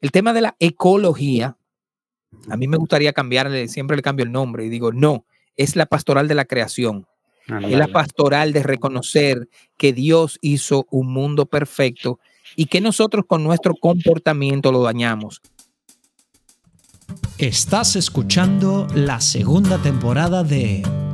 El tema de la ecología, a mí me gustaría cambiarle, siempre le cambio el nombre y digo, no, es la pastoral de la creación. Es la pastoral de reconocer que Dios hizo un mundo perfecto y que nosotros con nuestro comportamiento lo dañamos. Estás escuchando la segunda temporada de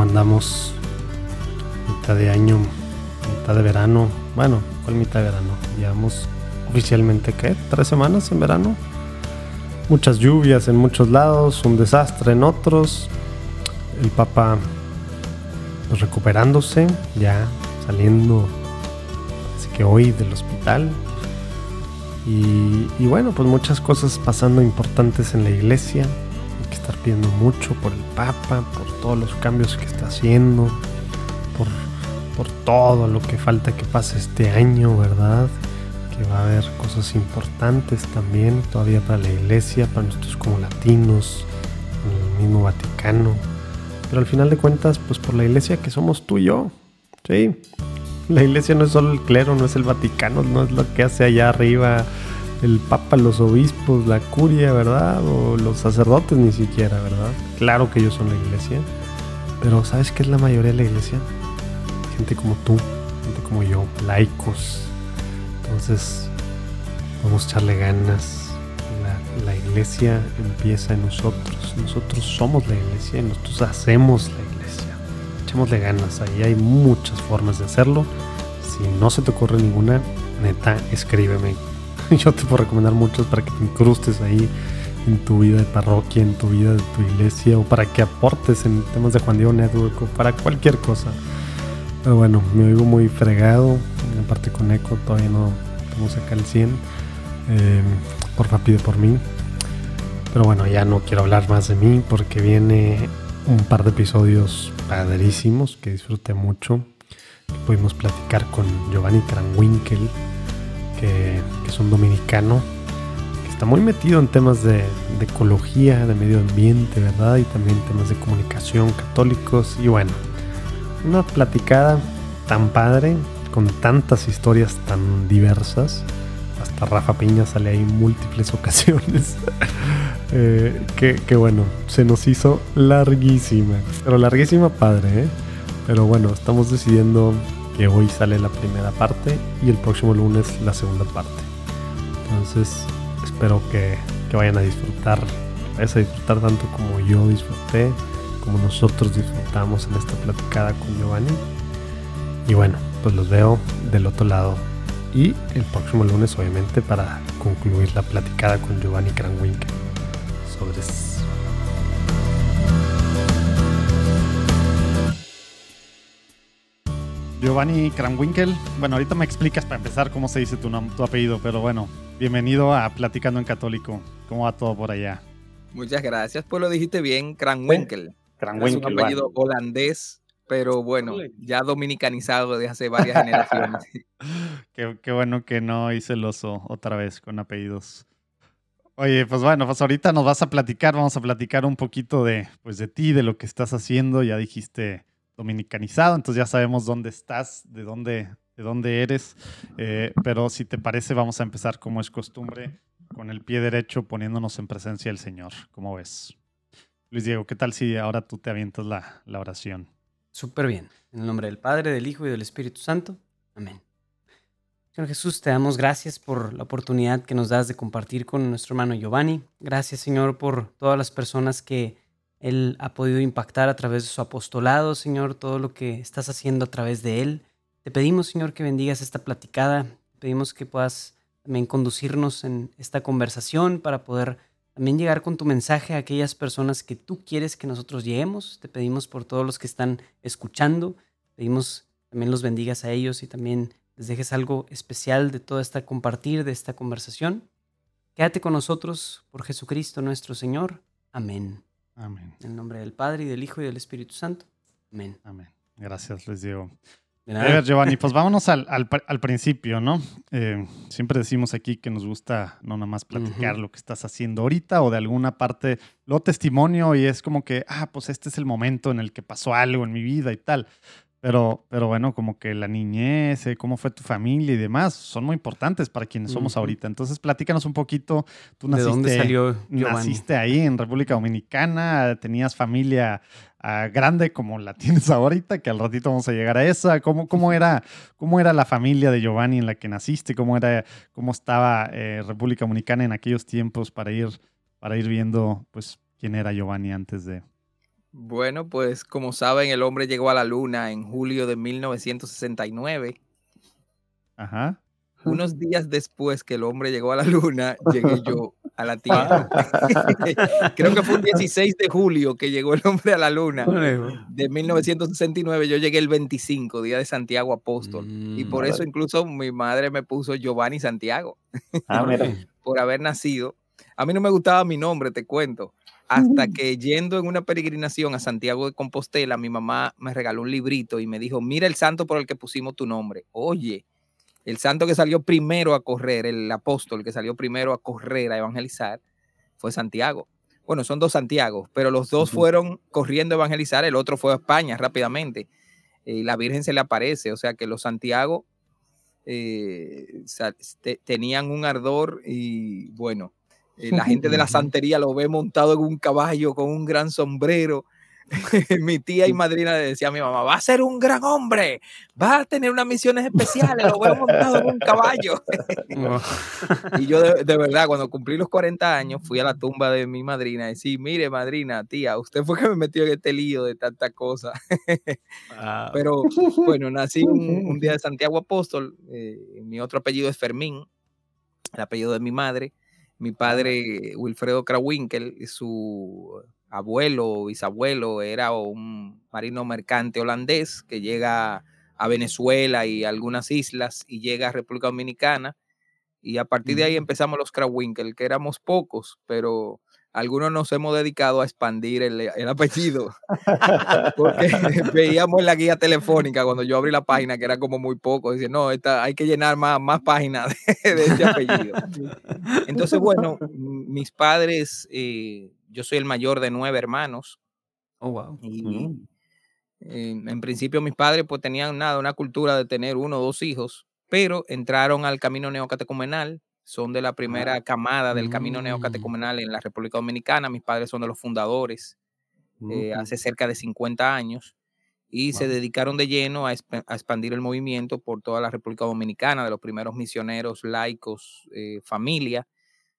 ¿Cómo andamos? Mitad de año, mitad de verano. Bueno, ¿cuál mitad de verano? Llevamos oficialmente, ¿qué? ¿Tres semanas en verano? Muchas lluvias en muchos lados, un desastre en otros. El Papa pues, recuperándose, ya saliendo, así que hoy del hospital. Y, y bueno, pues muchas cosas pasando importantes en la iglesia estar pidiendo mucho por el Papa, por todos los cambios que está haciendo, por, por todo lo que falta que pase este año, ¿verdad? Que va a haber cosas importantes también todavía para la iglesia, para nosotros como latinos, el mismo Vaticano. Pero al final de cuentas, pues por la iglesia que somos tú y yo. Sí. La iglesia no es solo el clero, no es el Vaticano, no es lo que hace allá arriba el papa, los obispos, la curia, ¿verdad? O los sacerdotes ni siquiera, ¿verdad? Claro que ellos son la iglesia. Pero ¿sabes qué es la mayoría de la iglesia? Gente como tú, gente como yo, laicos. Entonces, vamos a echarle ganas. La, iglesia empieza en nosotros. Nosotros somos la iglesia y nosotros hacemos la iglesia. Echémosle ganas. Ahí hay muchas formas de hacerlo. Si no se te ocurre ninguna, neta, escríbeme yo te puedo recomendar muchos para que te incrustes ahí en tu vida de parroquia, en tu vida de tu iglesia o para que aportes en temas de Juan Diego Network o para cualquier cosa. Pero bueno, me oigo muy fregado, aparte con eco todavía no estamos acá al 100. Eh, por rápido por mí. Pero bueno, ya no quiero hablar más de mí porque viene un par de episodios padrísimos que disfruté mucho. Pudimos platicar con Giovanni Kranwinkel, que, es un dominicano que está muy metido en temas de, ecología, de medio ambiente, ¿verdad? Y también temas de comunicación católicos. Y bueno, una platicada tan padre, con tantas historias tan diversas. Hasta Rafa Piña sale ahí en múltiples ocasiones. Eh, que, bueno, se nos hizo larguísima. Pero larguísima padre, ¿eh? Pero bueno, estamos decidiendo hoy sale la primera parte y el próximo lunes la segunda parte. Entonces espero que, vayan a disfrutar, a disfrutar tanto como yo disfruté, como nosotros disfrutamos en esta platicada con Giovanni. Y bueno, pues los veo del otro lado. Y el próximo lunes obviamente para concluir la platicada con Giovanni Cranwinkel sobre Giovanni Kramwinkel. Bueno, ahorita me explicas para empezar cómo se dice tu, tu apellido, pero bueno, bienvenido a Platicando en Católico. ¿Cómo va todo por allá? Muchas gracias, pues lo dijiste bien, Kramwinkel. Es un apellido holandés, pero bueno, ya dominicanizado desde hace varias generaciones. qué, qué, bueno que no hice el oso otra vez con apellidos. Oye, pues bueno, pues ahorita nos vas a platicar, vamos a platicar un poquito de, pues de ti, de lo que estás haciendo. Ya dijiste dominicanizado, entonces ya sabemos dónde estás, de dónde, de dónde eres. Eh, pero si te parece, vamos a empezar como es costumbre, con el pie derecho poniéndonos en presencia del Señor. ¿Cómo ves? Luis Diego, ¿qué tal si ahora tú te avientas la, la oración? Súper bien. En el nombre del Padre, del Hijo y del Espíritu Santo. Amén. Señor Jesús, te damos gracias por la oportunidad que nos das de compartir con nuestro hermano Giovanni. Gracias, Señor, por todas las personas que él ha podido impactar a través de su apostolado, Señor, todo lo que estás haciendo a través de Él. Te pedimos, Señor, que bendigas esta platicada. pedimos que puedas también conducirnos en esta conversación para poder también llegar con tu mensaje a aquellas personas que tú quieres que nosotros lleguemos. Te pedimos por todos los que están escuchando. Pedimos también los bendigas a ellos y también les dejes algo especial de toda esta compartir, de esta conversación. Quédate con nosotros por Jesucristo nuestro Señor. Amén. Amén. En el nombre del Padre y del Hijo y del Espíritu Santo. Amén. Amén. Gracias, Luis Diego. A ver, Giovanni, pues vámonos al, al, principio, ¿no? Eh, siempre decimos aquí que nos gusta no nada más platicar lo que estás haciendo ahorita o de alguna parte, lo testimonio y es como que, ah, pues este es el momento en el que pasó algo en mi vida y tal. Pero, pero bueno, como que la niñez, eh, cómo fue tu familia y demás, son muy importantes para quienes somos ahorita. Entonces, platícanos un poquito. Tú naciste, ¿De dónde salió Naciste ahí en República Dominicana, tenías familia ah, grande como la tienes ahorita, que al ratito vamos a llegar a esa. ¿Cómo, cómo, era, cómo era la familia de Giovanni en la que naciste? ¿Cómo, era, cómo estaba eh, República Dominicana en aquellos tiempos para ir, para ir viendo pues, quién era Giovanni antes de, bueno, pues como saben, el hombre llegó a la luna en julio de 1969. Ajá. Unos días después que el hombre llegó a la luna, llegué yo a la Tierra. Creo que fue un 16 de julio que llegó el hombre a la luna de 1969. Yo llegué el 25, día de Santiago Apóstol. y por eso incluso mi madre me puso Giovanni Santiago. Ah, por haber nacido. A mí no me gustaba mi nombre, te cuento hasta que yendo en una peregrinación a Santiago de Compostela, mi mamá me regaló un librito y me dijo, mira el santo por el que pusimos tu nombre. Oye, el santo que salió primero a correr, el apóstol que salió primero a correr, a evangelizar, fue Santiago. Bueno, son dos Santiago, pero los dos fueron corriendo a evangelizar, el otro fue a España rápidamente. Y la Virgen se le aparece, o sea que los Santiago eh, tenían un ardor y bueno, eh, la gente de la santería lo ve montado en un caballo con un gran sombrero. mi tía y madrina le decía a mi mamá, va a ser un gran hombre, va a tener unas misiones especiales, lo veo montado en un caballo. y yo de, verdad, cuando cumplí los 40 años, fui a la tumba de mi madrina y decía, mire madrina, tía, usted fue que me metió en este lío de tanta cosa. Pero bueno, nací un, día de Santiago Apóstol, eh, mi otro apellido es Fermín, el apellido de mi madre. Mi padre, Wilfredo Krawinkel, su abuelo o bisabuelo era un marino mercante holandés que llega a Venezuela y algunas islas y llega a República Dominicana. Y a partir de ahí empezamos los Krawinkel, que éramos pocos, pero algunos nos hemos dedicado a expandir el, apellido, porque veíamos en la guía telefónica cuando yo abrí la página que era como muy poco, decía, no, esta, hay que llenar más, más páginas de, este apellido. Entonces, bueno, mis padres, eh, yo soy el mayor de nueve hermanos. Oh, wow. Y, mm. en principio mis padres pues tenían nada, una cultura de tener uno o dos hijos, pero entraron al camino neocatecumenal son de la primera camada del camino mm. neocatecumenal en la República Dominicana. Mis padres son de los fundadores eh, hace cerca de 50 años y se dedicaron de lleno a, expandir el movimiento por toda la República Dominicana, de los primeros misioneros laicos, eh, familia.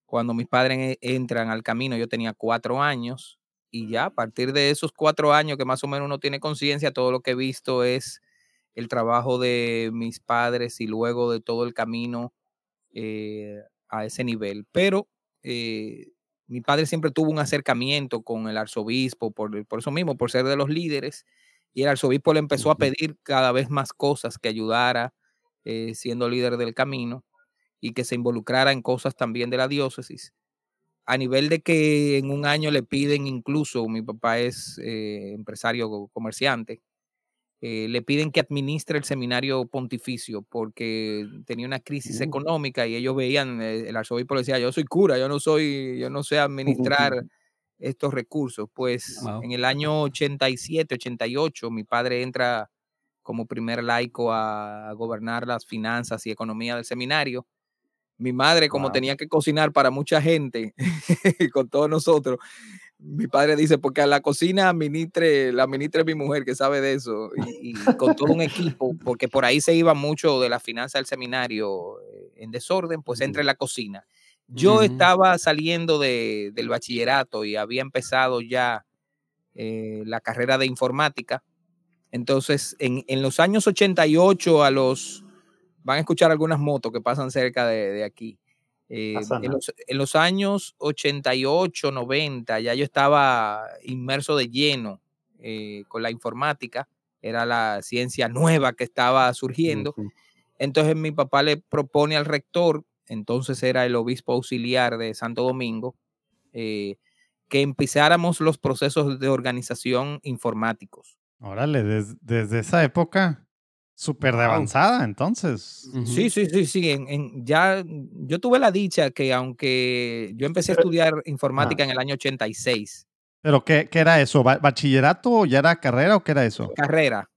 Cuando mis padres entran al camino, yo tenía cuatro años y ya a partir de esos cuatro años que más o menos uno tiene conciencia, todo lo que he visto es el trabajo de mis padres y luego de todo el camino eh, a ese nivel. Pero eh, mi padre siempre tuvo un acercamiento con el arzobispo, por, por, eso mismo, por ser de los líderes, y el arzobispo le empezó a pedir cada vez más cosas que ayudara eh, siendo líder del camino y que se involucrara en cosas también de la diócesis. A nivel de que en un año le piden incluso, mi papá es empresario comerciante, eh, le piden que administre el seminario pontificio porque tenía una crisis uh. económica y ellos veían, eh, el arzobispo decía, yo soy cura, yo no soy, yo no sé administrar estos recursos. Pues en el año 87, 88, mi padre entra como primer laico a, gobernar las finanzas y economía del seminario. Mi madre, como tenía que cocinar para mucha gente, con todos nosotros, mi padre dice, porque a la cocina administre, la administre mi mujer que sabe de eso, y, con todo un equipo, porque por ahí se iba mucho de la finanza del seminario eh, en desorden, pues entre la cocina. Yo estaba saliendo de, del bachillerato y había empezado ya eh, la carrera de informática. Entonces, en, en, los años 88 a los, van a escuchar algunas motos que pasan cerca de, de aquí. Eh, en, los, años 88, 90, ya yo estaba inmerso de lleno eh, con la informática, era la ciencia nueva que estaba surgiendo. Entonces mi papá le propone al rector entonces era el obispo auxiliar de Santo Domingo, eh, que empezáramos los procesos de organización informáticos. Órale, desde esa época, súper de avanzada, entonces. Sí, sí, sí, sí. En, ya yo tuve la dicha que aunque yo empecé a estudiar informática en el año 86. ¿Pero qué, qué era eso? ¿Bachillerato? ¿Ya era carrera o qué era eso? Carrera.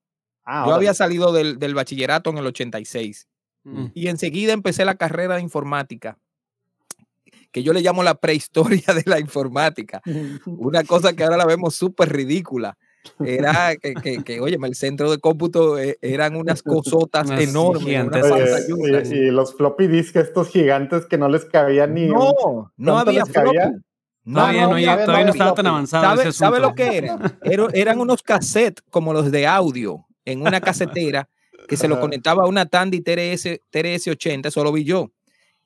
Ah, yo había salido del, del, bachillerato en el 86 mm. y enseguida empecé la carrera de informática, que yo le llamo la prehistoria de la informática. Una cosa que ahora la vemos súper ridícula. Era que, que, oye, el centro de cómputo eh, eran unas cosotas enormes. y, los floppy disks, estos gigantes que no les cabían ni. No, no había floppy. No, todavía, no, todavía no estaba tan avanzado. ¿Sabe, ¿Sabe, lo que era? Eran unos cassettes como los de audio en una casetera que se lo conectaba a una Tandy TRS, TRS 80, eso lo vi yo.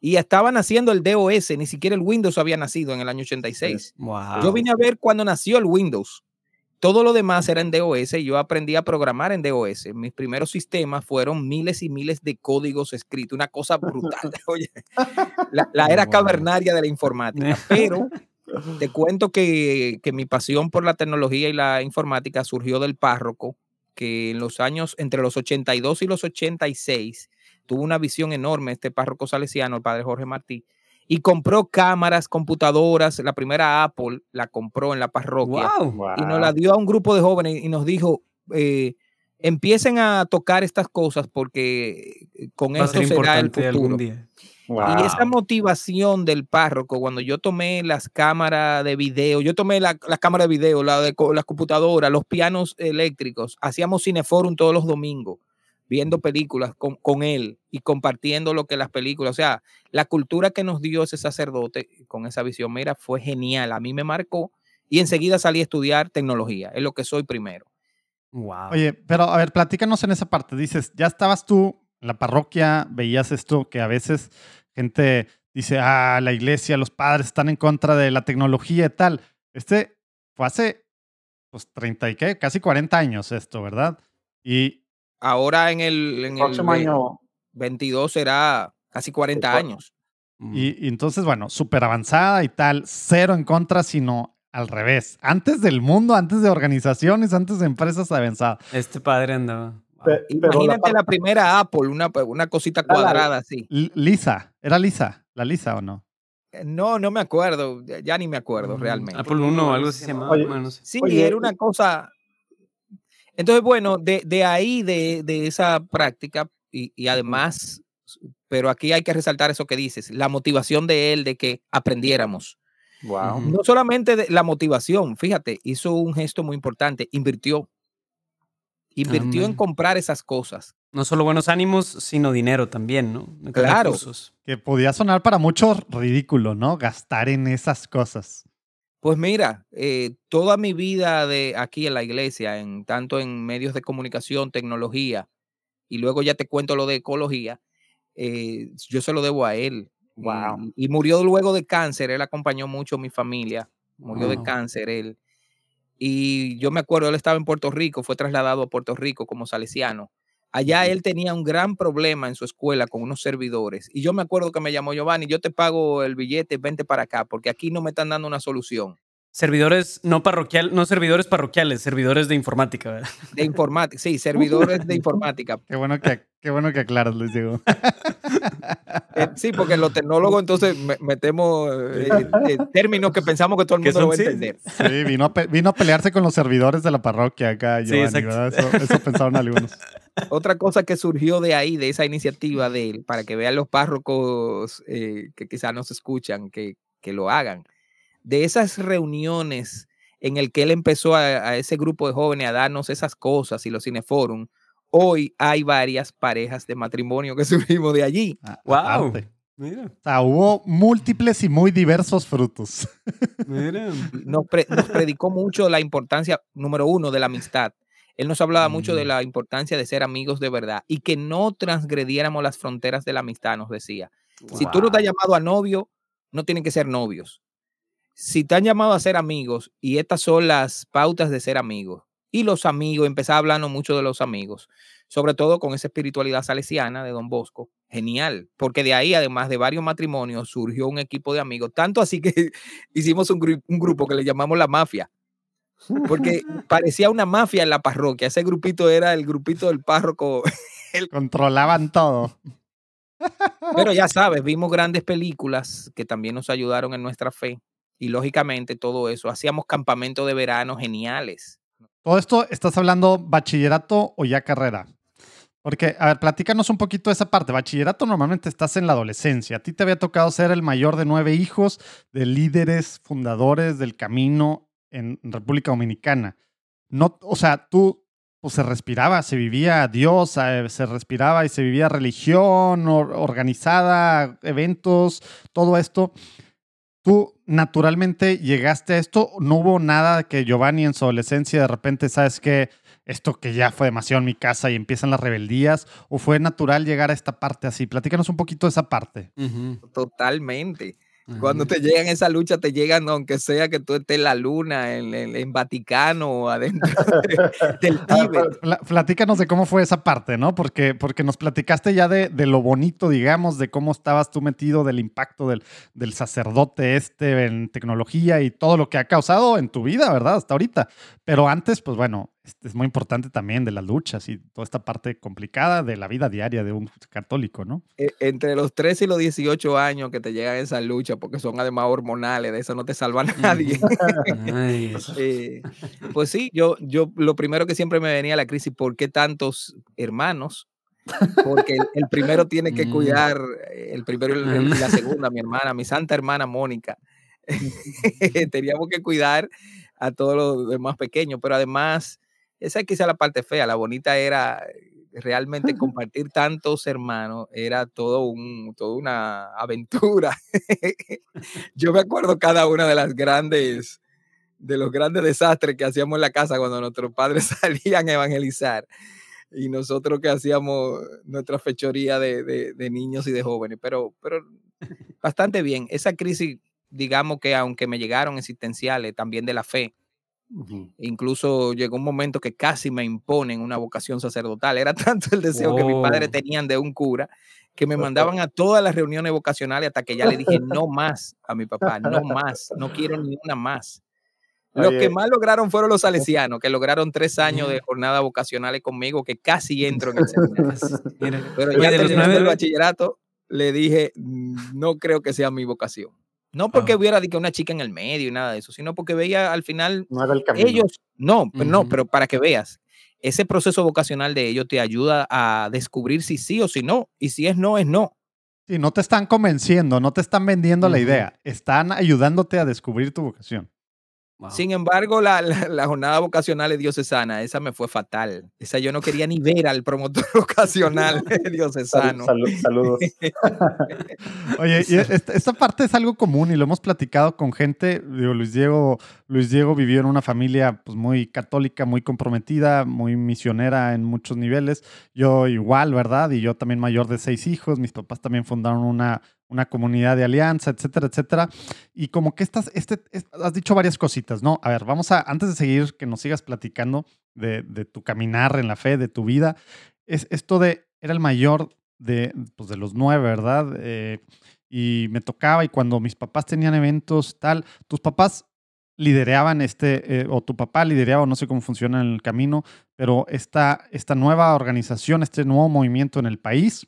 Y estaban haciendo el DOS, ni siquiera el Windows había nacido en el año 86. Yo vine a ver cuando nació el Windows. Todo lo demás era en DOS y yo aprendí a programar en DOS. Mis primeros sistemas fueron miles y miles de códigos escritos, una cosa brutal. Oye, la, era cavernaria de la informática. Pero te cuento que, que mi pasión por la tecnología y la informática surgió del párroco que en los años entre los 82 y los 86 tuvo una visión enorme este párroco salesiano, el padre Jorge Martí, y compró cámaras, computadoras. La primera Apple la compró en la parroquia y nos la dio a un grupo de jóvenes y nos dijo, eh, empiecen a tocar estas cosas porque eh, con esto será el futuro. Y esa motivación del párroco, cuando yo tomé las cámaras de video, yo tomé la, cámara de video, la de las computadoras, los pianos eléctricos, hacíamos cineforum todos los domingos, viendo películas con, con, él y compartiendo lo que las películas, o sea, la cultura que nos dio ese sacerdote con esa visión, mira, fue genial, a mí me marcó y enseguida salí a estudiar tecnología, es lo que soy primero. Wow. Oye, pero a ver, platícanos en esa parte. Dices, ya estabas tú en la parroquia, veías esto que a veces gente dice, ah, la iglesia, los padres están en contra de la tecnología y tal. Este fue hace, pues, 30 y qué, casi 40 años esto, ¿verdad? Y... Ahora en el, en el año 22 será casi 40 años. Y, y, entonces, bueno, súper avanzada y tal, cero en contra, sino al revés. Antes del mundo, antes de organizaciones, antes de empresas avanzadas. Este padre andaba. Imagínate la, primera Apple, una, una cosita cuadrada así. Lisa, ¿era Lisa? ¿La Lisa o no? Eh, no, no me acuerdo, ya ni me acuerdo mm, realmente. Apple 1 o algo así se llamaba. Sí, era una cosa. Entonces, bueno, de, de ahí, de, de, esa práctica, y, y, además, pero aquí hay que resaltar eso que dices, la motivación de él de que aprendiéramos. Wow. No solamente de la motivación, fíjate, hizo un gesto muy importante, invirtió. Invirtió en comprar esas cosas. No solo buenos ánimos, sino dinero también, ¿no? Claro. Que podía sonar para muchos ridículo, ¿no? Gastar en esas cosas. Pues mira, eh, toda mi vida de aquí en la iglesia, en tanto en medios de comunicación, tecnología, y luego ya te cuento lo de ecología, eh, yo se lo debo a él. Wow. Y, murió luego de cáncer, él acompañó mucho a mi familia, murió de cáncer él. Y yo me acuerdo, él estaba en Puerto Rico, fue trasladado a Puerto Rico como salesiano. Allá él tenía un gran problema en su escuela con unos servidores. Y yo me acuerdo que me llamó Giovanni, yo te pago el billete, vente para acá, porque aquí no me están dando una solución. Servidores no parroquial, no servidores parroquiales, servidores de informática, ¿verdad? De informática, sí, servidores de informática. Qué bueno que, qué bueno que aclaras, Luis Diego. Eh, sí, porque los tecnólogos entonces metemos eh, términos que pensamos que todo el mundo lo va a entender. Sí, vino a, vino a pelearse con los servidores de la parroquia acá, Giovanni, ¿verdad? Eso, eso pensaron algunos. Otra cosa que surgió de ahí, de esa iniciativa de él, para que vean los párrocos eh, que quizás nos escuchan, que, que lo hagan de esas reuniones en el que él empezó a, ese grupo de jóvenes a darnos esas cosas y los cineforum, hoy hay varias parejas de matrimonio que surgimos de allí. ¡Wow! Mira. O sea, hubo múltiples y muy diversos frutos. Mira. Nos, predicó mucho la importancia, número uno, de la amistad. Él nos hablaba mucho de mm. la importancia de ser amigos de verdad y que no transgrediéramos las fronteras de la amistad, nos decía. Si tú no te has llamado a novio, no tienen que ser novios si te han llamado a ser amigos y estas son las pautas de ser amigos, Y los amigos, empezaba hablando mucho de los amigos, sobre todo con esa espiritualidad salesiana de Don Bosco. Genial, porque de ahí, además de varios matrimonios, surgió un equipo de amigos, tanto así que hicimos un, un grupo que le llamamos la mafia, porque parecía una mafia en la parroquia. Ese grupito era el grupito del párroco. El... Controlaban todo. Pero ya sabes, vimos grandes películas que también nos ayudaron en nuestra fe. Y lógicamente todo eso. Hacíamos campamentos de verano geniales. Todo esto, ¿estás hablando bachillerato o ya carrera? Porque, a ver, platícanos un poquito de esa parte. Bachillerato normalmente estás en la adolescencia. A ti te había tocado ser el mayor de nueve hijos de líderes fundadores del camino en República Dominicana. No, o sea, tú pues se respiraba, se vivía Dios, se respiraba y se vivía religión organizada, eventos, todo esto. ¿Tú naturalmente llegaste a esto? ¿No hubo nada que Giovanni en su adolescencia de repente, sabes que esto que ya fue demasiado en mi casa y empiezan las rebeldías? ¿O fue natural llegar a esta parte así? Platícanos un poquito de esa parte. Totalmente. Cuando te llegan esa lucha, te llegan, aunque sea que tú estés en la luna, en, en, Vaticano o adentro del Tíbet. Platícanos de cómo fue esa parte, ¿no? Porque, porque nos platicaste ya de, de, lo bonito, digamos, de cómo estabas tú metido, del impacto del, del sacerdote este en tecnología y todo lo que ha causado en tu vida, ¿verdad? Hasta ahorita. Pero antes, pues bueno, es muy importante también de las luchas y toda esta parte complicada de la vida diaria de un católico, ¿no? E, entre los 13 y los 18 años que te llegan esas luchas, porque son además hormonales, de eso no te salva nadie. Eh, pues sí, yo, yo lo primero que siempre me venía a la crisis, ¿por qué tantos hermanos? Porque el, primero tiene que mm. cuidar, el primero y la segunda, mi hermana, mi santa hermana Mónica. Teníamos que cuidar a todos los demás pequeños, pero además esa quizá la parte fea, la bonita era realmente compartir tantos hermanos, era todo un, toda una aventura. Yo me acuerdo cada una de las grandes, de los grandes desastres que hacíamos en la casa cuando nuestros padres salían a evangelizar y nosotros que hacíamos nuestra fechoría de, de, niños y de jóvenes, pero, pero bastante bien. Esa crisis, digamos que aunque me llegaron existenciales también de la fe, Incluso llegó un momento que casi me imponen una vocación sacerdotal. Era tanto el deseo que mis padres oh. tenían de un cura que me mandaban a todas las reuniones vocacionales hasta que ya le dije no más a mi papá, no más, no quiero ni una más. Los que más lograron fueron los salesianos, que lograron tres años de jornada vocacionales conmigo, que casi entro en el seminario. Pero ya terminando el bachillerato, le dije, no creo que sea mi vocación. No porque hubiera que una chica en el medio y nada de eso, sino porque veía al final ellos, no, no, pero para que veas, ese proceso vocacional de ellos te ayuda a descubrir si sí o si no, y si es no, es no. Sí, no te están convenciendo, no te están vendiendo la idea, están ayudándote a descubrir tu vocación. Sin embargo, la, la, jornada vocacional de diocesana, esa me fue fatal. Esa yo no quería ni ver al promotor vocacional diocesano. saludos. Oye, esta, parte es algo común y lo hemos platicado con gente. Luis Diego, Luis Diego vivió en una familia pues, muy católica, muy comprometida, muy misionera en muchos niveles. Yo igual, ¿verdad? Y yo también mayor de seis hijos. Mis papás también fundaron una, una comunidad de alianza, etcétera, etcétera. Y como que estás, este, has dicho varias cositas, ¿no? A ver, vamos a, antes de seguir, que nos sigas platicando de, tu caminar en la fe, de tu vida, es esto de, era el mayor de, pues de los nueve, ¿verdad? Eh, y me tocaba y cuando mis papás tenían eventos, tal, tus papás lideraban este, eh, o tu papá lideraba, no sé cómo funciona en el camino, pero esta, esta nueva organización, este nuevo movimiento en el país,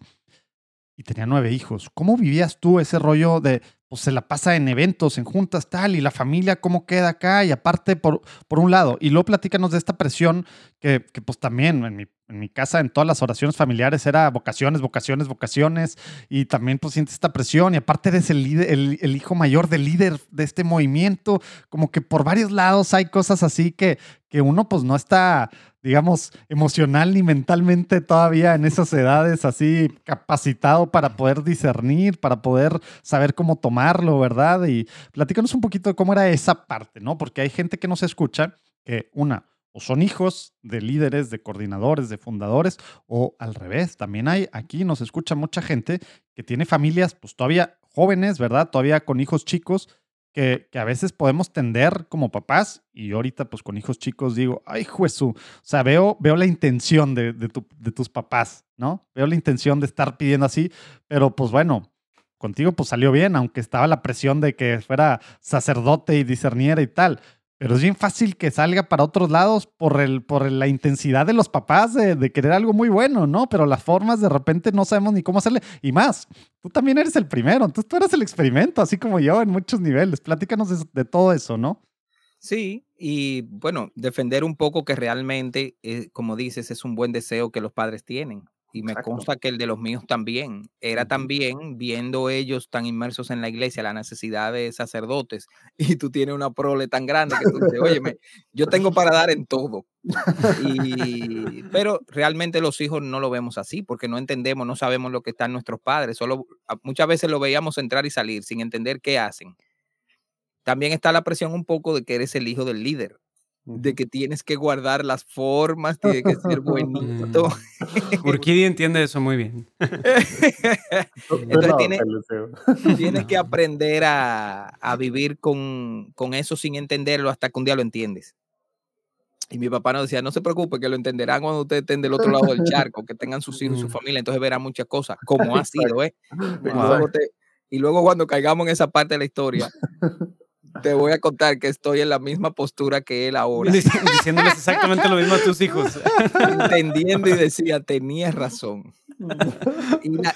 y tenía nueve hijos. ¿Cómo vivías tú ese rollo de, pues se la pasa en eventos, en juntas, tal, y la familia cómo queda acá? Y aparte, por, por un lado, y luego platícanos de esta presión que, que pues también en mi, en mi, casa, en todas las oraciones familiares, era vocaciones, vocaciones, vocaciones, y también pues sientes esta presión, y aparte eres el, líder, el, hijo mayor del líder de este movimiento, como que por varios lados hay cosas así que, que uno pues no está digamos, emocional ni mentalmente todavía en esas edades así capacitado para poder discernir, para poder saber cómo tomarlo, ¿verdad? Y platícanos un poquito de cómo era esa parte, ¿no? Porque hay gente que nos escucha que una, o son hijos de líderes, de coordinadores, de fundadores, o al revés, también hay, aquí nos escucha mucha gente que tiene familias pues todavía jóvenes, ¿verdad? Todavía con hijos chicos que, a veces podemos tender como papás, y yo ahorita pues con hijos chicos digo, ay, Jesús, o sea, veo, veo la intención de, de tus papás, ¿no? Veo la intención de estar pidiendo así, pero pues bueno, contigo pues salió bien, aunque estaba la presión de que fuera sacerdote y discerniera y tal. Pero es bien fácil que salga para otros lados por, el, por la intensidad de los papás de, querer algo muy bueno, ¿no? Pero las formas de repente no sabemos ni cómo hacerle. Y más, tú también eres el primero, entonces tú eres el experimento, así como yo en muchos niveles. Platícanos de, todo eso, ¿no? Sí, y bueno, defender un poco que realmente, eh, como dices, es un buen deseo que los padres tienen. Y me consta que el de los míos también. Era también viendo ellos tan inmersos en la iglesia, la necesidad de sacerdotes. Y tú tienes una prole tan grande que tú dices, oye, yo tengo para dar en todo. Y, pero realmente los hijos no lo vemos así porque no entendemos, no sabemos lo que están nuestros padres. Solo muchas veces lo veíamos entrar y salir sin entender qué hacen. También está la presión un poco de que eres el hijo del líder de que tienes que guardar las formas, tiene que ser bonito. Mm. Urquidi entiende eso muy bien. Entonces tienes, que aprender a, vivir con, eso sin entenderlo hasta que un día lo entiendes. Y mi papá nos decía, no se preocupe, que lo entenderán cuando ustedes estén del otro lado del charco, que tengan sus hijos y su mm. familia, entonces verán muchas cosas, como ha sido, ¿eh? y luego cuando caigamos en esa parte de la historia, te voy a contar que estoy en la misma postura que él ahora. Diciéndoles exactamente lo mismo a tus hijos. Entendiendo y decía, tenías razón.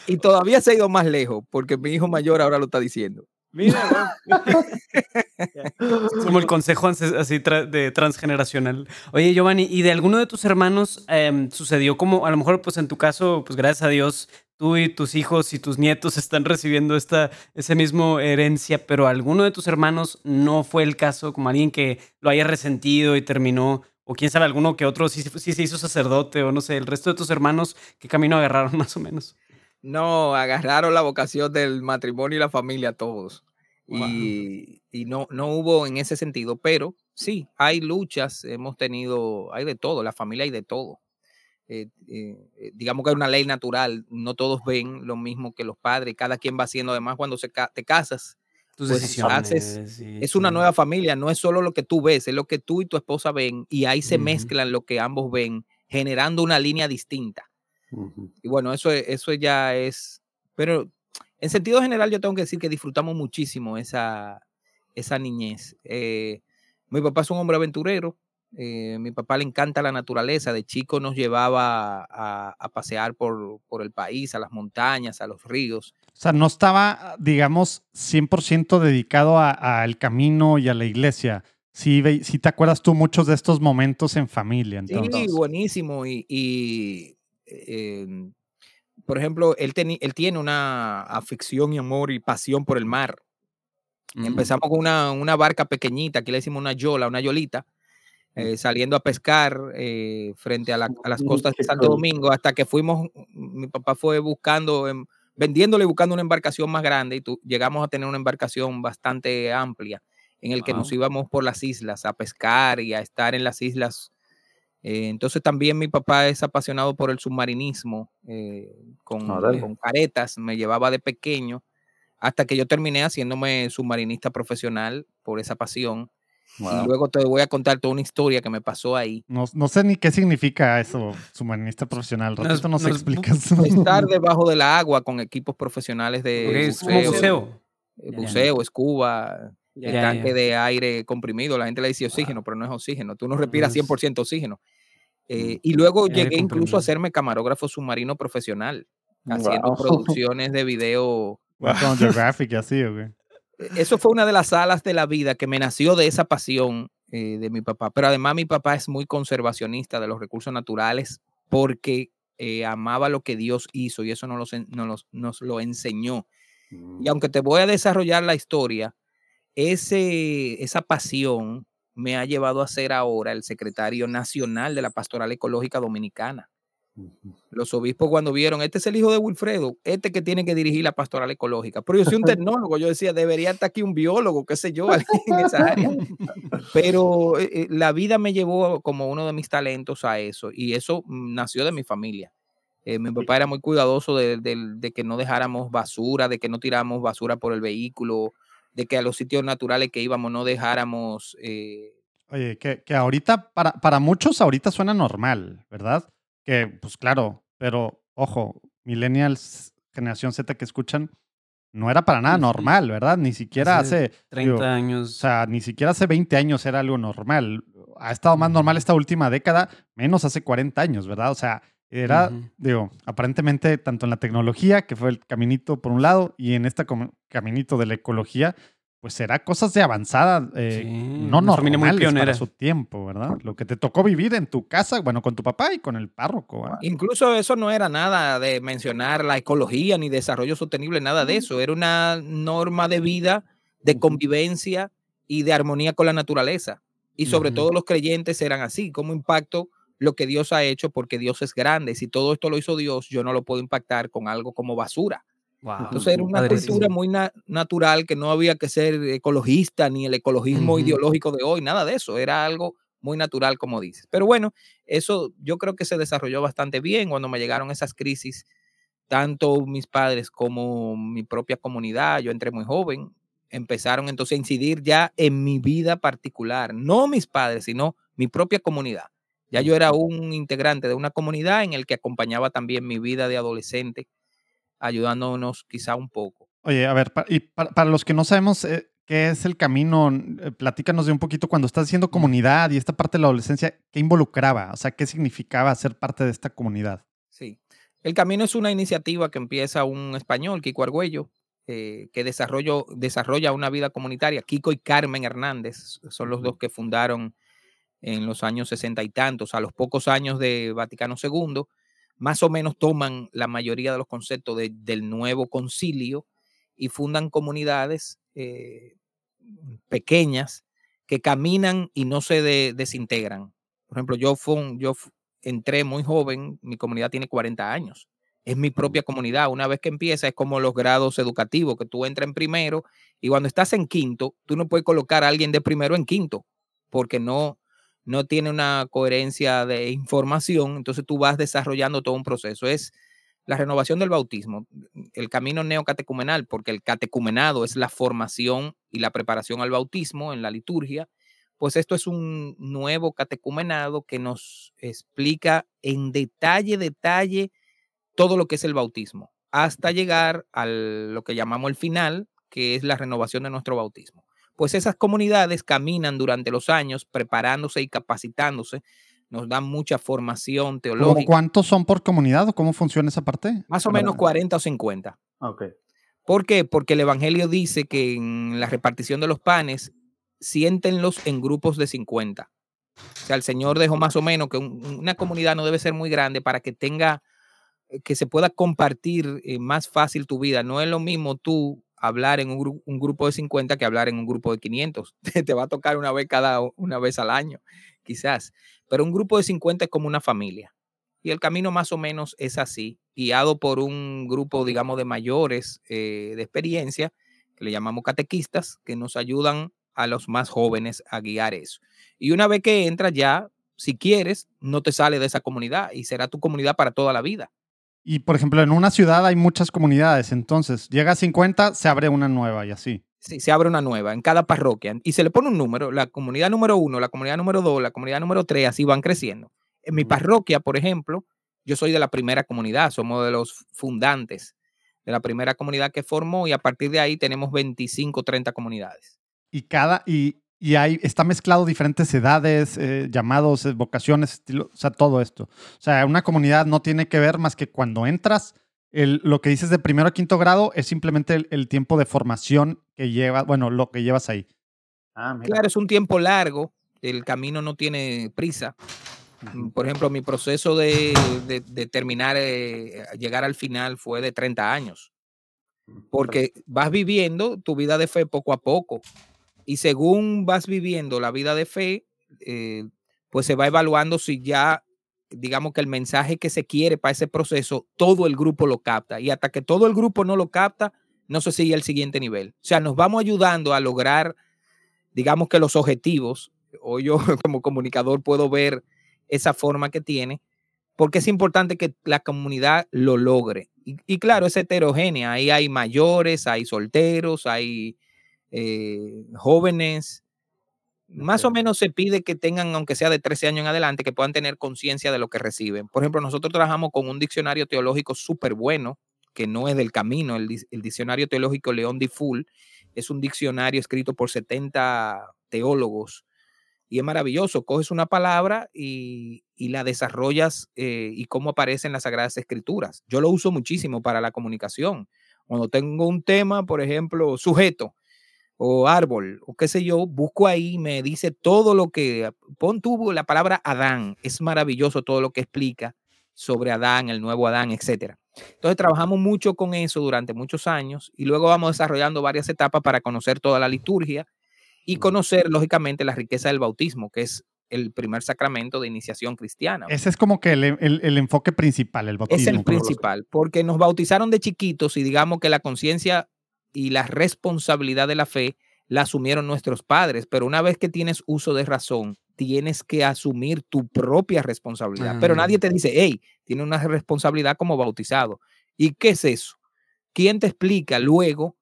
Y, todavía se ha ido más lejos, porque mi hijo mayor ahora lo está diciendo. Mira, como el consejo así de transgeneracional. Oye, Giovanni, ¿y de alguno de tus hermanos em, sucedió como, a lo mejor, pues en tu caso, pues gracias a Dios, tú y tus hijos y tus nietos están recibiendo esta ese mismo herencia, pero alguno de tus hermanos no fue el caso, como alguien que lo haya resentido y terminó, o quién sabe, alguno que otro sí, se hizo sacerdote, o no sé, el resto de tus hermanos, ¿qué camino agarraron más o menos? No, agarraron la vocación del matrimonio y la familia todos. Y, y, no, no hubo en ese sentido, pero sí, hay luchas, hemos tenido, hay de todo, la familia hay de todo. Eh, eh, eh, digamos que hay una ley natural, no todos ven lo mismo que los padres, cada quien va haciendo, además cuando se te casas, tus pues, decisiones, es una nueva familia, no es solo lo que tú ves, es lo que tú y tu esposa ven y ahí se mezclan lo que ambos ven, generando una línea distinta. Y bueno, eso, eso ya es, pero en sentido general yo tengo que decir que disfrutamos muchísimo esa, esa niñez. mi papá es un hombre aventurero, eh, mi papá le encanta la naturaleza. De chico nos llevaba a, pasear por, el país, a las montañas, a los ríos. O sea, no estaba, digamos, 100% dedicado al camino y a la iglesia. Sí, sí, te acuerdas tú muchos de estos momentos en familia. Sí, buenísimo. Y, em, por ejemplo, él, él tiene una afición y amor y pasión por el mar. Mm. Empezamos con una, una, barca pequeñita, aquí le decimos una yola, una yolita, eh, saliendo a pescar eh, frente a, las costas de Santo Domingo, hasta que fuimos, mi papá fue buscando, vendiéndole y buscando una embarcación más grande y llegamos a tener una embarcación bastante amplia en el que nos íbamos por las islas a pescar y a estar en las islas. Eh, entonces también mi papá es apasionado por el submarinismo, con, con caretas, me llevaba de pequeño hasta que yo terminé haciéndome submarinista profesional por esa pasión. Y luego te voy a contar toda una historia que me pasó ahí. No, no sé ni qué significa eso, submarinista profesional. Esto no se explica. Estar debajo de la agua con equipos profesionales de buceo. buceo. Eh, buceo, escuba, el tanque de aire comprimido. La gente le dice oxígeno, pero no es oxígeno. Tú no respiras 100% oxígeno. Eh, y luego llegué incluso a hacerme camarógrafo submarino profesional, haciendo producciones de video. Geographic así, ¿o e, eso fue una de las alas de la vida que me nació de esa pasión eh, de mi papá. Pero además mi papá es muy conservacionista de los recursos naturales porque eh, amaba lo que Dios hizo y eso nos, nos, lo enseñó. Y mm. aunque te voy a desarrollar la historia, ese, esa pasión me ha llevado a ser ahora el secretario nacional de la Pastoral Ecológica Dominicana. Los obispos cuando vieron, este es el hijo de Wilfredo, este que tiene que dirigir la pastoral ecológica. Pero yo soy un tecnólogo, yo decía, debería estar aquí un biólogo, qué sé yo, en esa área. Pero eh, eh, la vida me llevó como uno de mis talentos a eso y eso nació de mi familia. Eh, mi papá era muy cuidadoso de, que no dejáramos basura, de que no tiráramos basura por el vehículo. De que a los sitios naturales que íbamos no dejáramos... Eh, Oye, que, que ahorita, para, para muchos ahorita suena normal, ¿verdad? Que, pues claro, pero ojo, millennials, generación Z que escuchan, no era para nada normal, ¿verdad? Ni siquiera hace, 30 años. O sea, ni siquiera hace 20 años era algo normal. Ha estado más normal esta última década, menos hace 40 años, ¿verdad? O sea, era, digo, aparentemente tanto en la tecnología, que fue el caminito por un lado, y en este caminito de la ecología, pues será cosas de avanzada, eh, no normales para su tiempo, ¿verdad? Lo que te tocó vivir en tu casa, bueno, con tu papá y con el párroco. Incluso eso no era nada de mencionar la ecología ni desarrollo sostenible, nada de eso. Era una norma de vida, de convivencia y de armonía con la naturaleza. Y sobre todo los creyentes eran así, como impacto lo que Dios ha hecho, porque Dios es grande. Si todo esto lo hizo Dios, yo no lo puedo impactar con algo como basura. Entonces era una cultura muy natural que no había que ser ecologista ni el ecologismo ideológico de hoy, nada de eso, era algo muy natural, como dices. Pero bueno, eso yo creo que se desarrolló bastante bien cuando me llegaron esas crisis, tanto mis padres como mi propia comunidad, yo entré muy joven, empezaron entonces a incidir ya en mi vida particular, no mis padres, sino mi propia comunidad. Ya yo era un integrante de una comunidad en el que acompañaba también mi vida de adolescente ayudándonos quizá un poco. Oye, a ver, y para, los que no sabemos eh, qué es el camino, eh, platícanos de un poquito cuando estás haciendo comunidad y esta parte de la adolescencia, ¿qué involucraba? O sea, ¿qué significaba ser parte de esta comunidad? Sí, el camino es una iniciativa que empieza un español, Kiko Argüello, eh, que desarrollo, desarrolla una vida comunitaria. Kiko y Carmen Hernández son los dos que fundaron en los años sesenta y tantos, a los pocos años de Vaticano II más o menos toman la mayoría de los conceptos del nuevo concilio y fundan comunidades eh, pequeñas que caminan y no se desintegran. Por ejemplo, yo, yo entré muy joven, mi comunidad tiene 40 años. Es mi propia comunidad. Una vez que empieza, es como los grados educativos, que tú entras en primero y cuando estás en quinto, tú no puedes colocar a alguien de primero en quinto, porque no, no tiene una coherencia de información, entonces tú vas desarrollando todo un proceso. Es la renovación del bautismo, el camino neocatecumenal, porque el catecumenado es la formación y la preparación al bautismo en la liturgia, pues esto es un nuevo catecumenado que nos explica en detalle, detalle todo lo que es el bautismo, hasta llegar a lo que llamamos el final, que es la renovación de nuestro bautismo pues esas comunidades caminan durante los años preparándose y capacitándose, nos dan mucha formación teológica. ¿Cuántos son por comunidad o cómo funciona esa parte? Más o menos 40 o 50. Ok. ¿Por qué? Porque el Evangelio dice que en la repartición de los panes, siéntenlos en grupos de 50. O sea, el Señor dejó más o menos que una comunidad no debe ser muy grande para que tenga, eh, que se pueda compartir eh, más fácil tu vida. No es lo mismo tú hablar en un, grupo de 50 que hablar en un grupo de 500. Te va a tocar una vez cada una vez al año, quizás. Pero un grupo de 50 es como una familia. Y el camino más o menos es así, guiado por un grupo, digamos, de mayores eh, de experiencia, que le llamamos catequistas, que nos ayudan a los más jóvenes a guiar eso. Y una vez que entras ya, si quieres, no te sale de esa comunidad y será tu comunidad para toda la vida. Y por ejemplo, en una ciudad hay muchas comunidades, entonces llega a 50, se abre una nueva y así. Sí, se abre una nueva en cada parroquia y se le pone un número, la comunidad número uno, la comunidad número dos, la comunidad número tres, así van creciendo. En mi parroquia, por ejemplo, yo soy de la primera comunidad, somos de los fundantes de la primera comunidad que formó y a partir de ahí tenemos 25, 30 comunidades. Y cada, y, y ahí está mezclado diferentes edades, eh, llamados, eh, vocaciones, estilo, o sea, todo esto. O sea, una comunidad no tiene que ver más que cuando entras, el, lo que dices de primero a quinto grado es simplemente el, tiempo de formación que lleva, bueno, lo que llevas ahí. Ah, claro, es un tiempo largo, el camino no tiene prisa. Mm, por ejemplo, mi proceso de, de, terminar, eh, llegar al final fue de 30 años, porque vas viviendo tu vida de fe poco a poco y según vas viviendo la vida de fe, eh, pues se va evaluando si ya, digamos que el mensaje que se quiere para ese proceso, todo el grupo lo capta. Y hasta que todo el grupo no lo capta, no se sigue al siguiente nivel. O sea, nos vamos ayudando a lograr, digamos que los objetivos, o yo como comunicador puedo ver esa forma que tiene, porque es importante que la comunidad lo logre. Y, y claro, es heterogénea. Ahí hay mayores, hay solteros, hay eh, jóvenes, más o menos se pide que tengan, aunque sea de 13 años en adelante, que puedan tener conciencia de lo que reciben. Por ejemplo, nosotros trabajamos con un diccionario teológico súper bueno, que no es del camino, el, diccionario teológico León Full es un diccionario escrito por 70 teólogos y es maravilloso. Coges una palabra y, la desarrollas eh, y cómo aparece en las Sagradas Escrituras. Yo lo uso muchísimo para la comunicación. Cuando tengo un tema, por ejemplo, sujeto, o árbol o qué sé yo, busco ahí, me dice todo lo que, pon tú la palabra Adán, es maravilloso todo lo que explica sobre Adán, el nuevo Adán, etcétera. Entonces trabajamos mucho con eso durante muchos años y luego vamos desarrollando varias etapas para conocer toda la liturgia y conocer, lógicamente, la riqueza del bautismo, que es el primer sacramento de iniciación cristiana. Ese es como que el, el enfoque principal, el bautismo. Es el principal, porque nos bautizaron de chiquitos y digamos que la conciencia y la responsabilidad de la fe la asumieron nuestros padres, pero una vez que tienes uso de razón, tienes que asumir tu propia responsabilidad. Pero nadie te dice, hey, tiene una responsabilidad como bautizado. ¿Y qué es eso? ¿Quién te explica luego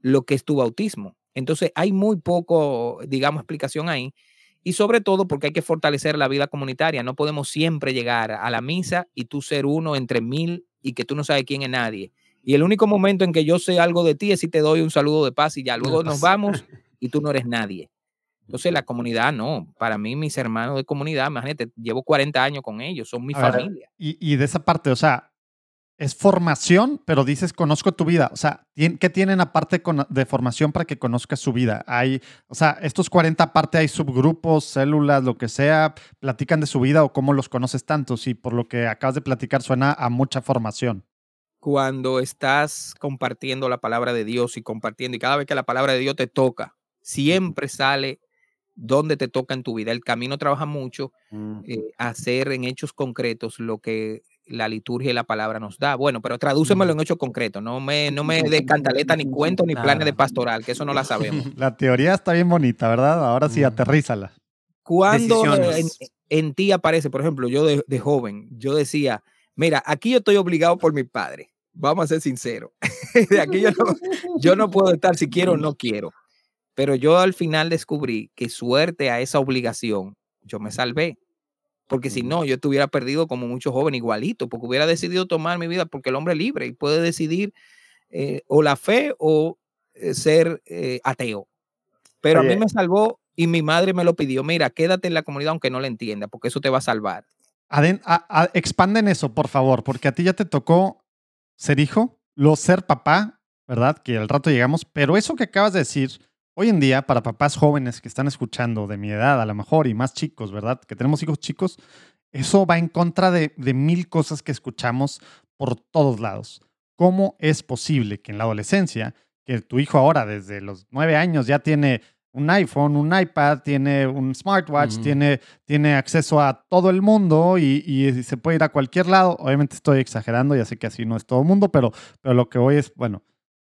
lo que es tu bautismo? Entonces hay muy poco, digamos, explicación ahí. Y sobre todo porque hay que fortalecer la vida comunitaria. No podemos siempre llegar a la misa y tú ser uno entre mil y que tú no sabes quién es nadie. Y el único momento en que yo sé algo de ti es si te doy un saludo de paz y ya. Luego nos vamos y tú no eres nadie. Entonces la comunidad no. Para mí, mis hermanos de comunidad, imagínate, llevo 40 años con ellos, son mi familia. y, de esa parte, o sea, es formación, pero dices conozco tu vida. O sea, ¿qué tienen aparte de formación para que conozcas su vida? Hay, o sea, estos 40 aparte hay subgrupos, células, lo que sea, platican de su vida o cómo los conoces tanto. Si por lo que acabas de platicar suena a mucha formación cuando estás compartiendo la palabra de Dios y compartiendo, y cada vez que la palabra de Dios te toca, siempre sale donde te toca en tu vida. El camino trabaja mucho eh, hacer en hechos concretos lo que la liturgia y la palabra nos da. Bueno, pero tradúcemelo en hechos concretos. No me, no me de cantaleta, ni cuento, ni planes de pastoral, que eso no la sabemos. La teoría está bien bonita, ¿verdad? Ahora sí, aterrízala. Cuando en, ti aparece, por ejemplo, yo de, de, joven, yo decía, mira, aquí yo estoy obligado por mi padre vamos a ser sinceros. de aquí yo no, yo no puedo estar si quiero o no quiero. Pero yo al final descubrí que suerte a esa obligación, yo me salvé. Porque si no, yo estuviera perdido como muchos jóvenes igualito, porque hubiera decidido tomar mi vida, porque el hombre es libre y puede decidir eh, o la fe o eh, ser eh, ateo. Pero a mí me salvó y mi madre me lo pidió, mira, quédate en la comunidad aunque no la entienda, porque eso te va a salvar. expanden eso, por favor, porque a ti ya te tocó ser hijo, lo ser papá, ¿verdad? Que al rato llegamos, pero eso que acabas de decir, hoy en día, para papás jóvenes que están escuchando de mi edad a lo mejor y más chicos, ¿verdad? Que tenemos hijos chicos, eso va en contra de, de mil cosas que escuchamos por todos lados. ¿Cómo es posible que en la adolescencia, que tu hijo ahora desde los nueve años ya tiene un iPhone, un iPad, tiene un smartwatch, tiene, tiene acceso a todo el mundo y, se puede ir a cualquier lado. Obviamente estoy exagerando, ya sé que así no es todo el mundo, pero, pero lo que voy es, bueno,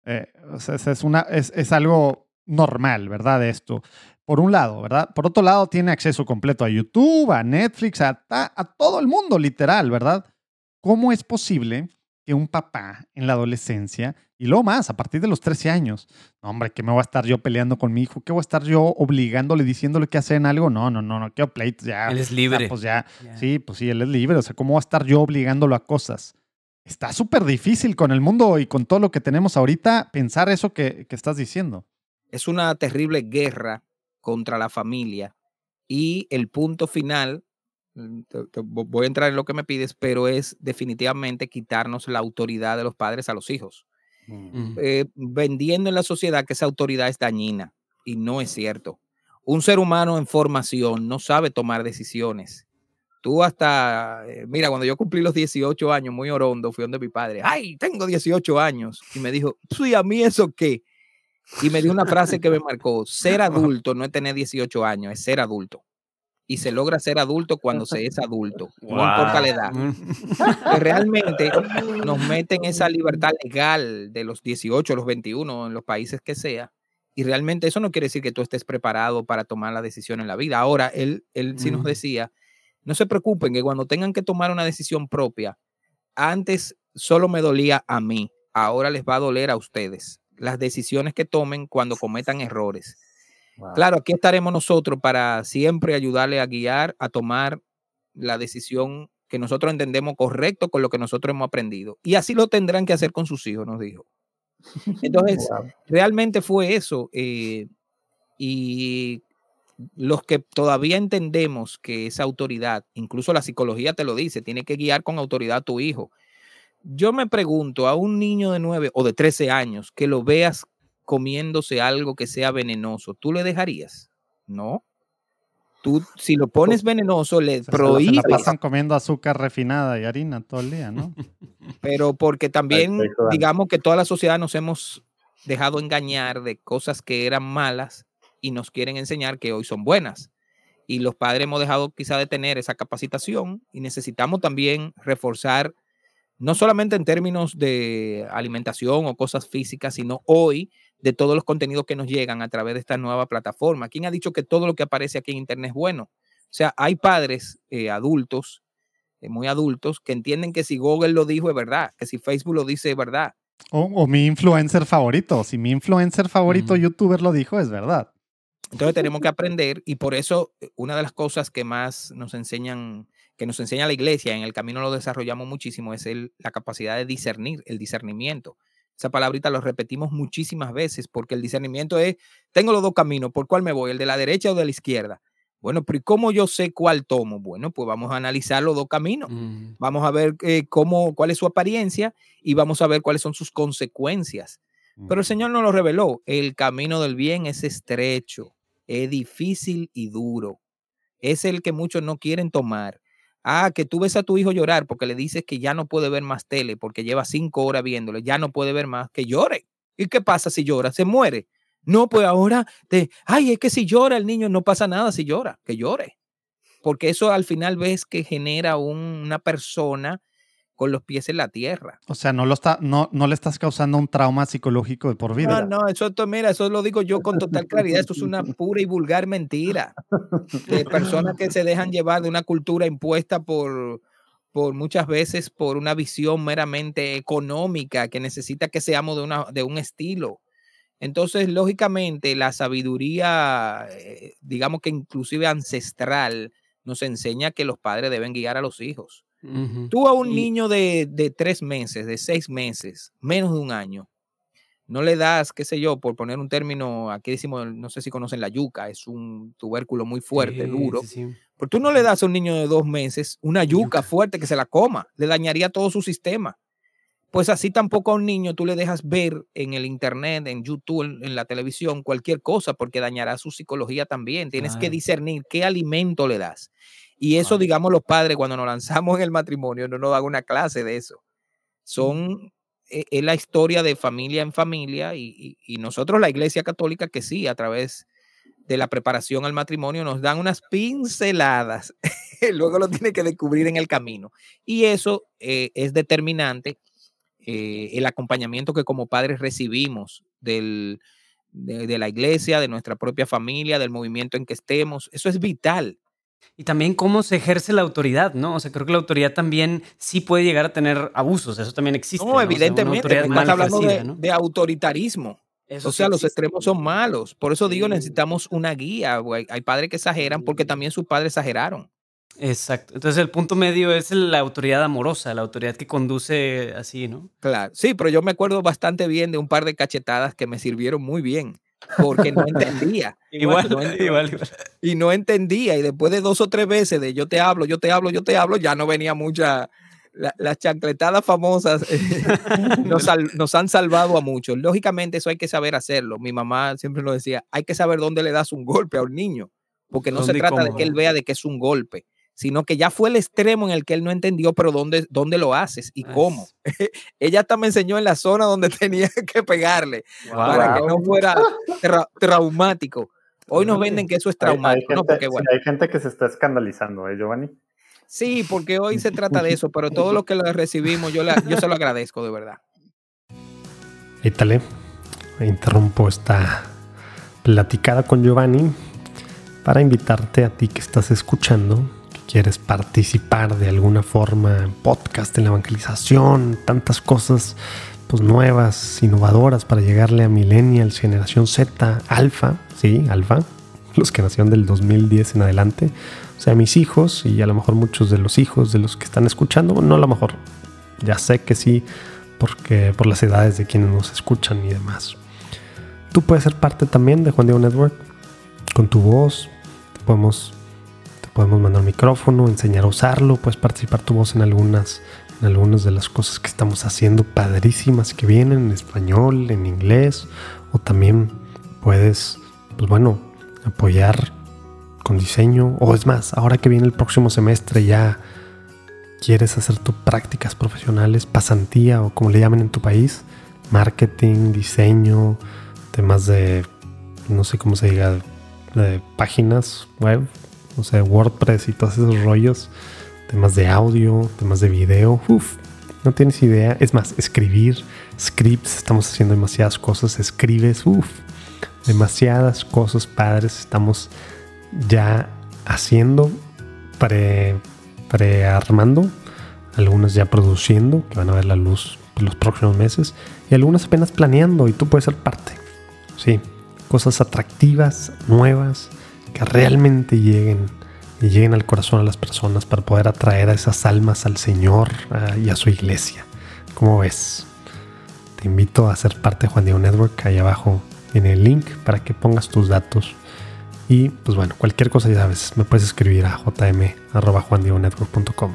eh, es, una, es, algo normal, ¿verdad? Esto. Por un lado, ¿verdad? Por otro lado, tiene acceso completo a YouTube, a Netflix, a, a todo el mundo, literal, ¿verdad? ¿Cómo es posible que un papá en la adolescencia, y luego más, a partir de los 13 años, hombre, que me voy a estar yo peleando con mi hijo, que voy a estar yo obligándole, diciéndole que hace en algo, no, no, no, no, quiero pleitos, ya. Él es libre. pues ya, sí, pues sí, él es libre, o sea, ¿cómo voy a estar yo obligándolo a cosas? Está súper difícil con el mundo y con todo lo que tenemos ahorita pensar eso que, que estás diciendo. Es una terrible guerra contra la familia y el punto final Mm, voy a entrar en lo que me pides, pero es definitivamente quitarnos la autoridad de los padres a los hijos. Mm. Eh, vendiendo en la sociedad que esa autoridad es dañina y no es cierto. Un ser humano en formación no sabe tomar decisiones. Tú hasta, eh, mira, cuando yo cumplí los 18 años, muy orondo, fui donde mi padre, ay, tengo 18 años. Y me dijo, sí, a mí eso qué. Y me dio una frase que me marcó, ser adulto no es tener 18 años, es ser adulto y se logra ser adulto cuando se es adulto, no importa la edad. Realmente nos meten esa libertad legal de los 18, los 21, en los países que sea, y realmente eso no quiere decir que tú estés preparado para tomar la decisión en la vida. Ahora, él, él sí nos decía, no se preocupen que cuando tengan que tomar una decisión propia, antes solo me dolía a mí, ahora les va a doler a ustedes. las decisiones que tomen cuando cometan errores. Claro, aquí estaremos nosotros para siempre ayudarle a guiar, a tomar la decisión que nosotros entendemos correcto con lo que nosotros hemos aprendido. Y así lo tendrán que hacer con sus hijos, nos dijo. Entonces, realmente fue eso. Eh, y los que todavía entendemos que esa autoridad, incluso la psicología te lo dice, tiene que guiar con autoridad a tu hijo. Yo me pregunto a un niño de 9 o de 13 años que lo veas comiéndose algo que sea venenoso, ¿tú le dejarías? No. Tú, si lo pones venenoso, le prohíbes. Se la pasan comiendo azúcar refinada y harina todo el día, ¿no? Pero porque también, digamos que toda la sociedad nos hemos dejado engañar de cosas que eran malas y nos quieren enseñar que hoy son buenas. Y los padres hemos dejado quizá de tener esa capacitación y necesitamos también reforzar, no solamente en términos de alimentación o cosas físicas, sino hoy de todos los contenidos que nos llegan a través de esta nueva plataforma. ¿Quién ha dicho que todo lo que aparece aquí en Internet es bueno? O sea, hay padres eh, adultos, eh, muy adultos, que entienden que si Google lo dijo es verdad, que si Facebook lo dice es verdad. O, mi influencer favorito, si mi influencer favorito youtuber lo dijo es verdad. Entonces tenemos que aprender y por eso eh, una de las cosas que más nos enseñan, que nos enseña la iglesia, en el camino lo desarrollamos muchísimo, es el, la capacidad de discernir, el discernimiento. Esa palabrita lo repetimos muchísimas veces porque el discernimiento es, tengo los dos caminos, ¿por cuál me voy? ¿El de la derecha o de la izquierda? Bueno, pero ¿y cómo yo sé cuál tomo? Bueno, pues vamos a analizar los dos caminos. Mm. Vamos a ver eh, cómo, cuál es su apariencia y vamos a ver cuáles son sus consecuencias. Pero el Señor nos lo reveló. El camino del bien es estrecho, es difícil y duro. Es el que muchos no quieren tomar. Ah, que tú ves a tu hijo llorar porque le dices que ya no puede ver más tele porque lleva cinco horas viéndole, ya no puede ver más, que llore. ¿Y qué pasa si llora? Se muere. No, pues ahora, te, ay, es que si llora el niño no pasa nada si llora, que llore. Porque eso al final ves que genera una persona con los pies en la tierra. O sea, no, lo está, no, no le estás causando un trauma psicológico de por vida. No, no, eso, mira, eso lo digo yo con total claridad. Esto es una pura y vulgar mentira de personas que se dejan llevar de una cultura impuesta por, por muchas veces por una visión meramente económica que necesita que seamos de, una, de un estilo. Entonces, lógicamente, la sabiduría, eh, digamos que inclusive ancestral, nos enseña que los padres deben guiar a los hijos. Tú a un niño de, tres meses, de seis meses, menos de un año, no le das, qué sé yo, por poner un término, aquí decimos, no sé si conocen la yuca, es un tubérculo muy fuerte, duro. Pero tú no le das a un niño de dos meses una yuca fuerte que se la coma, le dañaría todo su sistema. Pues así tampoco a un niño tú le dejas ver en el internet, en YouTube, en, la televisión, cualquier cosa, porque dañará su psicología también. Tienes que discernir qué alimento le das. Y eso, digamos, los padres cuando nos lanzamos en el matrimonio no nos dan una clase de eso. Son, e, es, la historia de familia en familia y, nosotros, la Iglesia Católica, que sí, a través de la preparación al matrimonio, nos dan unas pinceladas. Luego lo tiene que descubrir en el camino. Y eso eh, es determinante, eh, el acompañamiento que como padres recibimos del, de la iglesia, de nuestra propia familia, del movimiento en que estemos. Eso es vital y también cómo se ejerce la autoridad, ¿no? O sea, creo que la autoridad también sí puede llegar a tener abusos, eso también existe. No, evidentemente, estás hablando de, autoritarismo. o sea, los extremos son malos. Por eso digo, necesitamos una guía. Hay padres que exageran porque también sus padres exageraron. Exacto. Entonces el punto medio es la autoridad amorosa, la autoridad que conduce así, ¿no? Claro. Sí, pero yo me acuerdo bastante bien de un par de cachetadas que me sirvieron muy bien porque no entendía. igual, igual, Y no entendía. Y después de dos o tres veces de yo te hablo, yo te hablo, yo te hablo, ya no venía mucha. las chancletadas famosas eh, nos, han salvado a muchos. Lógicamente, eso hay que saber hacerlo. Mi mamá siempre lo decía: hay que saber dónde le das un golpe a un niño, porque no se trata de que él vea de que es un golpe sino que ya fue el extremo en el que él no entendió, pero dónde, dónde lo haces y cómo. Ella hasta me enseñó en la zona donde tenía que pegarle para que no fuera traumático. Hoy nos venden que eso es traumático. Hay, gente, hay gente que se está escandalizando, ¿eh, Giovanni? Sí, porque hoy se trata de eso, pero todo lo que le recibimos, yo, yo se lo agradezco de verdad. Ítale, interrumpo esta platicada con Giovanni para invitarte a ti que estás escuchando quieres participar de alguna forma en podcast, en la evangelización, tantas cosas, pues nuevas, innovadoras para llegarle a millennials, generación Z, alfa, sí, alfa, los que nacieron del 2010 en adelante, o sea, mis hijos y a lo mejor muchos de los hijos de los que están escuchando, no a lo mejor, ya sé que sí, porque por las edades de quienes nos escuchan y demás. Tú puedes ser parte también de Juan Diego Network con tu voz, podemos, podemos mandar un micrófono, enseñar a usarlo, puedes participar tu voz en algunas, en algunas de las cosas que estamos haciendo padrísimas que vienen en español, en inglés, o también puedes, pues bueno, apoyar con diseño, o es más, ahora que viene el próximo semestre ya quieres hacer tus prácticas profesionales, pasantía o como le llaman en tu país, marketing, diseño, temas de, no sé cómo se diga, páginas web, o sea, WordPress y todos esos rollos, temas de audio, temas de video, uff, no tienes idea. Es más, escribir, scripts, estamos haciendo demasiadas cosas, escribes, uff, demasiadas cosas padres estamos ya haciendo, pre, prearmando, algunas ya produciendo, que van a ver la luz los próximos meses, y algunas apenas planeando, y tú puedes ser parte. Sí, cosas atractivas, nuevas, que realmente lleguen y lleguen al corazón a las personas para poder atraer a esas almas al Señor y a su iglesia. ¿Cómo ves? Te invito a ser parte de Juan Diego Network. Ahí abajo tiene el link para que pongas tus datos y pues bueno, cualquier cosa ya sabes, me puedes escribir a jm.juandionetwork.com.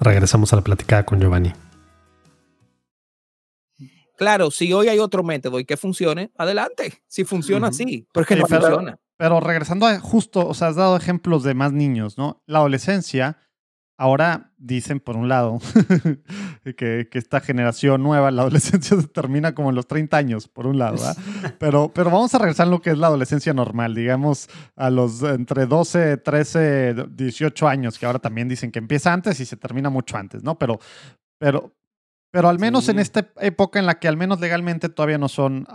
Regresamos a la platicada con Giovanni. Claro, si hoy hay otro método y que funcione, adelante. Si funciona así, porque no funciona. Pero regresando a justo, o sea, has dado ejemplos de más niños, ¿no? La adolescencia Ahora dicen, por un lado, que, esta generación nueva, la adolescencia se termina como en los 30 años, por un lado, Pero, pero vamos a regresar a lo que es la adolescencia normal, digamos, a los entre 12, 13, 18 años, que ahora también dicen que empieza antes y se termina mucho antes, ¿no? Pero, pero, pero al menos en esta época en la que al menos legalmente todavía no son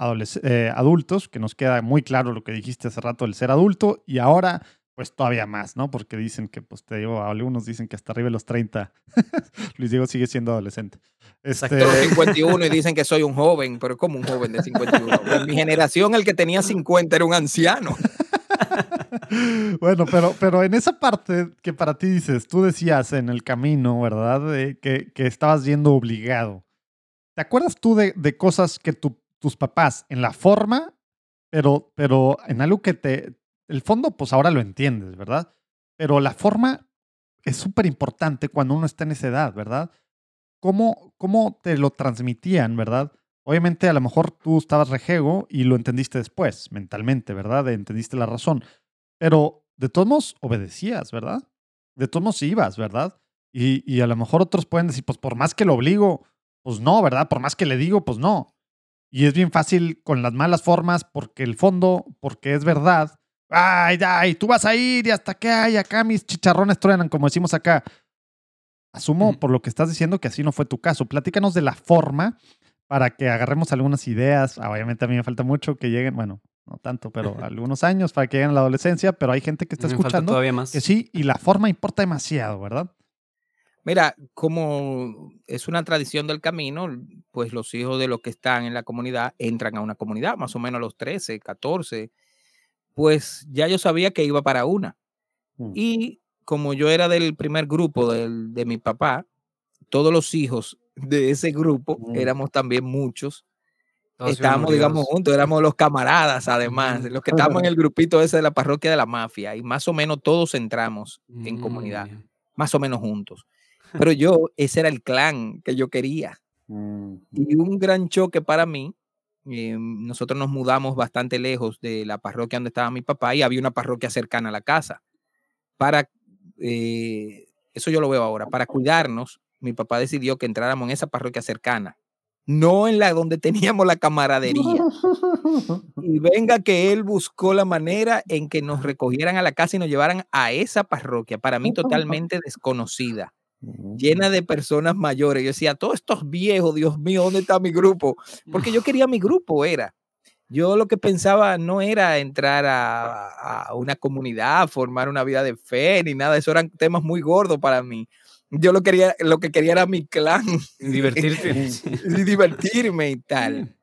eh, adultos, que nos queda muy claro lo que dijiste hace rato, el ser adulto, y ahora pues todavía más, ¿no? Porque dicen que, pues te digo, algunos dicen que hasta arriba de los 30, Luis Diego sigue siendo adolescente. Este... 51 y dicen que soy un joven, pero como un joven de 51. En mi generación el que tenía 50 era un anciano. bueno, pero, pero en esa parte que para ti dices, tú decías en el camino, ¿verdad? que, que, estabas yendo obligado. ¿Te acuerdas tú de, de cosas que tus papás en la forma, pero, pero en algo que te, el fondo, pues ahora lo entiendes, ¿verdad? Pero la forma es súper importante cuando uno está en esa edad, ¿verdad? ¿Cómo, ¿Cómo te lo transmitían, verdad? Obviamente a lo mejor tú estabas rejego y lo entendiste después, mentalmente, ¿verdad? Entendiste la razón. Pero de todos modos obedecías, ¿verdad? De todos modos ibas, ¿verdad? Y, y a lo mejor otros pueden decir, pues por más que lo obligo, pues no, ¿verdad? Por más que le digo, pues no. Y es bien fácil con las malas formas porque el fondo, porque es verdad, Ay, ay, tú vas a ir y hasta que hay acá mis chicharrones truenan, como decimos acá. Asumo por lo que estás diciendo que así no fue tu caso. Platícanos de la forma para que agarremos algunas ideas. Obviamente a mí me falta mucho que lleguen, bueno, no tanto, pero algunos años para que lleguen a la adolescencia, pero hay gente que está escuchando todavía más. que sí, y la forma importa demasiado, ¿verdad? Mira, como es una tradición del camino, pues los hijos de los que están en la comunidad entran a una comunidad, más o menos a los 13, 14 pues ya yo sabía que iba para una. Mm. Y como yo era del primer grupo de mi papá, todos los hijos de ese grupo, mm. éramos también muchos. Estábamos, digamos, juntos, éramos los camaradas, además, los que estábamos en el grupito ese de la parroquia de la mafia, y más o menos todos entramos en comunidad, mm. más o menos juntos. Pero yo, ese era el clan que yo quería. Y un gran choque para mí eh, nosotros nos mudamos bastante lejos de la parroquia donde estaba mi papá y había una parroquia cercana a la casa. Para, eh, eso yo lo veo ahora, para cuidarnos, mi papá decidió que entráramos en esa parroquia cercana, no en la donde teníamos la camaradería. Y venga que él buscó la manera en que nos recogieran a la casa y nos llevaran a esa parroquia, para mí totalmente desconocida llena de personas mayores. Yo decía, todos estos viejos, Dios mío, ¿dónde está mi grupo? Porque yo quería mi grupo, era. Yo lo que pensaba no era entrar a, una comunidad, formar una vida de fe, ni nada. Eso eran temas muy gordos para mí. Yo lo, quería, lo que quería era mi clan. Divertirte. y divertirme y tal.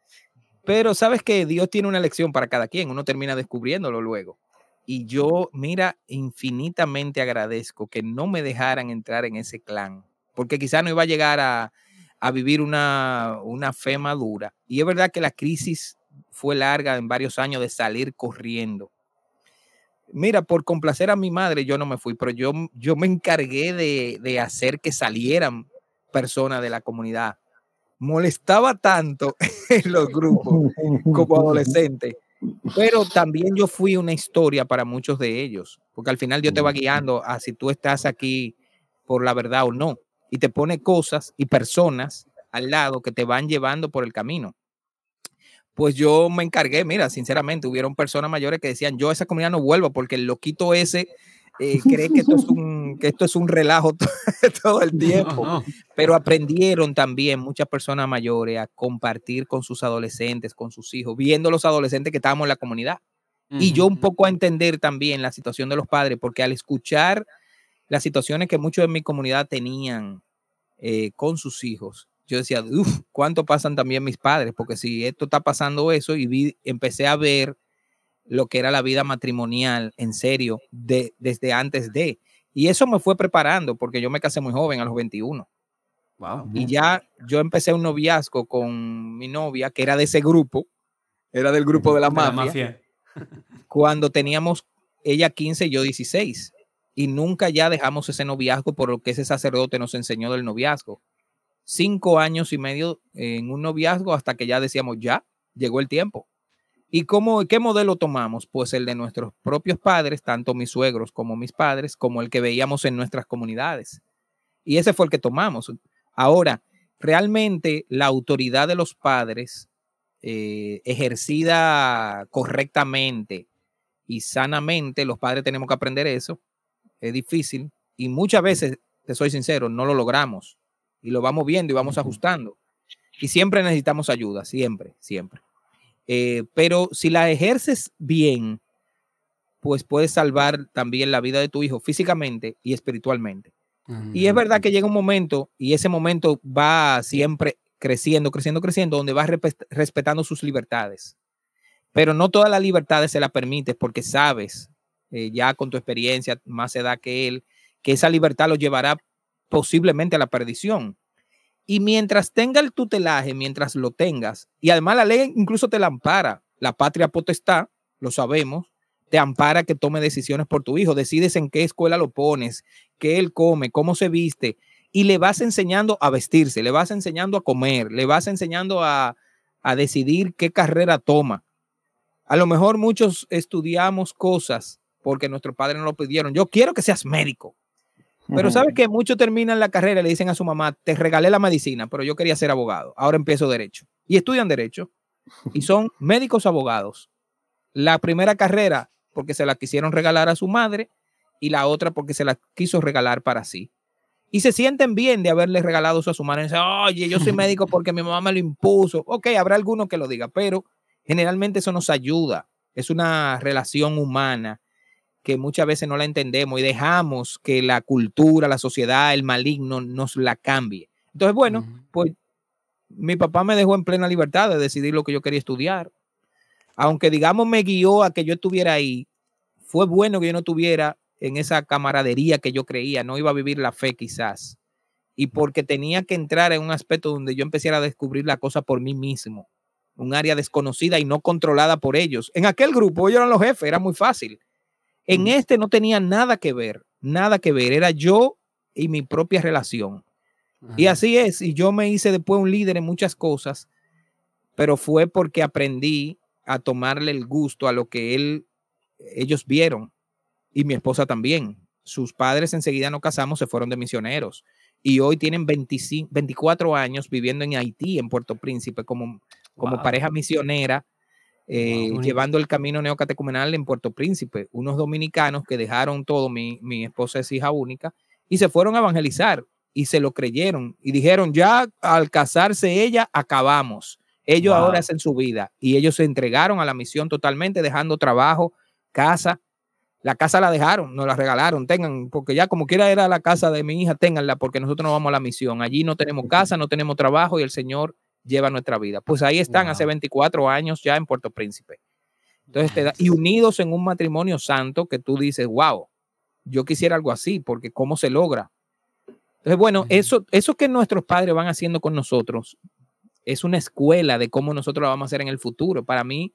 Pero sabes que Dios tiene una lección para cada quien, uno termina descubriéndolo luego. Y yo, mira, infinitamente agradezco que no me dejaran entrar en ese clan, porque quizá no iba a llegar a, a vivir una, una fe madura. Y es verdad que la crisis fue larga en varios años de salir corriendo. Mira, por complacer a mi madre, yo no me fui, pero yo, yo me encargué de, de hacer que salieran personas de la comunidad. Molestaba tanto en los grupos como adolescente, pero también yo fui una historia para muchos de ellos, porque al final Dios te va guiando a si tú estás aquí por la verdad o no, y te pone cosas y personas al lado que te van llevando por el camino pues yo me encargué, mira, sinceramente, hubieron personas mayores que decían, yo a esa comunidad no vuelvo porque el loquito ese eh, cree que esto, es un, que esto es un relajo todo, el tiempo. Pero aprendieron también muchas personas mayores a compartir con sus adolescentes, con sus hijos, viendo los adolescentes que estábamos en la comunidad. Y yo un poco a entender también la situación de los padres, porque al escuchar las situaciones que muchos de mi comunidad tenían eh, con sus hijos, yo decía, uff, ¿cuánto pasan también mis padres? Porque si esto está pasando eso y vi, empecé a ver lo que era la vida matrimonial en serio de, desde antes de. Y eso me fue preparando porque yo me casé muy joven, a los 21. Wow. Y ya yo empecé un noviazgo con mi novia, que era de ese grupo, era del grupo de la, mafia, la mafia. cuando teníamos ella 15 y yo 16. Y nunca ya dejamos ese noviazgo por lo que ese sacerdote nos enseñó del noviazgo cinco años y medio en un noviazgo hasta que ya decíamos, ya, llegó el tiempo. ¿Y cómo, qué modelo tomamos? Pues el de nuestros propios padres, tanto mis suegros como mis padres, como el que veíamos en nuestras comunidades. Y ese fue el que tomamos. Ahora, realmente la autoridad de los padres eh, ejercida correctamente y sanamente, los padres tenemos que aprender eso. Es difícil y muchas veces, te soy sincero, no lo logramos y lo vamos viendo y vamos ajustando. Y siempre necesitamos ayuda, siempre, siempre. Eh, pero si la ejerces bien, pues puedes salvar también la vida de tu hijo físicamente y espiritualmente. Y es verdad que llega un momento y ese momento va siempre creciendo, creciendo, creciendo, donde vas respetando sus libertades. Pero no todas las libertades se las permites porque sabes, eh, ya con tu experiencia, más edad que él, que esa libertad lo llevará posiblemente a la perdición. Y mientras tenga el tutelaje, mientras lo tengas, y además la ley incluso te la ampara, la patria potestad, lo sabemos, te ampara que tome decisiones por tu hijo, decides en qué escuela lo pones, qué él come, cómo se viste, y le vas enseñando a vestirse, le vas enseñando a comer, le vas enseñando a, a decidir qué carrera toma. A lo mejor muchos estudiamos cosas porque nuestros padres nos lo pidieron. Yo quiero que seas médico. Pero sabes que muchos terminan la carrera y le dicen a su mamá, te regalé la medicina, pero yo quería ser abogado, ahora empiezo derecho. Y estudian derecho y son médicos abogados. La primera carrera porque se la quisieron regalar a su madre y la otra porque se la quiso regalar para sí. Y se sienten bien de haberle regalado eso a su madre. Y dicen, oye, yo soy médico porque mi mamá me lo impuso. Ok, habrá alguno que lo diga, pero generalmente eso nos ayuda. Es una relación humana que muchas veces no la entendemos y dejamos que la cultura, la sociedad, el maligno nos la cambie. Entonces, bueno, pues mi papá me dejó en plena libertad de decidir lo que yo quería estudiar. Aunque, digamos, me guió a que yo estuviera ahí, fue bueno que yo no estuviera en esa camaradería que yo creía, no iba a vivir la fe quizás. Y porque tenía que entrar en un aspecto donde yo empezara a descubrir la cosa por mí mismo, un área desconocida y no controlada por ellos. En aquel grupo ellos eran los jefes, era muy fácil en este no tenía nada que ver, nada que ver, era yo y mi propia relación. Y así es, y yo me hice después un líder en muchas cosas, pero fue porque aprendí a tomarle el gusto a lo que él, ellos vieron, y mi esposa también. Sus padres enseguida nos casamos, se fueron de misioneros, y hoy tienen 25, 24 años viviendo en Haití, en Puerto Príncipe, como, como pareja misionera eh, llevando el camino neocatecumenal en Puerto Príncipe, unos dominicanos que dejaron todo, mi, mi, esposa es hija única, y se fueron a evangelizar y se lo creyeron y dijeron, ya al casarse ella, acabamos. Ellos ahora hacen su vida y ellos se entregaron a la misión totalmente, dejando trabajo, casa, La casa la dejaron, nos la regalaron, tengan, porque ya como quiera era la casa de mi hija, ténganla, porque nosotros no vamos a la misión. Allí no tenemos casa, no tenemos trabajo y el Señor lleva nuestra vida. Pues ahí están, hace 24 años ya en Puerto Príncipe. Entonces, y unidos en un matrimonio santo que tú dices, wow, yo quisiera algo así, porque ¿cómo se logra? Entonces, bueno, eso, eso que nuestros padres van haciendo con nosotros es una escuela de cómo nosotros lo vamos a hacer en el futuro. Para mí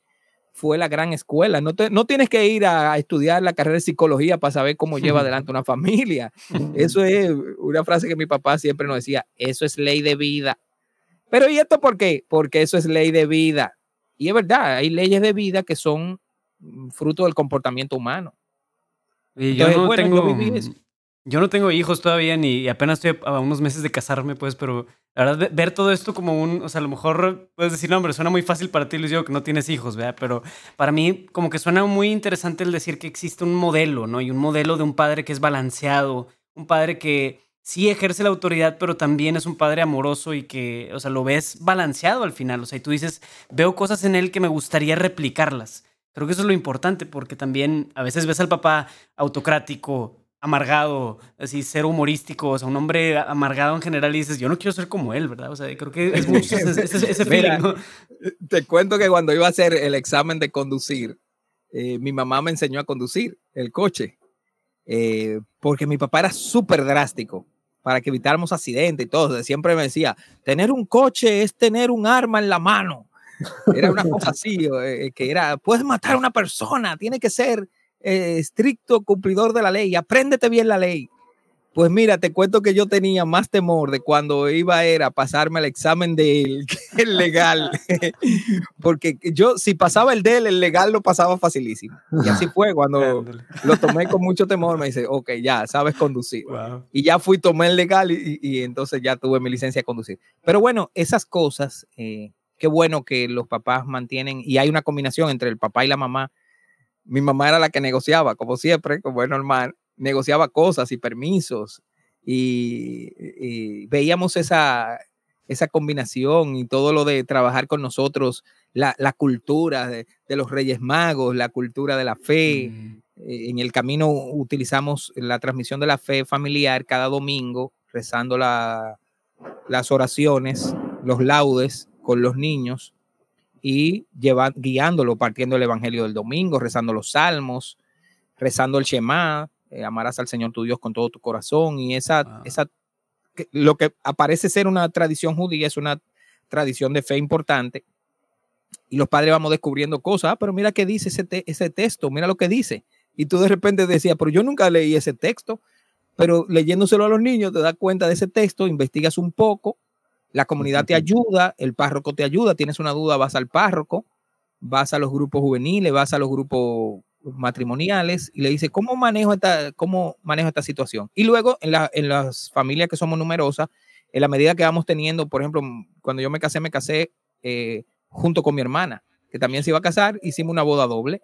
fue la gran escuela. No, no tienes que ir a, estudiar la carrera de psicología para saber cómo lleva adelante una familia. Eso es una frase que mi papá siempre nos decía, eso es ley de vida. Pero ¿y esto por qué? Porque eso es ley de vida. Y es verdad, hay leyes de vida que son fruto del comportamiento humano. Y yo no tengo... Yo no tengo hijos todavía ni apenas estoy a unos meses de casarme, pues, pero la verdad, ver todo esto como un, o sea, a lo mejor puedes decir, no, hombre, suena muy fácil para ti, Luis, digo que no tienes hijos, ¿verdad? Pero para mí como que suena muy interesante el decir que existe un modelo, ¿no? Y un modelo de un padre que es balanceado, un padre que sí ejerce la autoridad, pero también es un padre amoroso y que, o sea, lo ves balanceado al final, o sea, y tú dices, veo cosas en él que me gustaría replicarlas. Creo que eso es lo importante, porque también a veces ves al papá autocrático, amargado, así, ser humorístico, o sea, un hombre amargado en general y dices, yo no quiero ser como él, ¿verdad? O sea, creo que es mucho ese, ese, feeling, Te cuento que cuando iba a hacer el examen de conducir, eh, mi mamá me enseñó a conducir el coche, eh, porque mi papá era súper drástico para que evitáramos accidentes y todo. Siempre me decía, tener un coche es tener un arma en la mano. Era una cosa así, eh, que era, puedes matar a una persona, tiene que ser eh, estricto cumplidor de la ley, apréndete bien la ley. Pues mira, te cuento que yo tenía más temor de cuando iba a, a pasarme el examen del el legal, porque yo si pasaba el del, el legal lo pasaba facilísimo. Y así fue cuando lo tomé con mucho temor, me dice, ok, ya sabes conducir. Y ya fui, tomé el legal y, entonces ya tuve mi licencia de conducir. Pero bueno, esas cosas, eh, qué bueno que los papás mantienen y hay una combinación entre el papá y la mamá mi mamá era la que negociaba, como siempre, como es normal, negociaba cosas y permisos y, veíamos esa, esa combinación y todo lo de trabajar con nosotros, la, cultura de, los Reyes Magos, la cultura de la fe. Mm. Eh, en el camino utilizamos la transmisión de la fe familiar cada domingo, rezando las oraciones, los laudes con los niños y guiándolo, partiendo el Evangelio del domingo, rezando los salmos, rezando el Shema, eh, amarás al Señor tu Dios con todo tu corazón y esa, esa lo que aparece ser una tradición judía es una tradición de fe importante y los padres vamos descubriendo cosas, ah, pero mira qué dice ese, ese texto, mira lo que dice. Y tú de repente decías, pero yo nunca leí ese texto, pero leyéndoselo a los niños te das cuenta de ese texto, investigas un poco la comunidad te ayuda, el párroco te ayuda, tienes una duda, vas al párroco, vas a los grupos juveniles, vas a los grupos matrimoniales y le dices, ¿cómo manejo esta, cómo manejo esta situación? Y luego en, en las familias que somos numerosas, en la medida que vamos teniendo, por ejemplo, cuando yo me casé, me casé eh, junto con mi hermana, que también se iba a casar, hicimos una boda doble.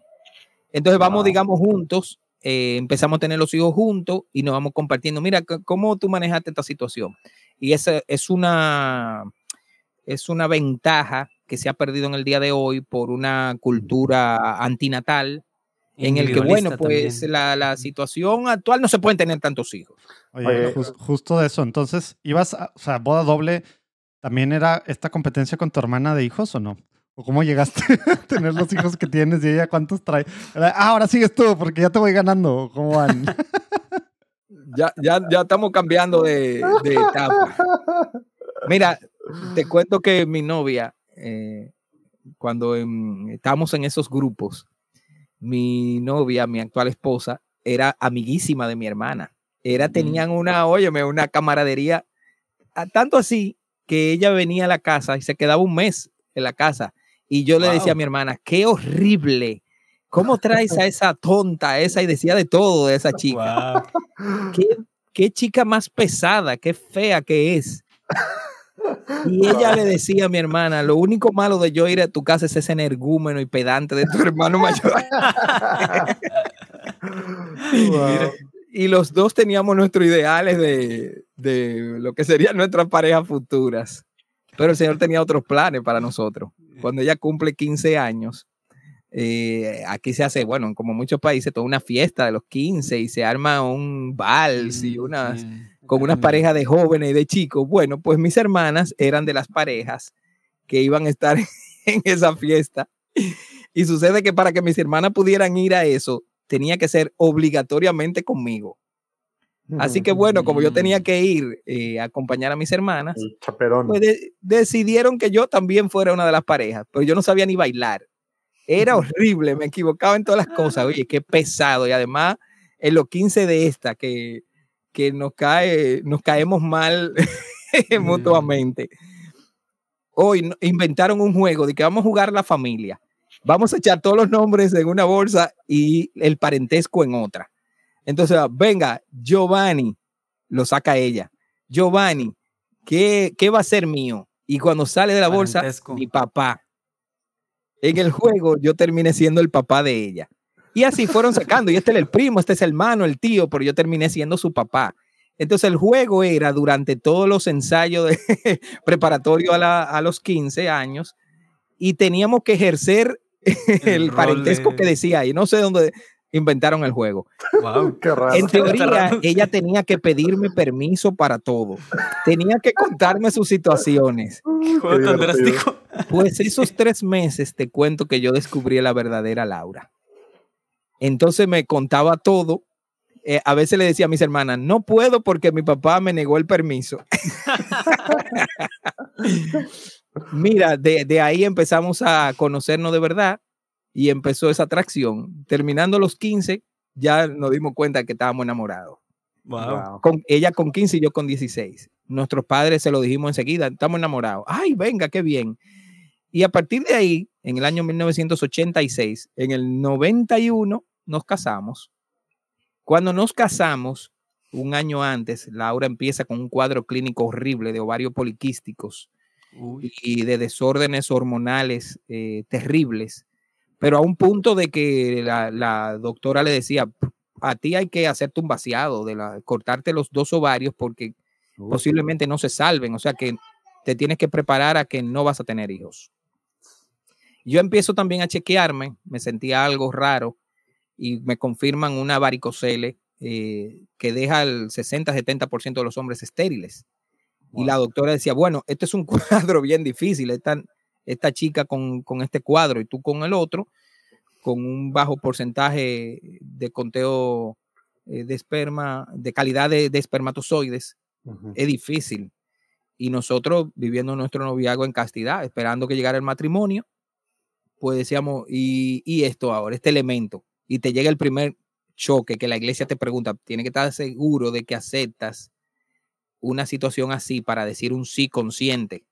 Entonces vamos, digamos, juntos, eh, empezamos a tener los hijos juntos y nos vamos compartiendo, mira, ¿cómo tú manejaste esta situación? Y esa es una, es una ventaja que se ha perdido en el día de hoy por una cultura antinatal en el que, bueno, pues la, la, situación actual no se pueden tener tantos hijos. Oye, justo de eso, entonces, ¿ibas, a, o sea, boda doble, también era esta competencia con tu hermana de hijos o no? ¿O cómo llegaste a tener los hijos que tienes y ella cuántos trae? Ah, ahora sigues tú, porque ya te voy ganando. ¿Cómo van? ya, ya, ya estamos cambiando de, etapa. Mira, te cuento que mi novia, eh, cuando estábamos en esos grupos, mi novia, mi actual esposa, era amiguísima de mi hermana. Era, tenían una, óyeme, una camaradería, tanto así que ella venía a la casa y se quedaba un mes en la casa. Y yo le decía a mi hermana, qué horrible ¿Cómo traes a esa tonta, esa y decía de todo de esa chica? ¿Qué, chica más pesada, qué fea que es. Y ella le decía a mi hermana, lo único malo de yo ir a tu casa es ese energúmeno y pedante de tu hermano mayor. Y los dos teníamos nuestros ideales de, de lo que serían nuestras parejas futuras. Pero el Señor tenía otros planes para nosotros. Cuando ella cumple 15 años, Eh, aquí se hace, bueno, como muchos países, toda una fiesta de los 15 y se arma un vals y Mm, unas, con unas parejas de jóvenes y de chicos. Bueno, pues mis hermanas eran de las parejas que iban a estar en esa fiesta. Y sucede que para que mis hermanas pudieran ir a eso, tenía que ser obligatoriamente conmigo. Así que bueno, como yo tenía Mm. que ir eh, a acompañar a mis hermanas, pues de- decidieron que yo también fuera una de las parejas, pero yo no sabía ni bailar. Era horrible, me equivocaba en todas las cosas. Oye, qué pesado. Y además, en los 15 de esta, que, que nos, cae, nos caemos mal mutuamente. Hoy inventaron un juego de que vamos a jugar la familia. Vamos a echar todos los nombres en una bolsa y el parentesco en otra. Entonces, venga, Giovanni, lo saca ella. Giovanni, ¿qué, qué va a ser mío? Y cuando sale de la bolsa, Parentesco. mi papá. En el juego yo terminé siendo el papá de ella. Y así fueron sacando. Y este es el primo, este es el hermano, el tío, pero yo terminé siendo su papá. Entonces el juego era durante todos los ensayos de preparatorio a, la- a los 15 años y teníamos que ejercer el, parentesco de- que decía ahí. No sé dónde inventaron el juego. Wow. Qué raro. En teoría, raro. ella tenía que pedirme permiso para todo. Tenía que contarme sus situaciones. Juego tan divertido. drástico. Pues esos tres meses te cuento que yo descubrí la verdadera Laura. Entonces me contaba todo. Eh, a veces le decía a mis hermanas, no puedo porque mi papá me negó el permiso. Mira, de, de ahí empezamos a conocernos de verdad y empezó esa atracción. Terminando los 15, ya nos dimos cuenta que estábamos enamorados. Wow. Wow. Con, ella con 15 y yo con 16. Nuestros padres se lo dijimos enseguida, estamos enamorados. Ay, venga, qué bien. Y a partir de ahí, en el año 1986, en el 91, nos casamos. Cuando nos casamos, un año antes, Laura empieza con un cuadro clínico horrible de ovarios poliquísticos Uy. y de desórdenes hormonales eh, terribles, pero a un punto de que la, la doctora le decía, a ti hay que hacerte un vaciado, de la, cortarte los dos ovarios porque posiblemente no se salven, o sea que te tienes que preparar a que no vas a tener hijos. Yo empiezo también a chequearme, me sentía algo raro y me confirman una varicocele eh, que deja el 60-70% de los hombres estériles. Y la doctora decía, bueno, este es un cuadro bien difícil, esta, esta chica con, con este cuadro y tú con el otro, con un bajo porcentaje de conteo eh, de esperma, de calidad de, de espermatozoides, es difícil. Y nosotros viviendo nuestro noviazgo en castidad, esperando que llegara el matrimonio, pues decíamos, y, y esto ahora, este elemento, y te llega el primer choque que la iglesia te pregunta, tiene que estar seguro de que aceptas una situación así para decir un sí consciente.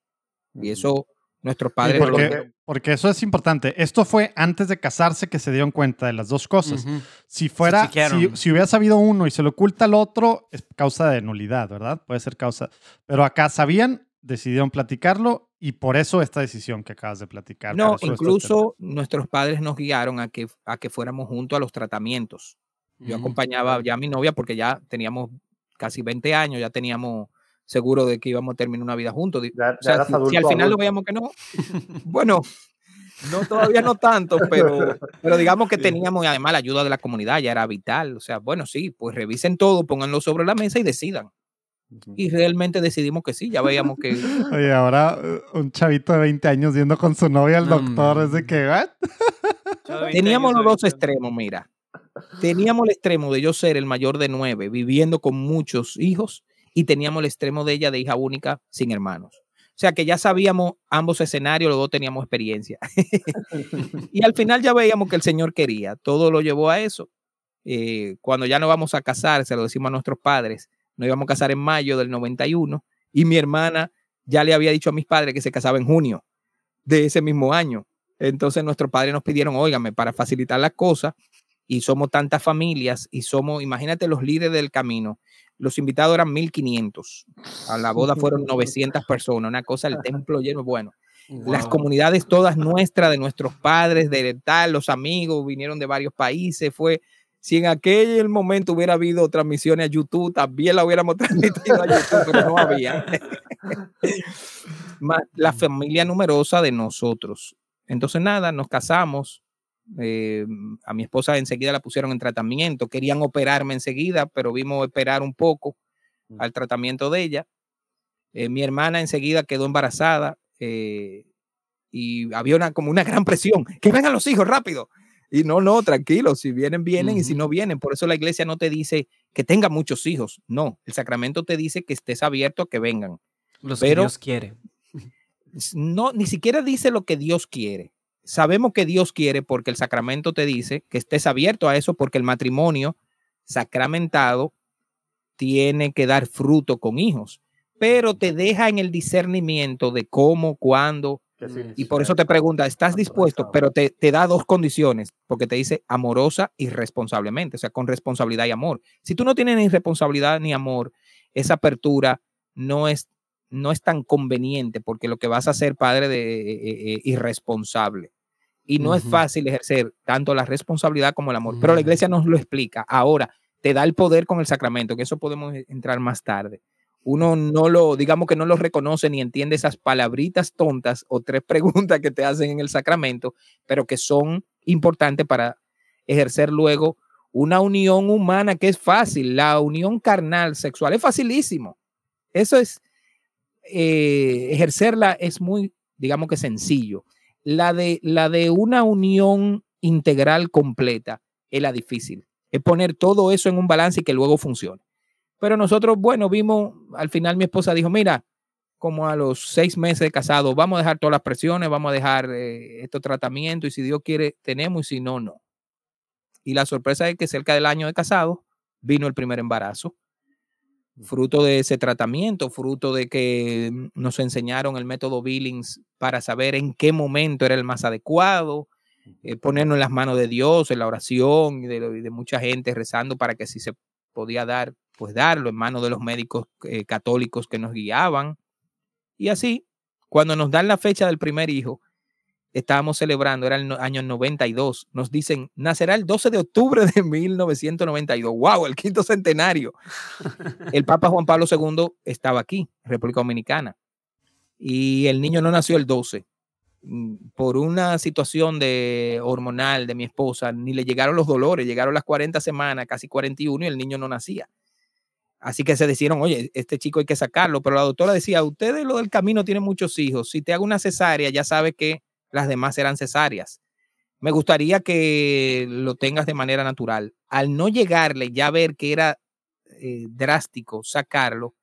Y eso nuestros Sí, padres no lo- porque, porque eso es importante. Esto fue antes de casarse que se dieron cuenta de las dos cosas. Si fuera, si, si hubiera sabido uno y se lo oculta al otro, es causa de nulidad, ¿verdad? Puede ser causa. Pero acá sabían, decidieron platicarlo y por eso esta decisión que acabas de platicar. No, esto incluso nuestros padres nos guiaron a que, a que fuéramos juntos a los tratamientos. Yo acompañaba ya a mi novia porque ya teníamos casi 20 años, ya teníamos seguro de que íbamos a terminar una vida juntos. Ya- o sea, si, si al adulto, final lo veíamos que no, bueno, no todavía no tanto, pero, pero digamos que teníamos y además la ayuda de la comunidad, ya era vital. O sea, bueno, sí, pues revisen todo, pónganlo sobre la mesa y decidan. Y realmente decidimos que sí, ya veíamos que Oye, ahora eh, un chavito de 20 años yendo con su novia al doctor, es de man. que, ¿what? Yo de 20 Teníamos los dos extremos, mira. Teníamos el extremo de yo ser el mayor de nueve, viviendo con muchos hijos, y teníamos el extremo de ella de hija única sin hermanos. O sea que ya sabíamos ambos escenarios, los dos teníamos experiencia. y al final ya veíamos que el Señor quería, todo lo llevó a eso. Eh, cuando ya nos vamos a casar, se lo decimos a nuestros padres, nos íbamos a casar en mayo del 91, y mi hermana ya le había dicho a mis padres que se casaba en junio de ese mismo año. Entonces nuestros padres nos pidieron, óigame, para facilitar las cosas, y somos tantas familias, y somos, imagínate los líderes del camino, los invitados eran 1500, a la boda fueron 900 personas, una cosa, el templo lleno, bueno, las comunidades todas nuestras, de nuestros padres, de tal, los amigos vinieron de varios países, fue, si en aquel momento hubiera habido transmisiones a YouTube, también la hubiéramos transmitido a YouTube, pero no había. La familia numerosa de nosotros. Entonces, nada, nos casamos Eh, a mi esposa enseguida la pusieron en tratamiento. Querían operarme enseguida, pero vimos esperar un poco al tratamiento de ella. Eh, mi hermana enseguida quedó embarazada eh, y había una, como una gran presión. Que vengan los hijos rápido. Y no, no, tranquilo, si vienen, vienen, y si no vienen. Por eso la iglesia no te dice que tenga muchos hijos. No, el sacramento te dice que estés abierto a que vengan. Los Pero- que Dios quiere. No, ni siquiera dice lo que Dios quiere. Sabemos que Dios quiere porque el sacramento te dice que estés abierto a eso porque el matrimonio sacramentado tiene que dar fruto con hijos, pero te deja en el discernimiento de cómo, cuándo, sí, y por eso te pregunta, ¿estás dispuesto? Pero te, te da dos condiciones, porque te dice amorosa y responsablemente, o sea, con responsabilidad y amor. Si tú no tienes ni responsabilidad ni amor, esa apertura no es, no es tan conveniente, porque lo que vas a ser padre de eh, eh, irresponsable. Y no es fácil ejercer tanto la responsabilidad como el amor, pero la Mm. iglesia nos lo explica. Ahora, te da el poder con el sacramento, que eso podemos entrar más tarde uno no lo, digamos que no lo reconoce ni entiende esas palabritas tontas o tres preguntas que te hacen en el sacramento, pero que son importantes para ejercer luego una unión humana que es fácil. La unión carnal sexual es facilísimo. Eso es, eh, ejercerla es muy, digamos que sencillo. La de, la de una unión integral completa es la difícil. Es poner todo eso en un balance y que luego funcione. Pero nosotros, bueno, vimos, al final mi esposa dijo, mira, como a los seis meses de casado, vamos a dejar todas las presiones, vamos a dejar eh, estos tratamientos y si Dios quiere, tenemos y si no, no. Y la sorpresa es que cerca del año de casado vino el primer embarazo, fruto de ese tratamiento, fruto de que mm, nos enseñaron el método Billings para saber en qué momento era el más adecuado, eh, ponernos en las manos de Dios, en la oración y de, de mucha gente rezando para que si se podía dar, pues darlo en manos de los médicos eh, católicos que nos guiaban. Y así, cuando nos dan la fecha del primer hijo, estábamos celebrando, era el no- año 92, nos dicen, nacerá el 12 de octubre de 1992. ¡Wow! El quinto centenario. El Papa Juan Pablo II estaba aquí, República Dominicana, y el niño no nació el 12. Mm, Por una situación de hormonal de mi esposa, ni le llegaron los dolores, llegaron las 40 semanas, casi 41, y el niño no nacía. Así que se decidieron, oye, este chico hay que sacarlo, pero la doctora decía, ustedes lo del camino tienen muchos hijos, si te hago una cesárea, ya sabes que las demás serán cesáreas. Me gustaría que lo tengas de manera natural. Al no llegarle, ya ver que era eh, drástico sacarlo,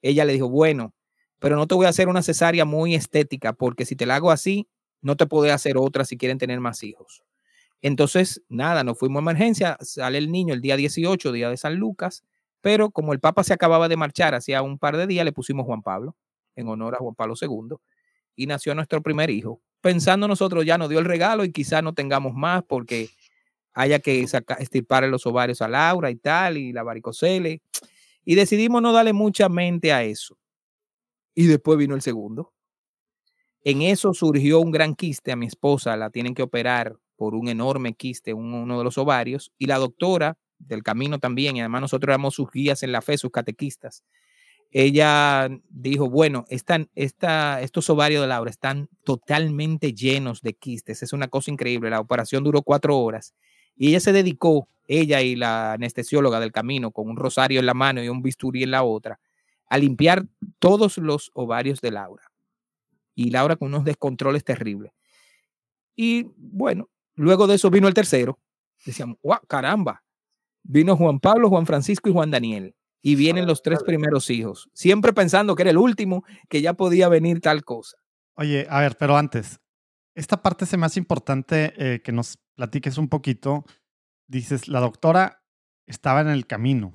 ella le dijo, bueno, pero no te voy a hacer una cesárea muy estética, porque si te la hago así, no te puedo hacer otra si quieren tener más hijos. Entonces, nada, nos fuimos a emergencia, sale el niño el día 18, día de San Lucas, pero como el Papa se acababa de marchar hacía un par de días, le pusimos Juan Pablo, en honor a Juan Pablo II, y nació nuestro primer hijo. Pensando nosotros ya nos dio el regalo y quizás no tengamos más porque haya que sacar, estirparle los ovarios a Laura y tal, y la varicocele. Y decidimos no darle mucha mente a eso. Y después vino el segundo. En eso surgió un gran quiste a mi esposa, la tienen que operar por un enorme quiste, un- uno de los ovarios, y la doctora del camino también, y además nosotros éramos sus guías en la fe, sus catequistas. Ella dijo, bueno, están, esta, estos ovarios de Laura están totalmente llenos de quistes, es una cosa increíble, la operación duró cuatro horas, y ella se dedicó, ella y la anestesióloga del camino, con un rosario en la mano y un bisturí en la otra, a limpiar todos los ovarios de Laura. Y Laura con unos descontroles terribles. Y bueno, luego de eso vino el tercero. Decíamos, ¡guau, caramba! Vino Juan Pablo, Juan Francisco y Juan Daniel. Y vienen los tres primeros hijos, siempre pensando que era el último, que ya podía venir tal cosa. Oye, a ver, pero antes, esta parte se me hace importante eh, que nos platiques un poquito. Dices, la doctora estaba en el camino.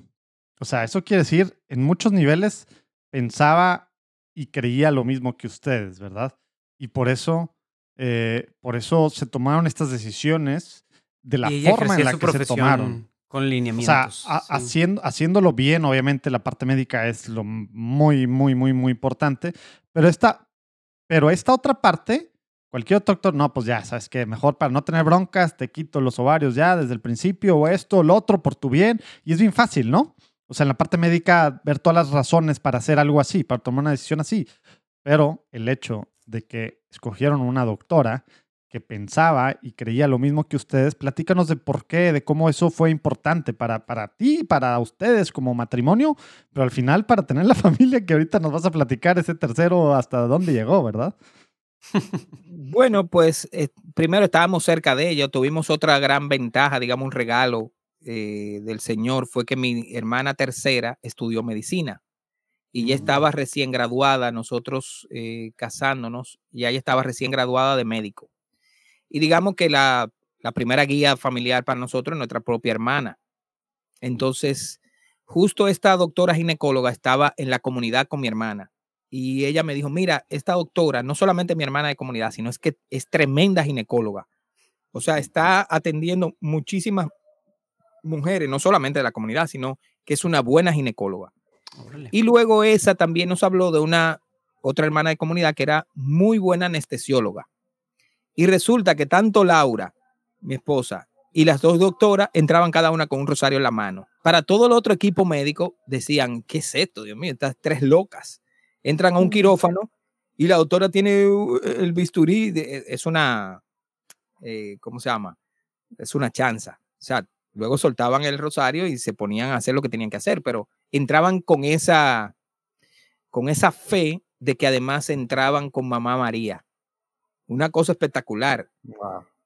O sea, eso quiere decir, en muchos niveles pensaba y creía lo mismo que ustedes, ¿verdad? Y por eso, eh, por eso se tomaron estas decisiones de la forma en la que se tomaron. Con O sea, lineamientos. a- sí. haciendo, haciéndolo bien, obviamente la parte médica es lo muy, muy, muy, muy importante. Pero esta, pero esta otra parte, cualquier otro doctor, no, pues ya, sabes que mejor para no tener broncas, te quito los ovarios ya desde el principio, o esto, o lo otro, por tu bien. Y es bien fácil, ¿no? O sea, en la parte médica, ver todas las razones para hacer algo así, para tomar una decisión así. Pero el hecho de que escogieron una doctora que pensaba y creía lo mismo que ustedes. Platícanos de por qué, de cómo eso fue importante para, para ti, para ustedes como matrimonio, pero al final para tener la familia que ahorita nos vas a platicar ese tercero hasta dónde llegó, ¿verdad? Bueno, pues eh, primero estábamos cerca de ella, tuvimos otra gran ventaja, digamos un regalo eh, del Señor, fue que mi hermana tercera estudió medicina y ya estaba recién graduada, nosotros eh, casándonos, y ella estaba recién graduada de médico. Y digamos que la, la primera guía familiar para nosotros es nuestra propia hermana. Entonces, justo esta doctora ginecóloga estaba en la comunidad con mi hermana. Y ella me dijo, mira, esta doctora, no solamente mi hermana de comunidad, sino es que es tremenda ginecóloga. O sea, está atendiendo muchísimas mujeres, no solamente de la comunidad, sino que es una buena ginecóloga. Y luego esa también nos habló de una otra hermana de comunidad que era muy buena anestesióloga. Y resulta que tanto Laura, mi esposa, y las dos doctoras entraban cada una con un rosario en la mano. Para todo el otro equipo médico decían, ¿qué es esto? Dios mío, estas tres locas. Entran a un quirófano y la doctora tiene uh, el bisturí, e, es una, eh, ¿cómo se llama? Es una chanza. O sea, luego soltaban el rosario y se ponían a hacer lo que tenían que hacer, pero entraban con esa, con esa fe de que además entraban con mamá María. Una cosa espectacular.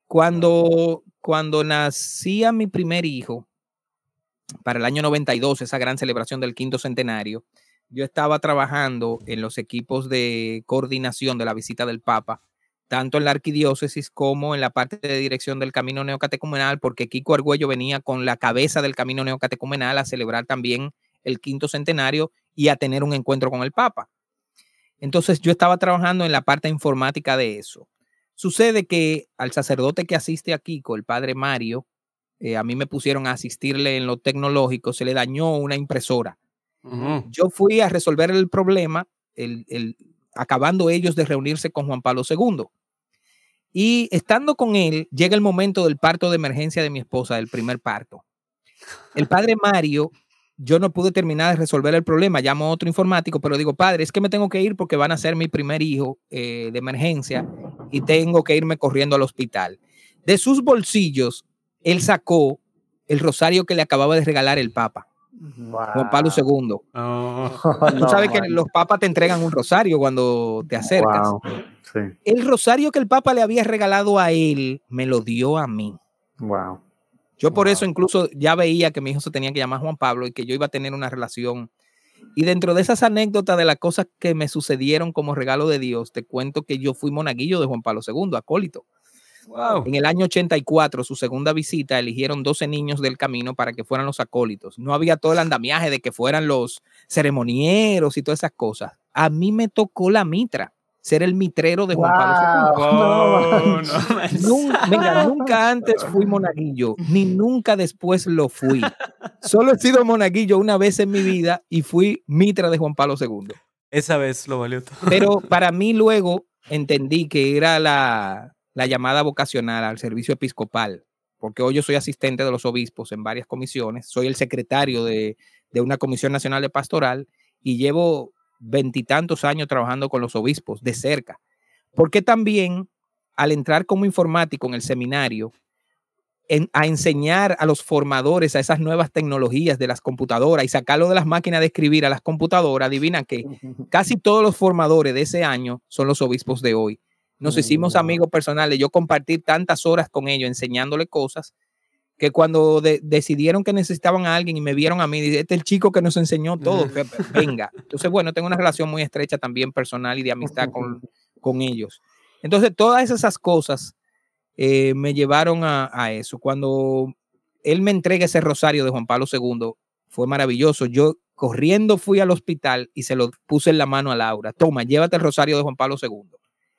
Cuando, cuando nacía mi primer hijo, para el año 92, esa gran celebración del quinto centenario, yo estaba trabajando en los equipos de coordinación de la visita del Papa, tanto en la arquidiócesis como en la parte de dirección del camino neocatecumenal, porque Kiko Argüello venía con la cabeza del camino neocatecumenal a celebrar también el quinto centenario y a tener un encuentro con el Papa. Entonces yo estaba trabajando en la parte informática de eso. Sucede que al sacerdote que asiste a Kiko, el padre Mario, eh, a mí me pusieron a asistirle en lo tecnológico, se le dañó una impresora. Yo fui a resolver el problema, el, acabando ellos de reunirse con Juan Pablo II. Y estando con él, llega el momento del parto de emergencia de mi esposa, del primer parto. El padre Mario yo no pude terminar de resolver el problema, llamo a otro informático, pero digo, padre, es que me tengo que ir porque van a ser mi primer hijo eh, de emergencia y tengo que irme corriendo al hospital. De sus bolsillos, él sacó el rosario que le acababa de regalar el Papa, Juan Pablo II. Tú sabes que los papas te entregan un rosario cuando te acercas. El rosario que el Papa le había regalado a él, me lo dio a mí. Wow. Yo por eso incluso ya veía que mi hijo se tenía que llamar Juan Pablo y que yo iba a tener una relación. Y dentro de esas anécdotas de las cosas que me sucedieron como regalo de Dios, te cuento que yo fui monaguillo de Juan Pablo II, acólito. En el año 84, su segunda visita, eligieron 12 niños del camino para que fueran los acólitos. No había todo el andamiaje de que fueran los ceremonieros y todas esas cosas. A mí me tocó la mitra ser el mitrero de Juan Pablo II. nunca, antes fui monaguillo, ni nunca después lo fui. Solo he sido monaguillo una vez en mi vida y fui mitra de Juan Pablo II. Esa vez lo valió todo. Pero para mí luego entendí que era la, la llamada vocacional al servicio episcopal, porque hoy yo soy asistente de los obispos en varias comisiones, soy el secretario de, de una comisión nacional de pastoral y llevo veintitantos años trabajando con los obispos de cerca, porque también al entrar como informático en el seminario, a enseñar a los formadores a esas nuevas tecnologías de las computadoras y sacarlo de las máquinas de escribir a las computadoras, adivina que casi todos los formadores de ese año son los obispos de hoy. Nos hicimos amigos personales, yo compartí tantas horas con ellos enseñándole cosas que cuando decidieron que necesitaban a alguien y me vieron a mí, este es el chico que nos enseñó todo, venga. Entonces, bueno, tengo una relación muy estrecha también personal y de amistad con, con ellos. Entonces, todas esas cosas eh, me llevaron a, a, eso. Cuando él me entrega ese rosario de Juan Pablo II, fue maravilloso. Yo corriendo fui al hospital y se lo puse en la mano a Laura. Toma, llévate el rosario de Juan Pablo II.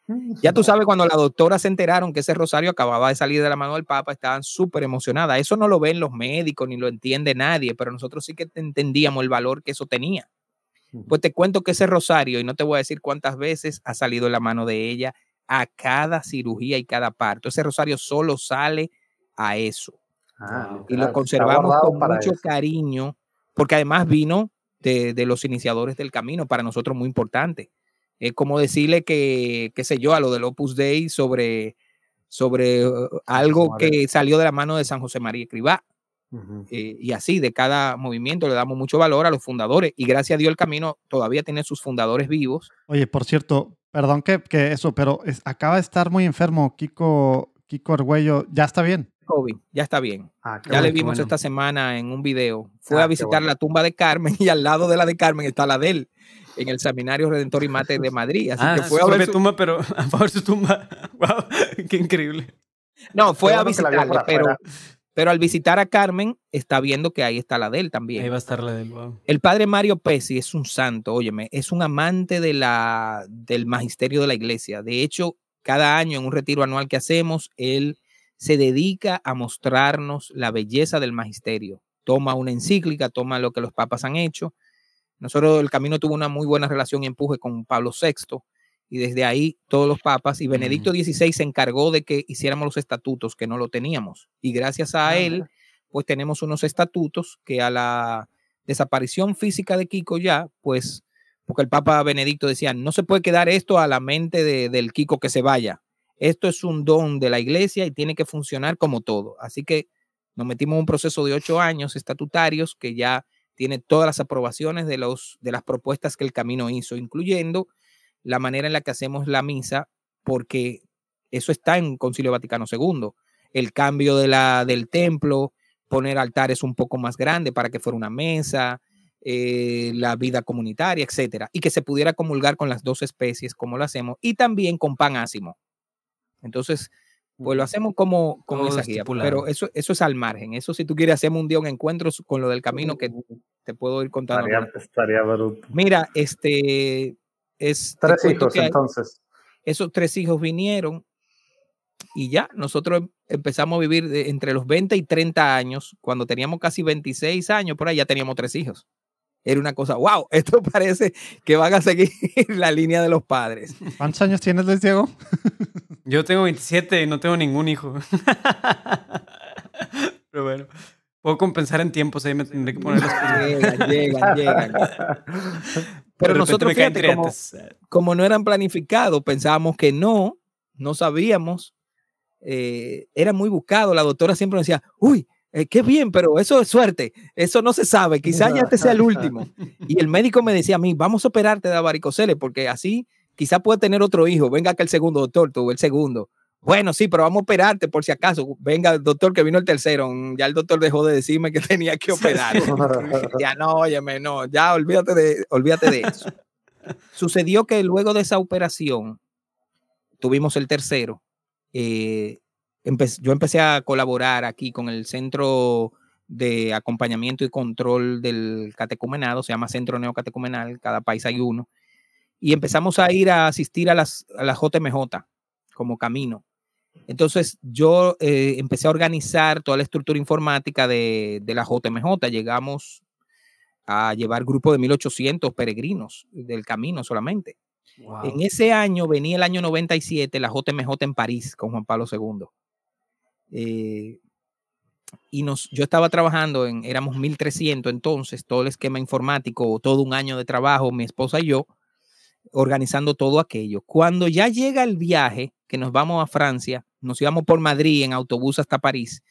Ya tú sabes, cuando la doctora se enteraron que ese rosario acababa de salir de la mano del Papa, estaban súper emocionadas. Eso no lo ven los médicos ni lo entiende nadie, pero nosotros sí que entendíamos el valor que eso tenía. Pues te cuento que ese rosario, y no te voy a decir cuántas veces ha salido en la mano de ella a cada cirugía y cada parto. Ese rosario solo sale a eso. Ah, y lo conservamos con mucho cariño, porque además vino de, de los iniciadores del camino, para nosotros muy importante. Es como decirle que, qué sé yo, a lo del Opus Dei sobre, sobre uh, algo que salió de la mano de San José María Escribá. Eh, y así, de cada movimiento le damos mucho valor a los fundadores y gracias a Dios el camino todavía tiene sus fundadores vivos. Oye, por cierto, perdón que, que eso, pero acaba de estar muy enfermo Kiko, Kiko Argüello. ¿Ya está bien? COVID, ya está bien. Ah, ya le vimos esta semana en un video. Fue ah, a visitar la tumba de Carmen y al lado de la de Carmen está la de él en el Seminario Redentor y Mate de Madrid. Así ah, que fue a ver su tumba, pero a favor su tumba. ¡Wow! ¡Qué increíble! No, fue a visitarla, pero, pero al visitar a Carmen está viendo que ahí está la de él también. Ahí va a estar la de él, wow. El padre Mario Pesi es un santo, óyeme, es un amante de la, del magisterio de la iglesia. De hecho, cada año en un retiro anual que hacemos, él se dedica a mostrarnos la belleza del magisterio. Toma una encíclica, toma lo que los papas han hecho nosotros el camino tuvo una muy buena relación y empuje con Pablo VI y desde ahí todos los papas y Benedicto XVI se encargó de que hiciéramos los estatutos que no lo teníamos. Y gracias a ah, él pues tenemos unos estatutos que a la desaparición física de Kiko ya pues porque el Papa Benedicto decía no se puede quedar esto a la mente del Kiko que se vaya. Esto es un don de la iglesia y tiene que funcionar como todo así que nos metimos en un proceso de ocho años estatutarios que ya tiene todas las aprobaciones de, los, de las propuestas que el camino hizo, incluyendo la manera en la que hacemos la misa, porque eso está en Concilio Vaticano II. El cambio de la, del templo, poner altares un poco más grandes para que fuera una mesa, eh, la vida comunitaria, etcétera, y que se pudiera comulgar con las dos especies como lo hacemos, y también con pan ácimo. Entonces, pues lo hacemos como, como esa guía, pero eso, eso es al margen. Eso si tú quieres hacemos un día un encuentro con lo del camino que te puedo ir contando. Estaría, bruto. Mira, este es tres hijos entonces. Esos tres hijos vinieron y ya nosotros empezamos a vivir entre los 20 y 30 años. Cuando teníamos casi 26 años, por ahí ya teníamos tres hijos. Era una cosa, wow, esto parece que van a seguir la línea de los padres. ¿Cuántos años tienes, Luis Diego? Yo tengo 27 y no tengo ningún hijo. Pero bueno, puedo compensar en tiempos, ahí me tendré que poner las Llegan, llegan, llegan. Pero nosotros, fíjate, como, no eran planificados, pensábamos que no, no sabíamos. Eh, era muy buscado. La doctora siempre nos decía, uy, eh, qué bien, pero eso es suerte, eso no se sabe, quizás ya este sea el último. Y el médico me decía a mí, vamos a operarte de varicocele, porque así quizá puede tener otro hijo, venga que el segundo doctor, tuvo el segundo. Bueno, sí, pero vamos a operarte por si acaso. Venga, el doctor, que vino el tercero. Ya el doctor dejó de decirme que tenía que operar. ya no, óyeme, no, ya olvídate de, olvídate de eso. Sucedió que luego de esa operación, tuvimos el tercero. Eh, yo empecé a colaborar aquí con el Centro de Acompañamiento y Control del Catecumenado, se llama Centro Neocatecumenal, cada país hay uno y empezamos a ir a asistir a las, a la JMJ como camino. Entonces yo eh, empecé a organizar toda la estructura informática de, de, la JMJ. Llegamos a llevar grupo de 1800 peregrinos del camino solamente. En ese año venía el año 97 la JMJ en París con Juan Pablo II. Eh, y nos, yo estaba trabajando en, éramos 1300 entonces, todo el esquema informático, todo un año de trabajo, mi esposa y yo, organizando todo aquello. Cuando ya llega el viaje, que nos vamos a Francia, nos íbamos por Madrid en autobús hasta París,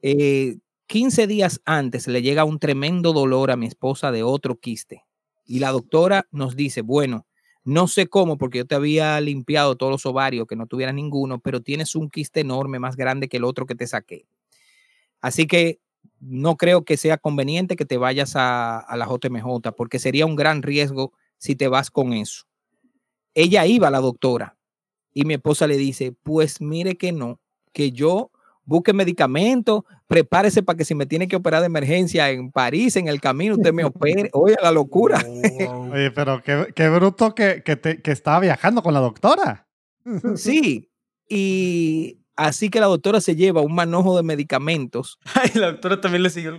15 eh, días antes le llega un tremendo dolor a mi esposa de otro quiste. Y la doctora nos dice, bueno, no sé cómo, porque yo te había limpiado todos los ovarios, que no tuviera ninguno, pero tienes un quiste enorme, más grande que el otro que te saqué. Así que no creo que sea conveniente que te vayas a, a la JMJ, porque sería un gran riesgo si te vas con eso. Ella iba a la doctora y mi esposa le dice, pues mire que no, que yo busque medicamento, prepárese para que si me tiene que operar de emergencia en París, en el camino, usted me opere. Oye, la locura. Oye, pero qué, bruto que, que estaba viajando con la doctora. Sí, y Así que la doctora se lleva un manojo de medicamentos. Ay, la doctora también le siguió.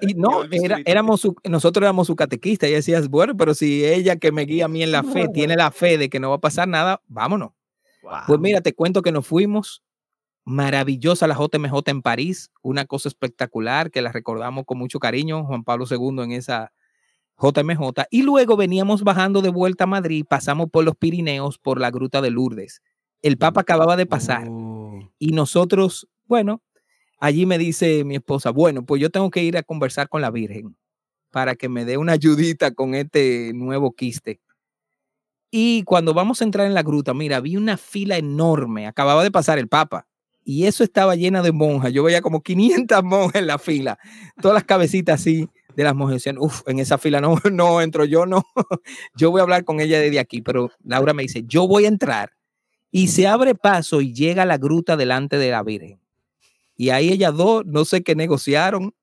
y no, era, éramos nosotros éramos su catequista. Y decía, bueno, pero si ella que me guía a mí en la fe tiene la fe de que no va a pasar nada, vámonos. Pues mira, te cuento que nos fuimos. Maravillosa la JMJ en París, una cosa espectacular que la recordamos con mucho cariño, Juan Pablo II en esa JMJ. Y luego veníamos bajando de vuelta a Madrid, pasamos por los Pirineos, por la Gruta de Lourdes El Papa acababa de pasar. Oh. Y nosotros, bueno, allí me dice mi esposa, bueno, pues yo tengo que ir a conversar con la Virgen para que me dé una ayudita con este nuevo quiste. Y cuando vamos a entrar en la gruta, mira, vi una fila enorme. Acababa de pasar el Papa. Y eso estaba llena de monjas. Yo veía como 500 monjas en la fila. Todas las cabecitas así de las monjas decían, uff, en esa fila no, no entro yo, no. Yo voy a hablar con ella desde aquí. Pero Laura me dice, yo voy a entrar. Y se abre paso y llega a la gruta delante de la Virgen. Y ahí ellas dos, no sé qué negociaron,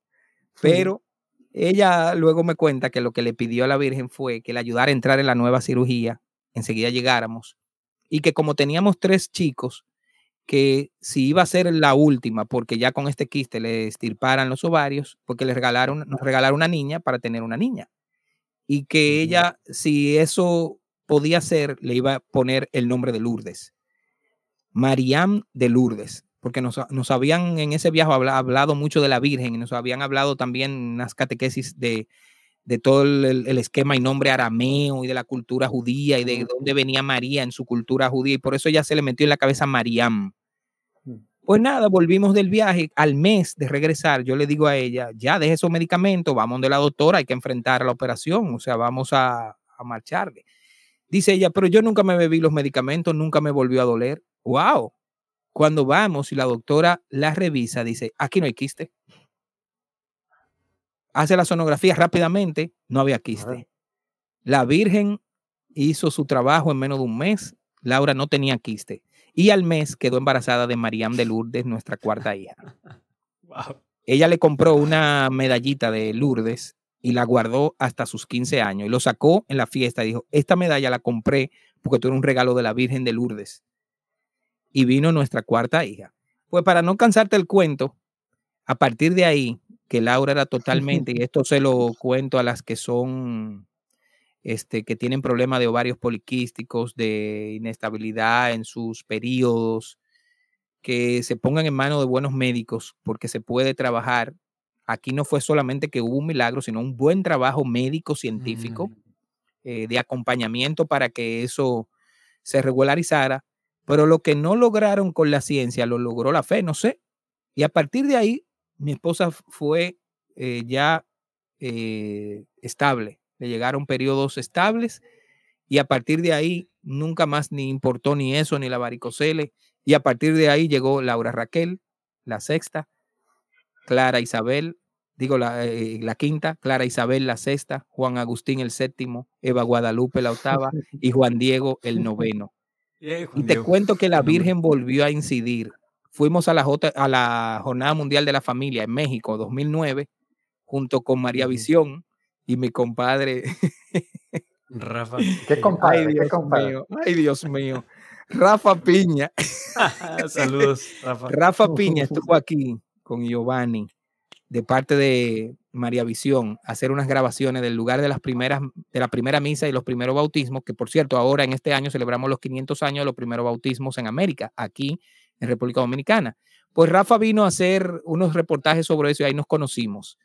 pero ella luego me cuenta que lo que le pidió a la Virgen fue que le ayudara a entrar en la nueva cirugía, enseguida llegáramos, y que como teníamos tres chicos, que si iba a ser la última, porque ya con este quiste le estirparan los ovarios, porque le regalaron, nos regalaron una niña para tener una niña. Y que ella, si eso podía ser, le iba a poner el nombre de Lourdes. Mariam de Lourdes porque nos, nos, habían en ese viaje habla, hablado mucho de la Virgen y nos habían hablado también unas catequesis de, de todo el, el, esquema y nombre arameo y de la cultura judía y de dónde venía María en su cultura judía y por eso ya se le metió en la cabeza Mariam. Pues nada, volvimos del viaje. Al mes de regresar, yo le digo a ella, ya deje esos medicamentos, vamos de la doctora, hay que enfrentar la operación, o sea, vamos a, a marcharle. Dice ella, pero yo nunca me bebí los medicamentos, nunca me volvió a doler. ¡Wow! Cuando vamos y la doctora la revisa, dice, aquí no hay quiste. Hace la sonografía rápidamente, no había quiste. La Virgen hizo su trabajo en menos de un mes. Laura no tenía quiste. Y al mes quedó embarazada de Mariam de Lourdes, nuestra cuarta hija. Wow. Ella le compró una medallita de Lourdes y la guardó hasta sus 15 años. Y lo sacó en la fiesta y dijo, esta medalla la compré porque tú eres un regalo de la Virgen de Lourdes y vino nuestra cuarta hija. Pues para no cansarte el cuento, a partir de ahí, que Laura era totalmente, y esto se lo cuento a las que son, este, que tienen problemas de ovarios poliquísticos, de inestabilidad en sus periodos, que se pongan en manos de buenos médicos, porque se puede trabajar. Aquí no fue solamente que hubo un milagro, sino un buen trabajo médico científico Mm. eh, de acompañamiento para que eso se regularizara pero lo que no lograron con la ciencia lo logró la fe, no sé. Y a partir de ahí, mi esposa fue eh, ya eh, estable. Le llegaron periodos estables y a partir de ahí nunca más ni importó ni eso, ni la varicocele. Y a partir de ahí llegó Laura Raquel, la sexta, Clara Isabel, digo la, eh, la quinta, Clara Isabel la sexta, Juan Agustín el séptimo, Eva Guadalupe la octava y Juan Diego el noveno. Y te Diego. cuento que la. Virgen volvió a incidir. Fuimos a la, J- a la Jornada Mundial de la Familia en México 2009, junto con María. Visión y mi compadre. Rafa. ¿Qué compadre? Ay, ¿Qué Dios compadre? mío, ay, Dios mío. Rafa Piña. Saludos, Rafa. Rafa Piña estuvo aquí con Giovanni de parte de María Visión a hacer unas grabaciones del lugar de las primeras de la primera misa y los primeros bautismos, que por cierto, ahora en este año celebramos los 500 años de los primeros bautismos en América, aquí en República Dominicana. Pues Rafa vino a hacer unos reportajes sobre eso y ahí nos conocimos.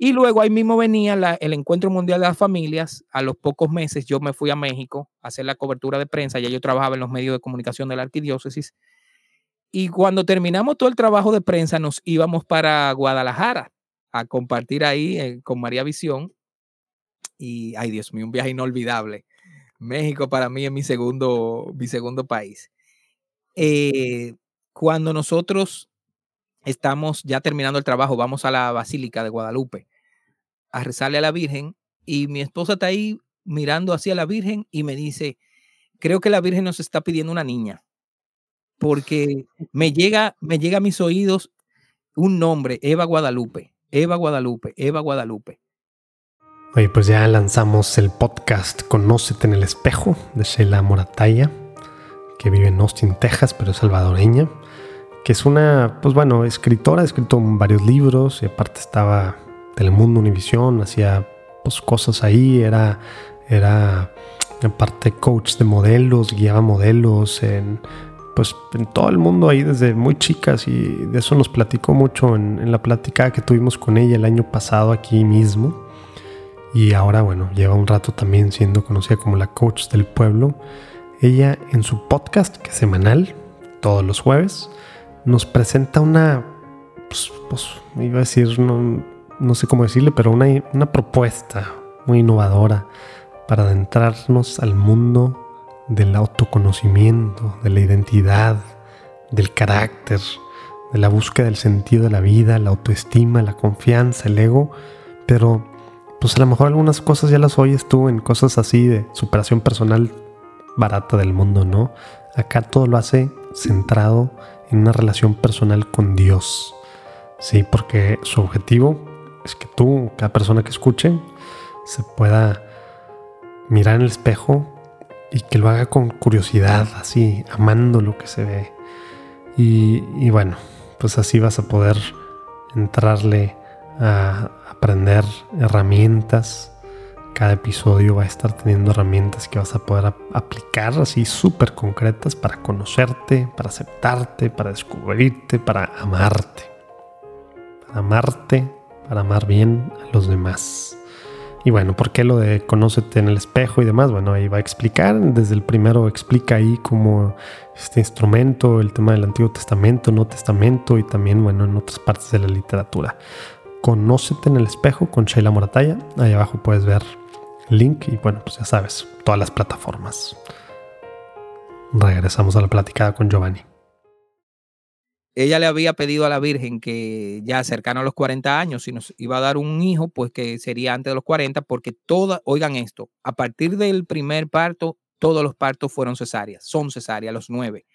Y luego ahí mismo venía el Encuentro Mundial de las Familias. A los pocos meses yo me fui a México a hacer la cobertura de prensa. Ya yo trabajaba en los medios de comunicación de la arquidiócesis. Y cuando terminamos todo el trabajo de prensa, nos íbamos para Guadalajara a compartir ahí eh, con María Visión. Y, ay Dios mío, un viaje inolvidable. México para mí es mi segundo, mi segundo país. Eh, cuando nosotros estamos ya terminando el trabajo, vamos a la Basílica de Guadalupe a rezarle a la Virgen y mi esposa está ahí mirando hacia la Virgen y me dice, creo que la Virgen nos está pidiendo una niña porque me llega, me llega a mis oídos un nombre, Eva Guadalupe, Eva Guadalupe, Eva Guadalupe. Oye, pues ya lanzamos el podcast Conócete en el espejo de Sheila Morataya, que vive en Austin, Texas, pero es salvadoreña, que es una, pues bueno, escritora, ha escrito varios libros y aparte estaba Telemundo, Univisión, hacía pues cosas ahí, era, era aparte coach de modelos, guiaba modelos en, pues en todo el mundo ahí desde muy chicas y de eso nos platicó mucho en, en la plática que tuvimos con ella el año pasado aquí mismo. Y ahora, bueno, lleva un rato también siendo conocida como la coach del pueblo. Ella en su podcast, que es semanal, todos los jueves, nos presenta una, pues, pues iba a decir, no, no, sé cómo decirle, pero una, una propuesta muy innovadora para adentrarnos al mundo del autoconocimiento, de la identidad, del carácter, de la búsqueda del sentido de la vida, la autoestima, la confianza, el ego, pero pues a lo mejor algunas cosas ya las oyes tú en cosas así de superación personal barata del mundo, ¿no? Acá todo lo hace centrado en una relación personal con Dios. Sí, porque su objetivo es que tú, cada persona que escuche, se pueda mirar en el espejo y que lo haga con curiosidad, así, amando lo que se ve. Y, y bueno, pues así vas a poder entrarle a aprender herramientas. Cada episodio va a estar teniendo herramientas que vas a poder aplicar así súper concretas para conocerte, para aceptarte, para descubrirte, para amarte. Para amarte, para amar bien a los demás. Y bueno, ¿por qué lo de conócete en el espejo y demás? Bueno, ahí va a explicar. Desde el primero explica ahí cómo este instrumento, el tema del Antiguo Testamento, Nuevo Testamento y también, bueno, en otras partes de la literatura. Conócete en el espejo con Sheila Morataya. Ahí abajo puedes ver link y bueno, pues ya sabes, todas las plataformas. Regresamos a la platicada con Giovanni ella le había pedido a la Virgen que ya cercano a los 40 años, si nos iba a dar un hijo, pues que sería antes de los 40, porque todas, oigan esto, a partir del primer parto, todos los partos fueron cesáreas, son cesáreas, los nueve.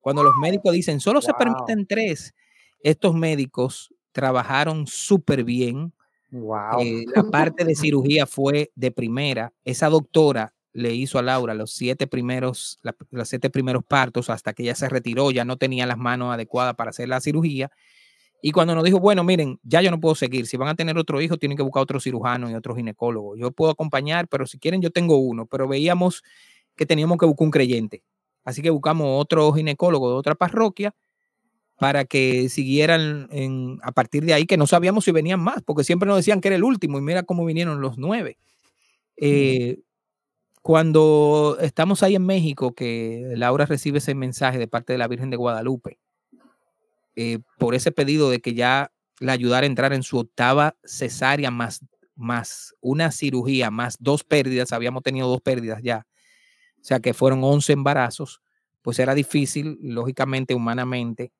Cuando los médicos dicen, solo se permiten tres, estos médicos trabajaron súper bien. Wow. Eh, la parte de cirugía fue de primera. Esa doctora le hizo a Laura los siete primeros, los siete primeros partos hasta que ella se retiró, ya no tenía las manos adecuadas para hacer la cirugía. Y cuando nos dijo, bueno, miren, ya yo no puedo seguir, si van a tener otro hijo, tienen que buscar otro cirujano y otro ginecólogo. Yo puedo acompañar, pero si quieren, yo tengo uno. Pero veíamos que teníamos que buscar un creyente. Así que buscamos otro ginecólogo de otra parroquia para que siguieran en, a partir de ahí, que no sabíamos si venían más, porque siempre nos decían que era el último y mira cómo vinieron los nueve. Eh, cuando estamos ahí en México, que Laura recibe ese mensaje de parte de la Virgen de Guadalupe, eh, por ese pedido de que ya la ayudara a entrar en su octava cesárea más, más una cirugía, más dos pérdidas, habíamos tenido dos pérdidas ya, o sea que fueron 11 embarazos, pues era difícil, lógicamente, humanamente,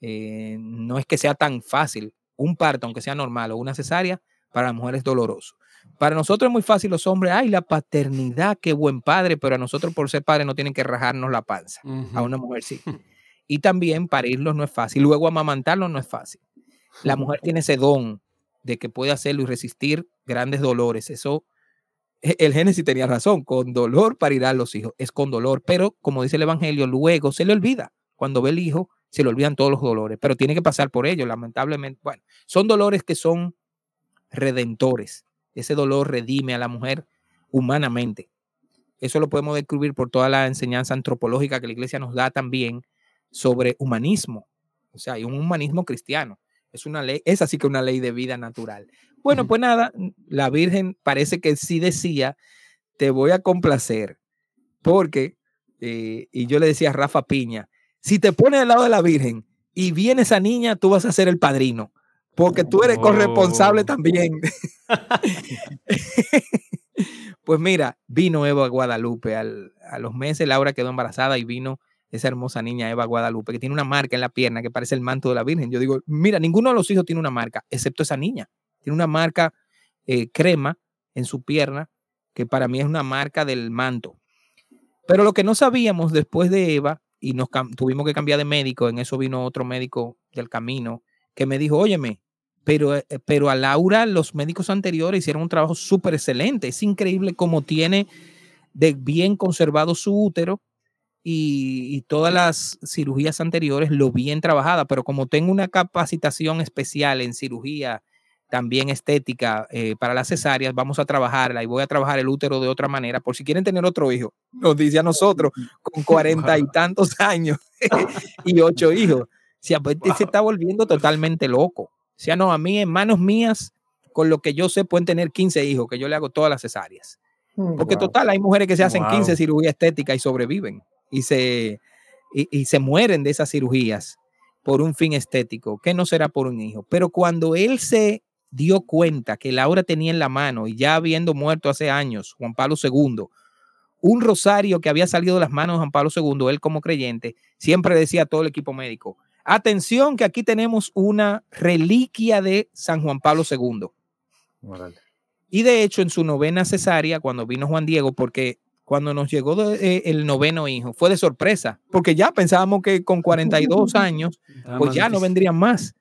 eh, no es que sea tan fácil, un parto, aunque sea normal, o una cesárea, para la mujer es doloroso. Para nosotros es muy fácil los hombres, ay, la paternidad, qué buen padre, pero a nosotros por ser padre no tienen que rajarnos la panza, a una mujer sí. Y también parirlos no es fácil, luego amamantarlos no es fácil. La mujer tiene ese don de que puede hacerlo y resistir grandes dolores. Eso, e, el Génesis tenía razón, con dolor parirán los hijos, es con dolor, pero como dice el Evangelio, luego se le olvida. Cuando ve el hijo, se le olvidan todos los dolores, pero tiene que pasar por ello, lamentablemente. Bueno, son dolores que son redentores ese dolor redime a la mujer humanamente. Eso lo podemos descubrir por toda la enseñanza antropológica que la iglesia nos da también sobre humanismo. O sea, hay un humanismo cristiano. Es una ley, es así que una ley de vida natural. Bueno, pues nada, la Virgen parece que sí decía, te voy a complacer, porque, eh, y yo le decía a Rafa Piña, si te pones al lado de la Virgen y viene esa niña, tú vas a ser el padrino porque tú eres corresponsable oh. también. pues mira, vino Eva Guadalupe. a los meses Laura quedó embarazada y vino esa hermosa niña Eva Guadalupe, que tiene una marca en la pierna que parece el manto de la Virgen. Yo digo, mira, ninguno de los hijos tiene una marca, excepto esa niña. Tiene una marca eh, crema en su pierna, que para mí es una marca del manto. Pero lo que no sabíamos después de Eva, y nos tuvimos que cambiar de médico, en eso vino otro médico del camino, que me dijo, óyeme, pero, eh, pero a Laura los médicos anteriores hicieron un trabajo súper excelente. Es increíble cómo tiene de bien conservado su útero y, todas las cirugías anteriores lo bien trabajada, pero como tengo una capacitación especial en cirugía también estética eh, para las cesáreas, vamos a trabajarla y voy a trabajar el útero de otra manera, por si quieren tener otro hijo, nos dice a nosotros, con cuarenta y tantos años y ocho hijos. se está volviendo totalmente loco. O sea, no, a mí en manos mías, con lo que yo sé, pueden tener 15 hijos, que yo le hago todas las cesáreas. Porque total, hay mujeres que se hacen 15 cirugías estéticas y sobreviven y se, y, se mueren de esas cirugías por un fin estético, que no será por un hijo. Pero cuando él se dio cuenta que Laura tenía en la mano y ya habiendo muerto hace años, Juan Pablo II, un rosario que había salido de las manos de Juan Pablo II, él como creyente, siempre decía a todo el equipo médico, atención que aquí tenemos una reliquia de San Juan Pablo II. Y de hecho, en su novena cesárea, cuando vino Juan Diego, porque cuando nos llegó eh, el noveno hijo, fue de sorpresa, porque ya pensábamos que con 42 años, pues ya no vendrían más.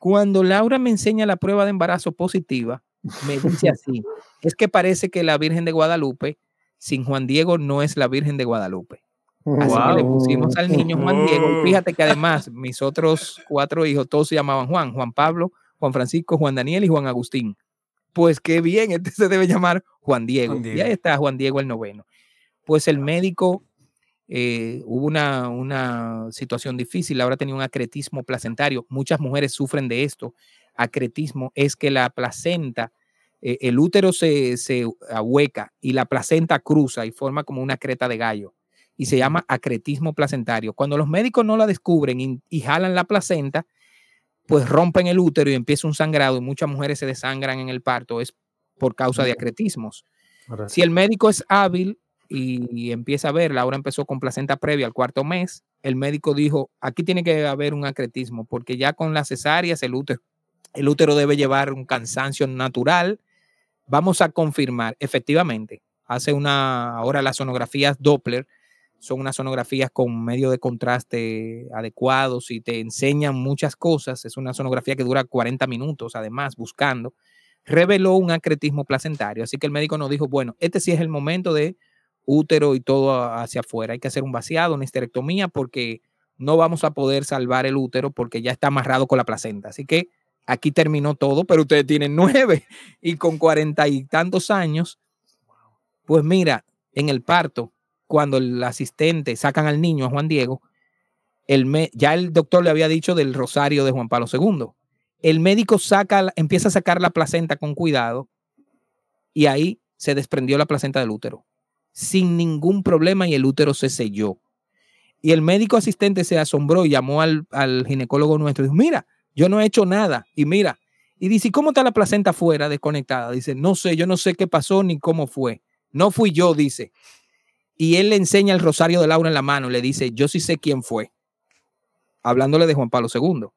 Cuando Laura me enseña la prueba de embarazo positiva, me dice así, es que parece que la Virgen de Guadalupe sin Juan Diego no es la Virgen de Guadalupe. Así que le pusimos al niño Juan Diego. fíjate que además mis otros cuatro hijos, todos se llamaban Juan, Juan Pablo, Juan Francisco, Juan Daniel y Juan Agustín. Pues qué bien, este se debe llamar Juan Diego. Y ahí está Juan Diego el noveno. Pues el médico, eh, hubo una, una situación difícil, ahora tenía un acretismo placentario. Muchas mujeres sufren de esto. Acretismo es que la placenta eh, el útero se, se ahueca y la placenta cruza y forma como una creta de gallo y se llama acretismo placentario. Cuando los médicos no la descubren y, jalan la placenta, pues rompen el útero y empieza un sangrado y muchas mujeres se desangran en el parto, es por causa de acretismos. Si el médico es hábil y, empieza a ver, Laura empezó con placenta previa al cuarto mes, el médico dijo, aquí tiene que haber un acretismo, porque ya con las cesáreas el útero, el útero debe llevar un cansancio natural vamos a confirmar, efectivamente, hace una, ahora las sonografías Doppler son unas sonografías con medio de contraste adecuados y te enseñan muchas cosas. Es una sonografía que dura 40 minutos, además, buscando. Reveló un acretismo placentario. Así que el médico nos dijo, bueno, este sí es el momento de útero y todo hacia afuera. Hay que hacer un vaciado, una histerectomía, porque no vamos a poder salvar el útero porque ya está amarrado con la placenta. Así que aquí terminó todo, pero ustedes tienen nueve y con cuarenta y tantos años, pues mira, en el parto, cuando el asistente sacan al niño, a Juan Diego, el ya el doctor le había dicho del rosario de Juan Pablo II. El médico saca, empieza a sacar la placenta con cuidado y ahí se desprendió la placenta del útero sin ningún problema y el útero se selló. Y el médico asistente se asombró y llamó al, al ginecólogo nuestro y dijo, mira, yo no he hecho nada. Y mira, y dice, ¿cómo está la placenta fuera, desconectada? Dice, no sé, yo no sé qué pasó ni cómo fue. No fui yo, dice. Y él le enseña el rosario de Laura en la mano, le dice, yo sí sé quién fue. Hablándole de Juan Pablo II.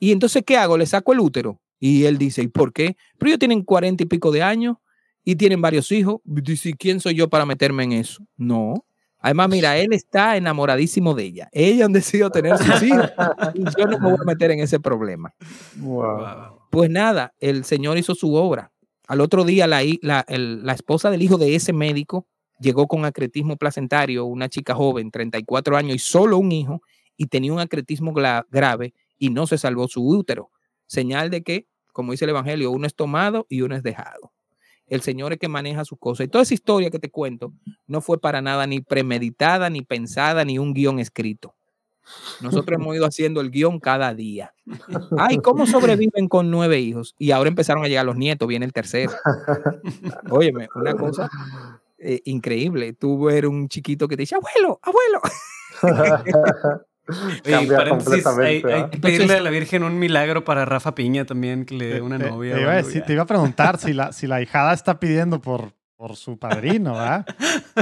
Y entonces, ¿qué hago? Le saco el útero. Y él dice, ¿y por qué? Pero ellos tienen cuarenta y pico de años y tienen varios hijos. Dice, ¿quién soy yo para meterme en eso? No. Además, mira, él está enamoradísimo de ella. Ella han decidido tener sus hijos y yo no me voy a meter en ese problema. Pues nada, el Señor hizo su obra. Al otro día, la, la, esposa del hijo de ese médico llegó con acretismo placentario, una chica joven, 34 años y solo un hijo, y tenía un acretismo grave y no se salvó su útero. Señal de que, como dice el Evangelio, uno es tomado y uno es dejado el Señor es que maneja sus cosas. Y toda esa historia que te cuento no fue para nada ni premeditada, ni pensada, ni un guion escrito. Nosotros hemos ido haciendo el guion cada día. Ay, ¿cómo sobreviven con nueve hijos? Y ahora empezaron a llegar los nietos, viene el tercero. Óyeme, una cosa eh, increíble. Tú eres un chiquito que te dice, abuelo, abuelo. Oye, hay, que pedirle a la Virgen un milagro para Rafa Piña también, que le dé una novia. Te, iba, a preguntar si la, si la hijada está pidiendo por, por su padrino, ¿verdad?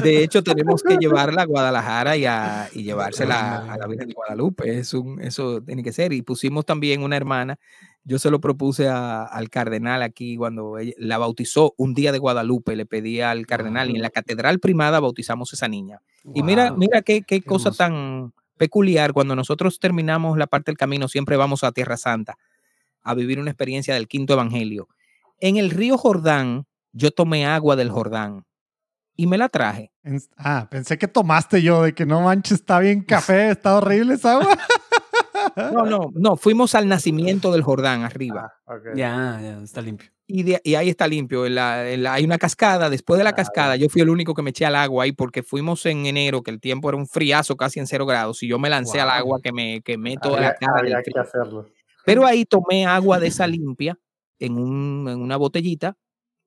De hecho, tenemos que llevarla a Guadalajara y, a, y llevársela a la Virgen de Guadalupe. Es un, eso tiene que ser. Y pusimos también una hermana. Yo se lo propuse al cardenal aquí cuando la bautizó un día de Guadalupe. Le pedí al cardenal y en la catedral primada bautizamos a esa niña. Y mira, mira qué, qué cosa tan peculiar. Cuando nosotros terminamos la parte del camino, siempre vamos a Tierra Santa a vivir una experiencia del quinto evangelio. En el río Jordán, yo tomé agua del Jordán y me la traje. Ah, pensé que tomaste yo, de que no manches, está bien café, está horrible esa agua. No, no, no, fuimos al nacimiento del Jordán arriba. Ah, ya, ya, está limpio. Y, ahí está limpio. hay una cascada. Después de la cascada, yo fui el único que me eché al agua ahí porque fuimos en enero, que el tiempo era un friazo casi en cero grados. Y yo me lancé al agua que me quemé toda la cara. Pero ahí tomé agua de esa limpia en, una botellita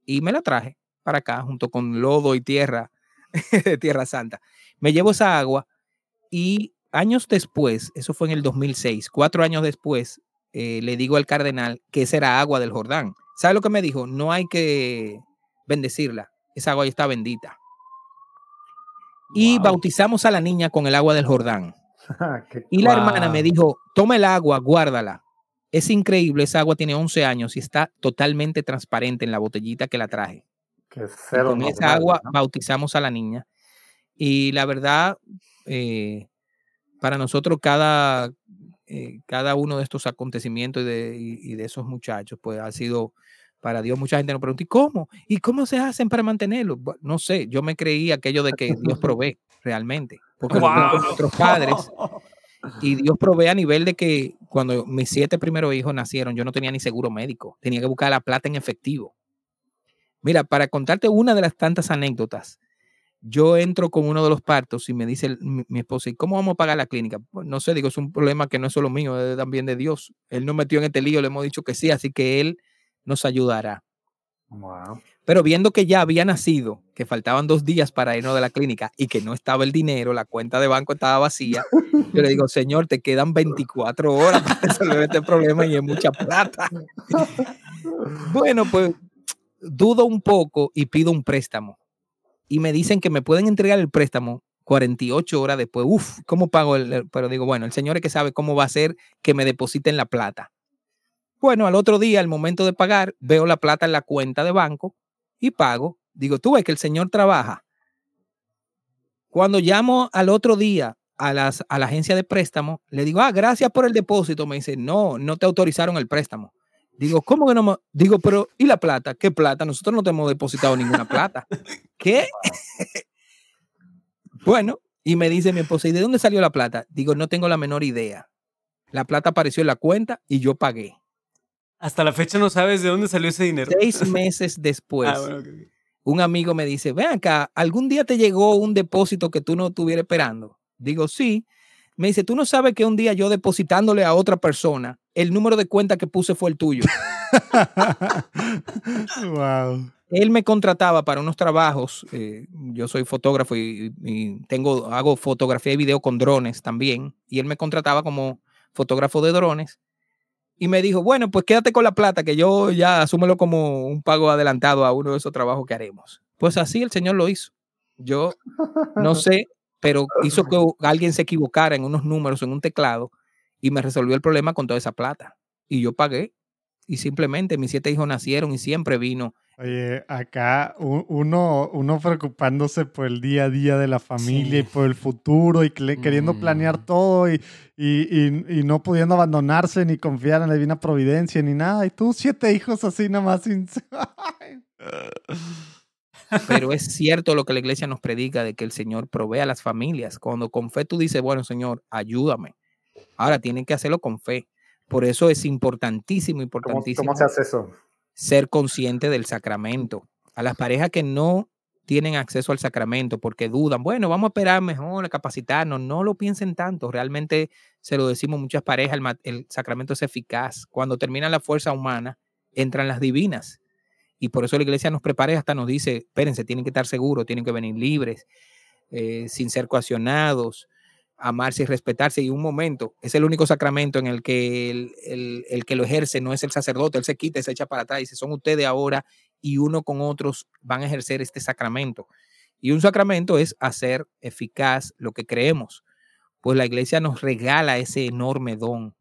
y me la traje para acá, junto con lodo y tierra de Tierra Santa. Me llevo esa agua y años después, eso fue en el 2006, cuatro años después, eh, le digo al cardenal que esa era agua del Jordán. ¿Sabe lo que me dijo? No hay que bendecirla, esa agua ya está bendita. Y bautizamos a la niña con el agua del Jordán. y la hermana me dijo, toma el agua, guárdala. Es increíble, esa agua tiene 11 años y está totalmente transparente en la botellita que la traje. con esa agua bautizamos a la niña. Y la verdad, eh, para nosotros cada, eh, cada uno de estos acontecimientos y de, y de, esos muchachos, pues ha sido para Dios. Mucha gente nos pregunta, ¿y cómo? ¿Y cómo se hacen para mantenerlo? No sé, yo me creí aquello de que Dios provee realmente, porque nuestros padres y Dios provee a nivel de que cuando mis siete primeros hijos nacieron, yo no tenía ni seguro médico, tenía que buscar la plata en efectivo. Mira, para contarte una de las tantas anécdotas, yo entro con uno de los partos y me dice mi, esposa, ¿y cómo vamos a pagar la clínica? Pues no sé, digo, es un problema que no es solo mío, es también de Dios. Él nos metió en este lío, le hemos dicho que sí, así que Él nos ayudará. Pero viendo que ya había nacido, que faltaban dos días para irnos de la clínica y que no estaba el dinero, la cuenta de banco estaba vacía, yo le digo, Señor, te quedan 24 horas para resolver este problema y es mucha plata. bueno, pues dudo un poco y pido un préstamo. Y me dicen que me pueden entregar el préstamo 48 horas después. Uf, ¿cómo pago? El, pero digo, bueno, el Señor es que sabe cómo va a ser que me depositen la plata. Bueno, al otro día, al momento de pagar, veo la plata en la cuenta de banco y pago. Digo, tú ves que el señor trabaja. Cuando llamo al otro día a, las, a la agencia de préstamo, le digo, ah, gracias por el depósito. Me dice, no, no te autorizaron el préstamo. Digo, ¿cómo que no me... Digo, pero ¿y la plata? ¿Qué plata? Nosotros no te hemos depositado ninguna plata. ¿Qué? bueno, y me dice mi esposa, ¿y de dónde salió la plata? Digo, no tengo la menor idea. La plata apareció en la cuenta y yo pagué. Hasta la fecha no sabes de dónde salió ese dinero. Seis meses después, ah, un amigo me dice, ven acá, ¿algún día te llegó un depósito que tú no estuvieras esperando? Digo, sí. Me dice, tú no sabes que un día yo depositándole a otra persona, el número de cuenta que puse fue el tuyo. wow. Él me contrataba para unos trabajos. Eh, yo soy fotógrafo y, y, tengo, hago fotografía y video con drones también. Y él me contrataba como fotógrafo de drones y me dijo, bueno, pues quédate con la plata, que yo ya asúmelo como un pago adelantado a uno de esos trabajos que haremos. Pues así el Señor lo hizo. Yo no sé, pero hizo que alguien se equivocara en unos números, en un teclado, y me resolvió el problema con toda esa plata. Y yo pagué. Y simplemente mis siete hijos nacieron y siempre vino Oye, acá uno, uno preocupándose por el día a día de la familia y por el futuro y queriendo planear mm. todo y, y, no pudiendo abandonarse ni confiar en la divina providencia ni nada. Y tú, siete hijos así nada más. Sin... Pero es cierto lo que la iglesia nos predica de que el Señor provee a las familias. Cuando con fe tú dices, bueno, Señor, ayúdame. Ahora tienen que hacerlo con fe. Por eso es importantísimo, importantísimo. ¿Cómo, cómo se hace eso? ser consciente del sacramento. A las parejas que no tienen acceso al sacramento porque dudan, bueno, vamos a esperar mejor, a capacitarnos, no lo piensen tanto, realmente se lo decimos muchas parejas, el, sacramento es eficaz. Cuando termina la fuerza humana, entran las divinas. Y por eso la iglesia nos prepara y hasta nos dice, espérense, tienen que estar seguros, tienen que venir libres, eh, sin ser coaccionados, amarse y respetarse. Y un momento, es el único sacramento en el que el, que lo ejerce no es el sacerdote, él se quita se echa para atrás dice, son ustedes ahora y uno con otros van a ejercer este sacramento. Y un sacramento es hacer eficaz lo que creemos. Pues la iglesia nos regala ese enorme don.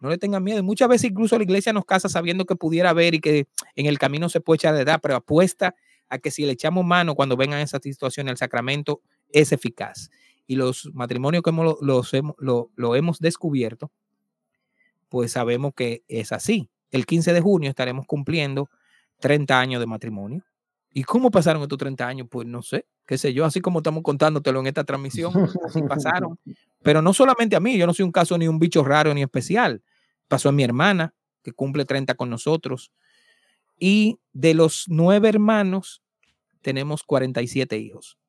No le tengan miedo. Muchas veces incluso la iglesia nos casa sabiendo que pudiera haber y que en el camino se puede echar de edad, pero apuesta a que si le echamos mano cuando vengan esas situaciones, el sacramento es eficaz y los matrimonios que hemos, los, lo, lo hemos descubierto, pues sabemos que es así. El 15 de junio estaremos cumpliendo 30 años de matrimonio. ¿Y cómo pasaron estos 30 años? Pues no sé, qué sé yo, así como estamos contándotelo en esta transmisión, así pasaron. Pero no solamente a mí, yo no soy un caso ni un bicho raro ni especial. Pasó a mi hermana, que cumple 30 con nosotros. Y de los nueve hermanos, tenemos 47 hijos.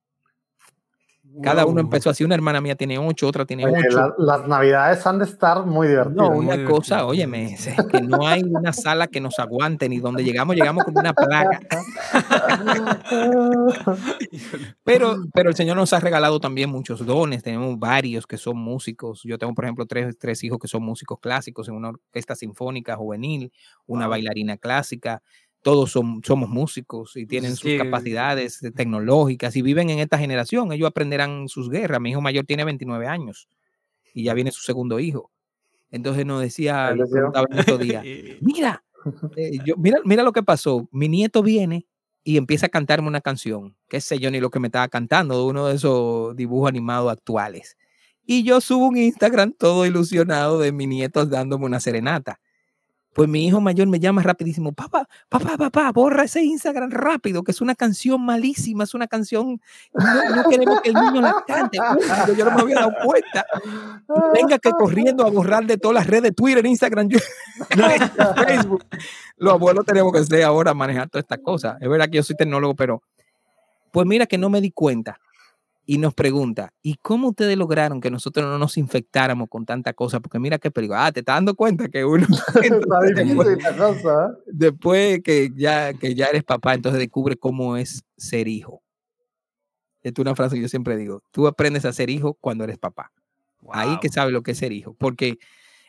Cada uno empezó así. Una hermana mía tiene ocho, otra tiene Oye, ocho. la- las navidades han de estar muy divertidas. No, muy una divertido. cosa, óyeme, es que no hay una sala que nos aguante, ni donde llegamos, llegamos como una plaga. Pero, pero el Señor nos ha regalado también muchos dones. Tenemos varios que son músicos. Yo tengo, por ejemplo, tres, tres hijos que son músicos clásicos en una orquesta sinfónica juvenil, una bailarina clásica. Todos son, somos músicos y tienen sus capacidades tecnológicas y viven en esta generación. Ellos aprenderán sus guerras. Mi hijo mayor tiene 29 años y ya viene su segundo hijo. Entonces nos decía, estos días, mira, eh, yo, mira, mira lo que pasó. Mi nieto viene y empieza a cantarme una canción, qué sé yo ni lo que me estaba cantando, de uno de esos dibujos animados actuales. Y yo subo un Instagram todo ilusionado de mi nieto dándome una serenata. Pues mi hijo mayor me llama rapidísimo, papá, papá, papá, borra ese Instagram rápido, que es una canción malísima, es una canción, no, no queremos que el niño la cante. Uy, yo no me había dado cuenta. Venga que corriendo a borrar de todas las redes, Twitter, Instagram, yo- Facebook. Los abuelos tenemos que ser ahora manejar todas estas cosas. Es verdad que yo soy tecnólogo, pero pues mira que no me di cuenta. Y nos pregunta, ¿y cómo ustedes lograron que nosotros no nos infectáramos con tanta cosa? Porque mira qué peligro. Ah, te estás dando cuenta que uno Está después, después que ya, que ya eres papá, entonces descubre cómo es ser hijo. Esta es una frase que yo siempre digo. Tú aprendes a ser hijo cuando eres papá. Ahí que sabes lo que es ser hijo, porque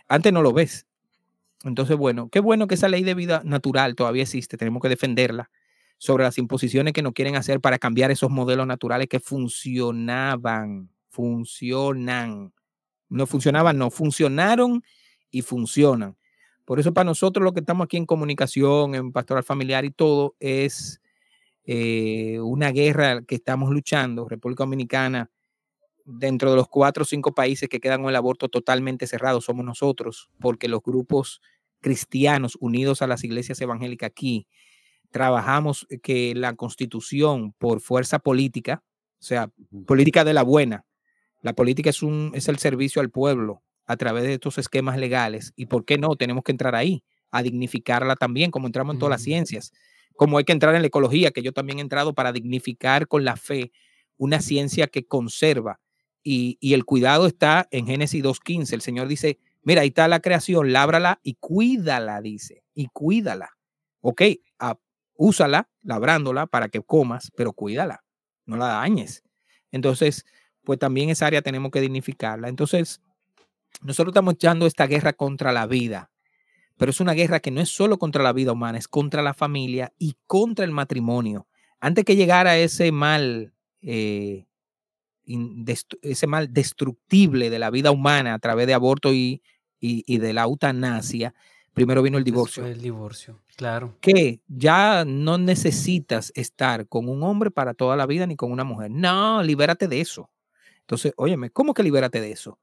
antes no lo ves. Entonces, bueno, qué bueno que esa ley de vida natural todavía existe, tenemos que defenderla sobre las imposiciones que nos quieren hacer para cambiar esos modelos naturales que funcionaban, funcionan. No funcionaban, no, funcionaron y funcionan. Por eso para nosotros lo que estamos aquí en comunicación, en pastoral familiar y todo, es eh, una guerra que estamos luchando, República Dominicana, dentro de los cuatro o cinco países que quedan con el aborto totalmente cerrado, somos nosotros, porque los grupos cristianos unidos a las iglesias evangélicas aquí trabajamos que la constitución por fuerza política, o sea, política de la buena, la política es, un, es el servicio al pueblo a través de estos esquemas legales y por qué no, tenemos que entrar ahí, a dignificarla también, como entramos en todas las ciencias, como hay que entrar en la ecología, que yo también he entrado para dignificar con la fe una ciencia que conserva y, y el cuidado está en Génesis 2.15. El Señor dice, mira, ahí está la creación, lábrala y cuídala, dice, y cuídala. Ok, ah, úsala, labrándola para que comas, pero cuídala, no la dañes. Entonces, pues también esa área tenemos que dignificarla. Entonces, nosotros estamos echando esta guerra contra la vida, pero es una guerra que no es solo contra la vida humana, es contra la familia y contra el matrimonio. Antes que llegara ese mal, eh, ese mal destructible de la vida humana a través de aborto y, y- y de la eutanasia, primero vino el divorcio. Después El divorcio, claro. Que ya no necesitas estar con un hombre para toda la vida ni con una mujer. No, libérate de eso. Entonces, óyeme, ¿cómo que libérate de eso?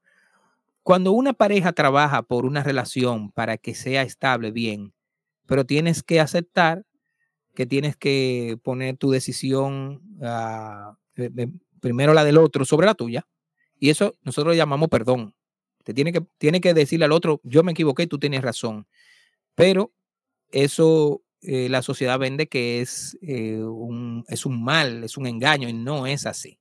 Cuando una pareja trabaja por una relación para que sea estable, bien, pero tienes que aceptar que tienes que poner tu decisión, ah, eh, eh, primero la del otro sobre la tuya, y eso nosotros lo llamamos perdón. Te tiene que, tiene que decirle al otro, yo me equivoqué, tú tienes razón. Pero eso eh, la sociedad vende que es, eh, un, es un mal, es un engaño, y no es así.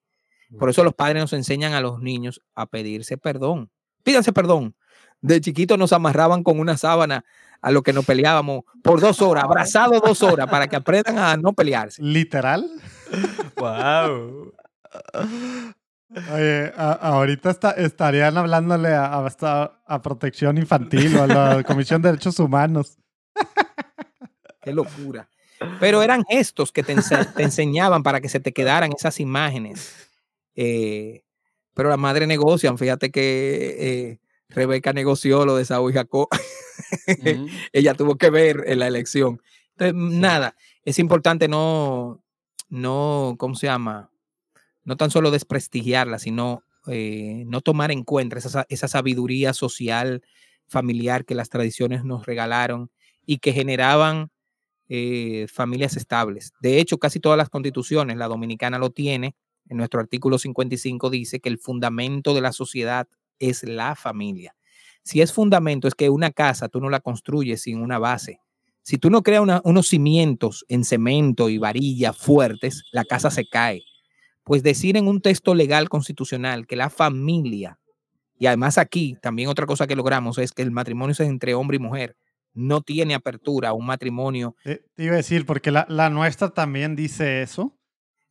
Por eso los padres nos enseñan a los niños a pedirse perdón. Pídanse perdón. De chiquitos nos amarraban con una sábana a lo que nos peleábamos por dos horas, abrazados dos horas, para que aprendan a no pelearse. ¿Literal? Wow. Oye, a- ahorita está- estarían hablándole a, a- hasta a protección infantil o a la Comisión de Derechos Humanos. Qué locura. Pero eran gestos que te, ense- te enseñaban para que se te quedaran esas imágenes. Eh, pero las madres negocian. Fíjate que eh, Rebeca negoció lo de Saúl y Jacob. Ella tuvo que ver en la elección. Entonces, nada, es importante no, no, ¿cómo se llama? No tan solo desprestigiarla, sino eh, no tomar en cuenta esa, sa- esa sabiduría social, familiar que las tradiciones nos regalaron y que generaban eh, familias estables. De hecho, casi todas las constituciones, la dominicana lo tiene, en nuestro artículo 55 dice que el fundamento de la sociedad es la familia. Si es fundamento, es que una casa tú no la construyes sin una base. Si tú no creas unos cimientos en cemento y varilla fuertes, la casa se cae. Pues decir en un texto legal constitucional que la familia, y además aquí también otra cosa que logramos es que el matrimonio es entre hombre y mujer, no tiene apertura a un matrimonio. Eh, te iba a decir, porque la, la nuestra también dice eso.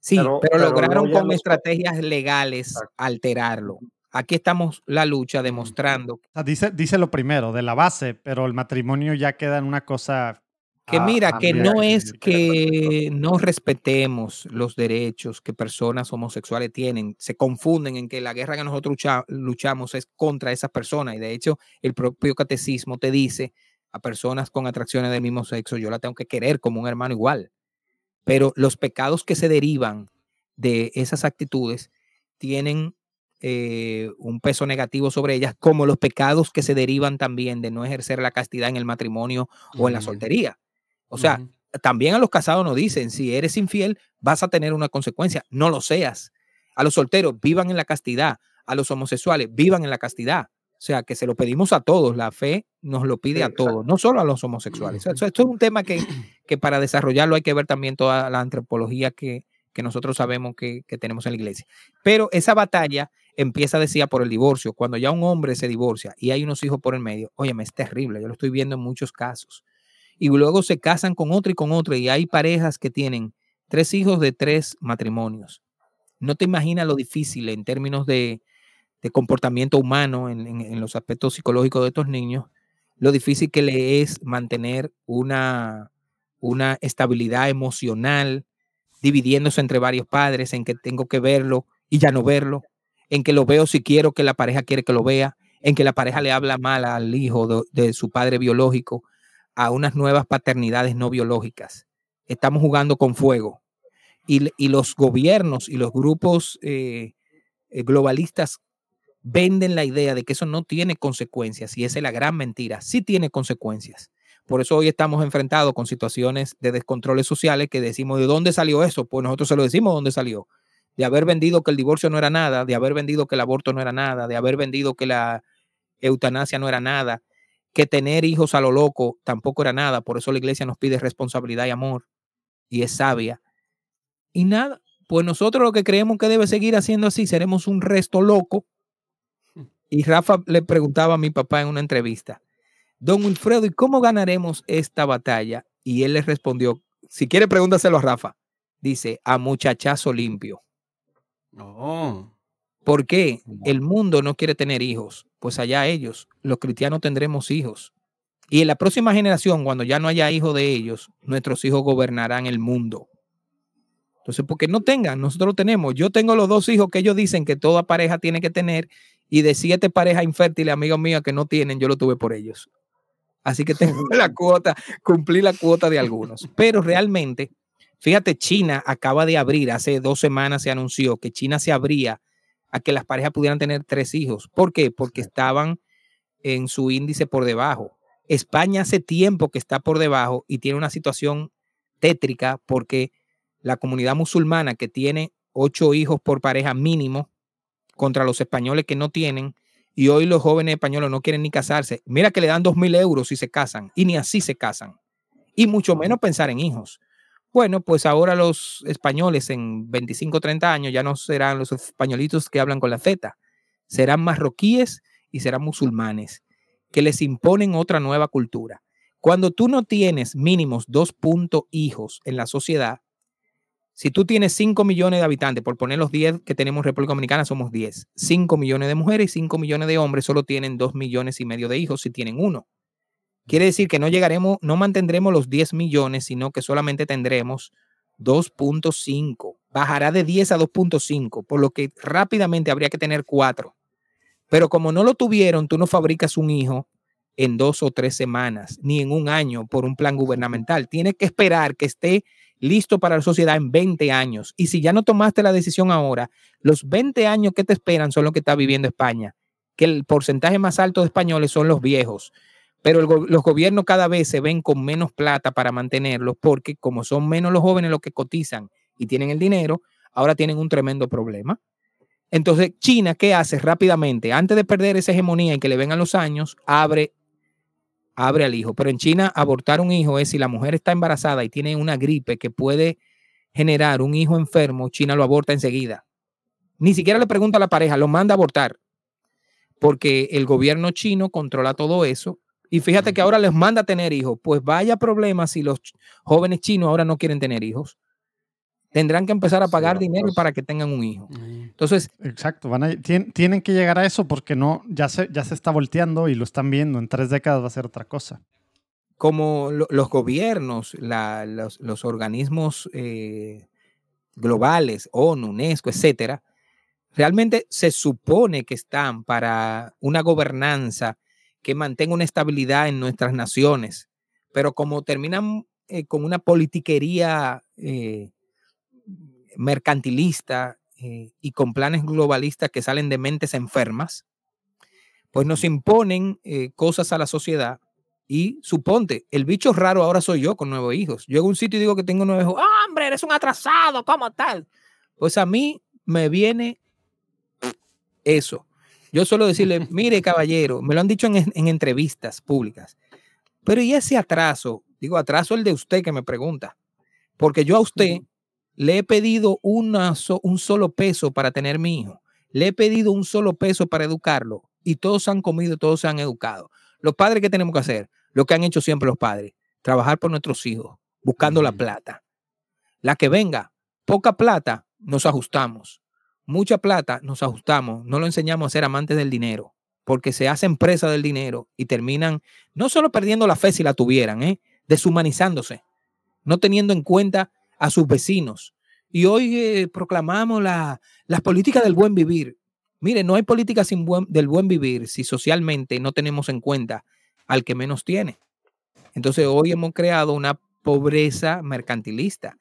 Sí, pero, Pero- pero lograron con los- estrategias legales Exacto. alterarlo. Aquí estamos la lucha demostrando O sea, dice, dice lo primero, de la base, pero el matrimonio ya queda en una cosa. Que Ah, mira, ah, que mira, no que es sí, que no respetemos los derechos que personas homosexuales tienen. Se confunden en que la guerra que nosotros lucha- luchamos es contra esas personas. Y de hecho, el propio catecismo te dice a personas con atracciones del mismo sexo, yo la tengo que querer como un hermano igual. Pero los pecados que se derivan de esas actitudes tienen eh, un peso negativo sobre ellas, como los pecados que se derivan también de no ejercer la castidad en el matrimonio o en la soltería. O sea, también a los casados nos dicen, si eres infiel, vas a tener una consecuencia, no lo seas. A los solteros, vivan en la castidad. A los homosexuales, vivan en la castidad. O sea, que se lo pedimos a todos, la fe nos lo pide Sí, a todos, no solo a los homosexuales. O sea, esto es un tema que, que para desarrollarlo hay que ver también toda la antropología que, que nosotros sabemos que, que tenemos en la iglesia. Pero esa batalla empieza, decía, por el divorcio. Cuando ya un hombre se divorcia y hay unos hijos por el medio, óyeme, es terrible, yo lo estoy viendo en muchos casos. Y luego se casan con otro y con otro, y hay parejas que tienen tres hijos de tres matrimonios. No te imaginas lo difícil en términos de, de comportamiento humano, en, en- los aspectos psicológicos de estos niños, lo difícil que le es mantener una, una estabilidad emocional, dividiéndose entre varios padres, en que tengo que verlo y ya no verlo, en que lo veo si quiero que la pareja quiere que lo vea, en que la pareja le habla mal al hijo de su padre biológico, a unas nuevas paternidades no biológicas. Estamos jugando con fuego. Y, y los gobiernos y los grupos eh, eh, globalistas venden la idea de que eso no tiene consecuencias y esa es la gran mentira. Sí tiene consecuencias. Por eso hoy estamos enfrentados con situaciones de descontroles sociales que decimos, ¿de dónde salió eso? Pues nosotros se lo decimos de dónde salió. De haber vendido que el divorcio no era nada, de haber vendido que el aborto no era nada, de haber vendido que la eutanasia no era nada, que tener hijos a lo loco tampoco era nada. Por eso la iglesia nos pide responsabilidad y amor y es sabia. Y nada, pues nosotros lo que creemos que debe seguir haciendo así, seremos un resto loco. Y Rafa le preguntaba a mi papá en una entrevista, don Wilfredo, ¿y cómo ganaremos esta batalla? Y él le respondió, si quiere pregúntaselo a Rafa, dice, a muchachazo limpio. Oh. ¿Por qué el mundo no quiere tener hijos? Pues allá ellos, los cristianos tendremos hijos. Y en la próxima generación, cuando ya no haya hijos de ellos, nuestros hijos gobernarán el mundo. Entonces, porque no tengan, nosotros lo tenemos. Yo tengo los dos hijos que ellos dicen que toda pareja tiene que tener, y de siete parejas infértiles, amigos míos, que no tienen, yo lo tuve por ellos. Así que tengo la cuota, cumplí la cuota de algunos. Pero realmente, fíjate, China acaba de abrir, hace dos semanas se anunció que China se abría a que las parejas pudieran tener tres hijos. ¿Por qué? Porque estaban en su índice por debajo. España hace tiempo que está por debajo y tiene una situación tétrica porque la comunidad musulmana que tiene ocho hijos por pareja mínimo contra los españoles que no tienen y hoy los jóvenes españoles no quieren ni casarse. Mira que le dan dos mil euros si se casan y ni así se casan. Y mucho menos pensar en hijos. Bueno, pues ahora los españoles en 25, 30 años ya no serán los españolitos que hablan con la Z, serán marroquíes y serán musulmanes que les imponen otra nueva cultura. Cuando tú no tienes mínimos dos puntos hijos en la sociedad, si tú tienes 5 millones de habitantes, por poner los 10 que tenemos en República Dominicana, somos 10. 5 millones de mujeres y 5 millones de hombres solo tienen 2 millones y medio de hijos si tienen uno. Quiere decir que no llegaremos, no mantendremos los 10 millones, sino que solamente tendremos 2.5. Bajará de 10 a 2.5, por lo que rápidamente habría que tener 4. Pero como no lo tuvieron, tú no fabricas un hijo en dos o tres semanas, ni en un año por un plan gubernamental. Tienes que esperar que esté listo para la sociedad en 20 años. Y si ya no tomaste la decisión ahora, los 20 años que te esperan son los que está viviendo España, que el porcentaje más alto de españoles son los viejos. Pero los gobiernos cada vez se ven con menos plata para mantenerlos porque como son menos los jóvenes los que cotizan y tienen el dinero, ahora tienen un tremendo problema. Entonces, China, ¿qué hace rápidamente? Antes de perder esa hegemonía y que le vengan los años, abre, abre al hijo. Pero en China, abortar un hijo es si la mujer está embarazada y tiene una gripe que puede generar un hijo enfermo, China lo aborta enseguida. Ni siquiera le pregunta a la pareja, lo manda a abortar. Porque el gobierno chino controla todo eso. Y fíjate que ahora les manda a tener hijos. Pues vaya problema si los jóvenes chinos ahora no quieren tener hijos. Tendrán que empezar a pagar dinero pues. para que tengan un hijo. Entonces, Exacto, van a- tien- tienen que llegar a eso porque no, ya se, ya se está volteando y lo están viendo. En tres décadas va a ser otra cosa. como lo- los gobiernos, la- los, los organismos eh, globales, ONU, UNESCO, etcétera, realmente se supone que están para una gobernanza que mantenga una estabilidad en nuestras naciones, pero como terminan eh, con una politiquería eh, mercantilista eh, y con planes globalistas que salen de mentes enfermas, pues nos imponen cosas a la sociedad y suponte, el bicho raro ahora soy yo con nueve hijos. Yo llego a un sitio y digo que tengo nueve hijos. ¡Ah, hombre, eres un atrasado, ¿cómo tal? Pues a mí me viene eso. Yo suelo decirle, mire, caballero, me lo han dicho en, en entrevistas públicas. Pero ¿y ese atraso? Digo, atraso el de usted que me pregunta. Porque yo a usted le he pedido una so- un solo peso para tener mi hijo. Le he pedido un solo peso para educarlo. Y todos han comido, todos se han educado. Los padres, ¿qué tenemos que hacer? Lo que han hecho siempre los padres. Trabajar por nuestros hijos, buscando la plata. La que venga, poca plata, nos ajustamos. Mucha plata, nos ajustamos. No lo enseñamos a ser amantes del dinero, porque se hacen presa del dinero y terminan no solo perdiendo la fe si la tuvieran, ¿eh? deshumanizándose, no teniendo en cuenta a sus vecinos. Y hoy eh, proclamamos la- las políticas del buen vivir. Mire, no hay política del buen vivir si socialmente no tenemos en cuenta al que menos tiene. Entonces hoy hemos creado una pobreza mercantilista.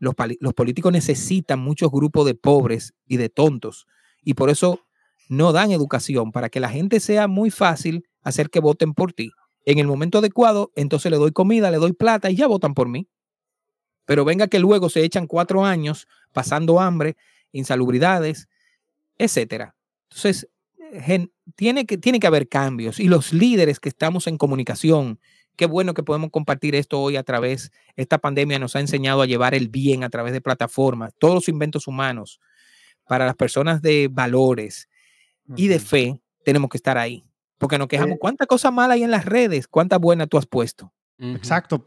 Los, políticos necesitan muchos grupos de pobres y de tontos y por eso no dan educación para que la gente sea muy fácil hacer que voten por ti. En el momento adecuado, entonces le doy comida, le doy plata y ya votan por mí. Pero venga que luego se echan cuatro años pasando hambre, insalubridades, etcétera. Entonces, tiene que, tiene que haber cambios y los líderes que estamos en comunicación, qué bueno que podemos compartir esto hoy a través, esta pandemia nos ha enseñado a llevar el bien a través de plataformas, todos los inventos humanos, para las personas de valores y de fe, tenemos que estar ahí, porque nos quejamos, Eh, ¿cuánta cosa mala hay en las redes? ¿Cuánta buena tú has puesto? Exacto.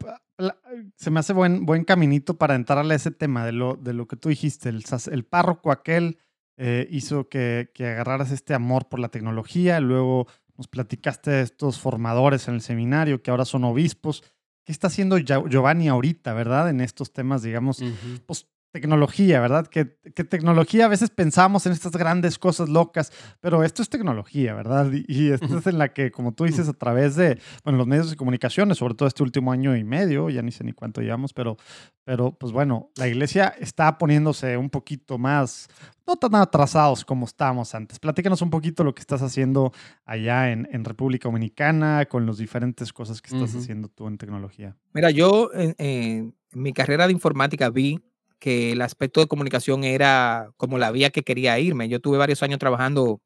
Se me hace buen, buen caminito para entrarle a ese tema de lo, de lo que tú dijiste. El, el párroco aquel eh, hizo que, que agarraras este amor por la tecnología. Luego nos platicaste de estos formadores en el seminario que ahora son obispos. ¿Qué está haciendo Gio- Giovanni ahorita, verdad? En estos temas, digamos, Ujú. pues tecnología, ¿verdad? Que, que tecnología a veces pensamos en estas grandes cosas locas, pero esto es tecnología, ¿verdad? Y, y esto es en la que, como tú dices, a través de, bueno, los medios de comunicaciones, sobre todo este último año y medio, ya ni sé ni cuánto llevamos, pero, pero pues bueno, la iglesia está poniéndose un poquito más, no tan atrasados como estábamos antes. Platícanos un poquito lo que estás haciendo allá en, en República Dominicana, con las diferentes cosas que estás haciendo tú en tecnología. Mira, yo en, en mi carrera de informática vi que el aspecto de comunicación era como la vía que quería irme. Yo tuve varios años trabajando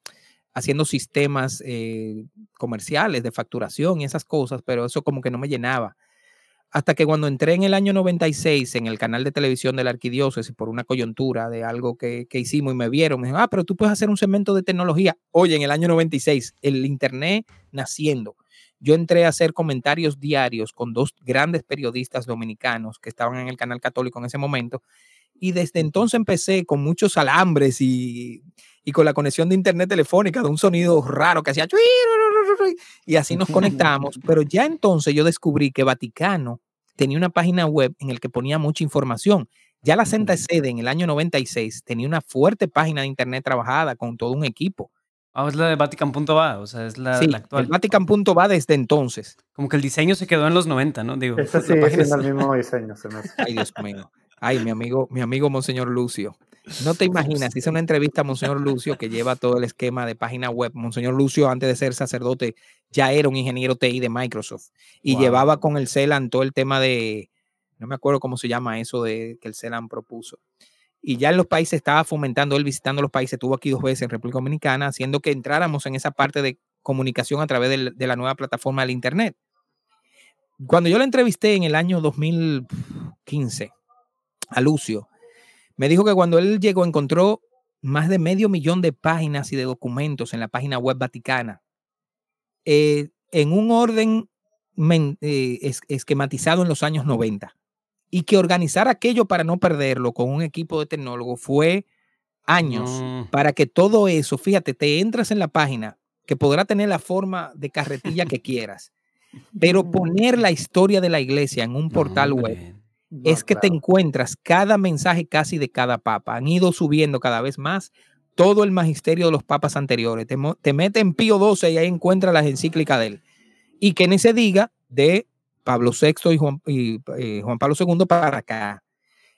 haciendo sistemas eh, comerciales de facturación y esas cosas, pero eso como que no me llenaba. Hasta que cuando entré en el año 96 en el canal de televisión de la arquidiócesis por una coyuntura de algo que, que hicimos y me vieron, me dijeron, ah, pero tú puedes hacer un segmento de tecnología. Oye, en el año 96, el Internet naciendo, yo entré a hacer comentarios diarios con dos grandes periodistas dominicanos que estaban en el canal católico en ese momento. Y desde entonces empecé con muchos alambres y, y con la conexión de internet telefónica de un sonido raro que hacía y así nos conectamos. Pero ya entonces yo descubrí que Vaticano tenía una página web en el que ponía mucha información. Ya la Santa Sede en el año 96 tenía una fuerte página de internet trabajada con todo un equipo. Ah, es la de Vatican.va, o sea, es la, sí, la actual. el Vatican.va desde entonces. Como que el diseño se quedó en los 90, ¿no? Digo, página siendo es- el mismo diseño, se me hace. Ay, Dios mío. Ay, mi amigo, mi amigo Monseñor Lucio. No te imaginas, hice una entrevista a Monseñor Lucio que lleva todo el esquema de página web. Monseñor Lucio, antes de ser sacerdote, ya era un ingeniero TI de Microsoft y Wow. llevaba con el CELAN todo el tema de, no me acuerdo cómo se llama eso de que el CELAN propuso. Y ya en los países estaba fomentando, él visitando los países, estuvo aquí dos veces en República Dominicana, haciendo que entráramos en esa parte de comunicación a través de la nueva plataforma del Internet. Cuando yo lo entrevisté en el año 2015 a Lucio, me dijo que cuando él llegó encontró más de medio millón de páginas y de documentos en la página web vaticana, eh, en un orden eh, esquematizado en los años 90. Y que organizar aquello para no perderlo con un equipo de tecnólogos fue años para que todo eso, fíjate, te entras en la página que podrá tener la forma de carretilla que quieras, pero poner la historia de la iglesia en un portal web es que te encuentras cada mensaje casi de cada papa. Han ido subiendo cada vez más todo el magisterio de los papas anteriores. Te, te mete en Pío XII y ahí encuentras las encíclicas de él. Y que ni se diga de Pablo VI y Juan, eh, Juan Pablo II para acá.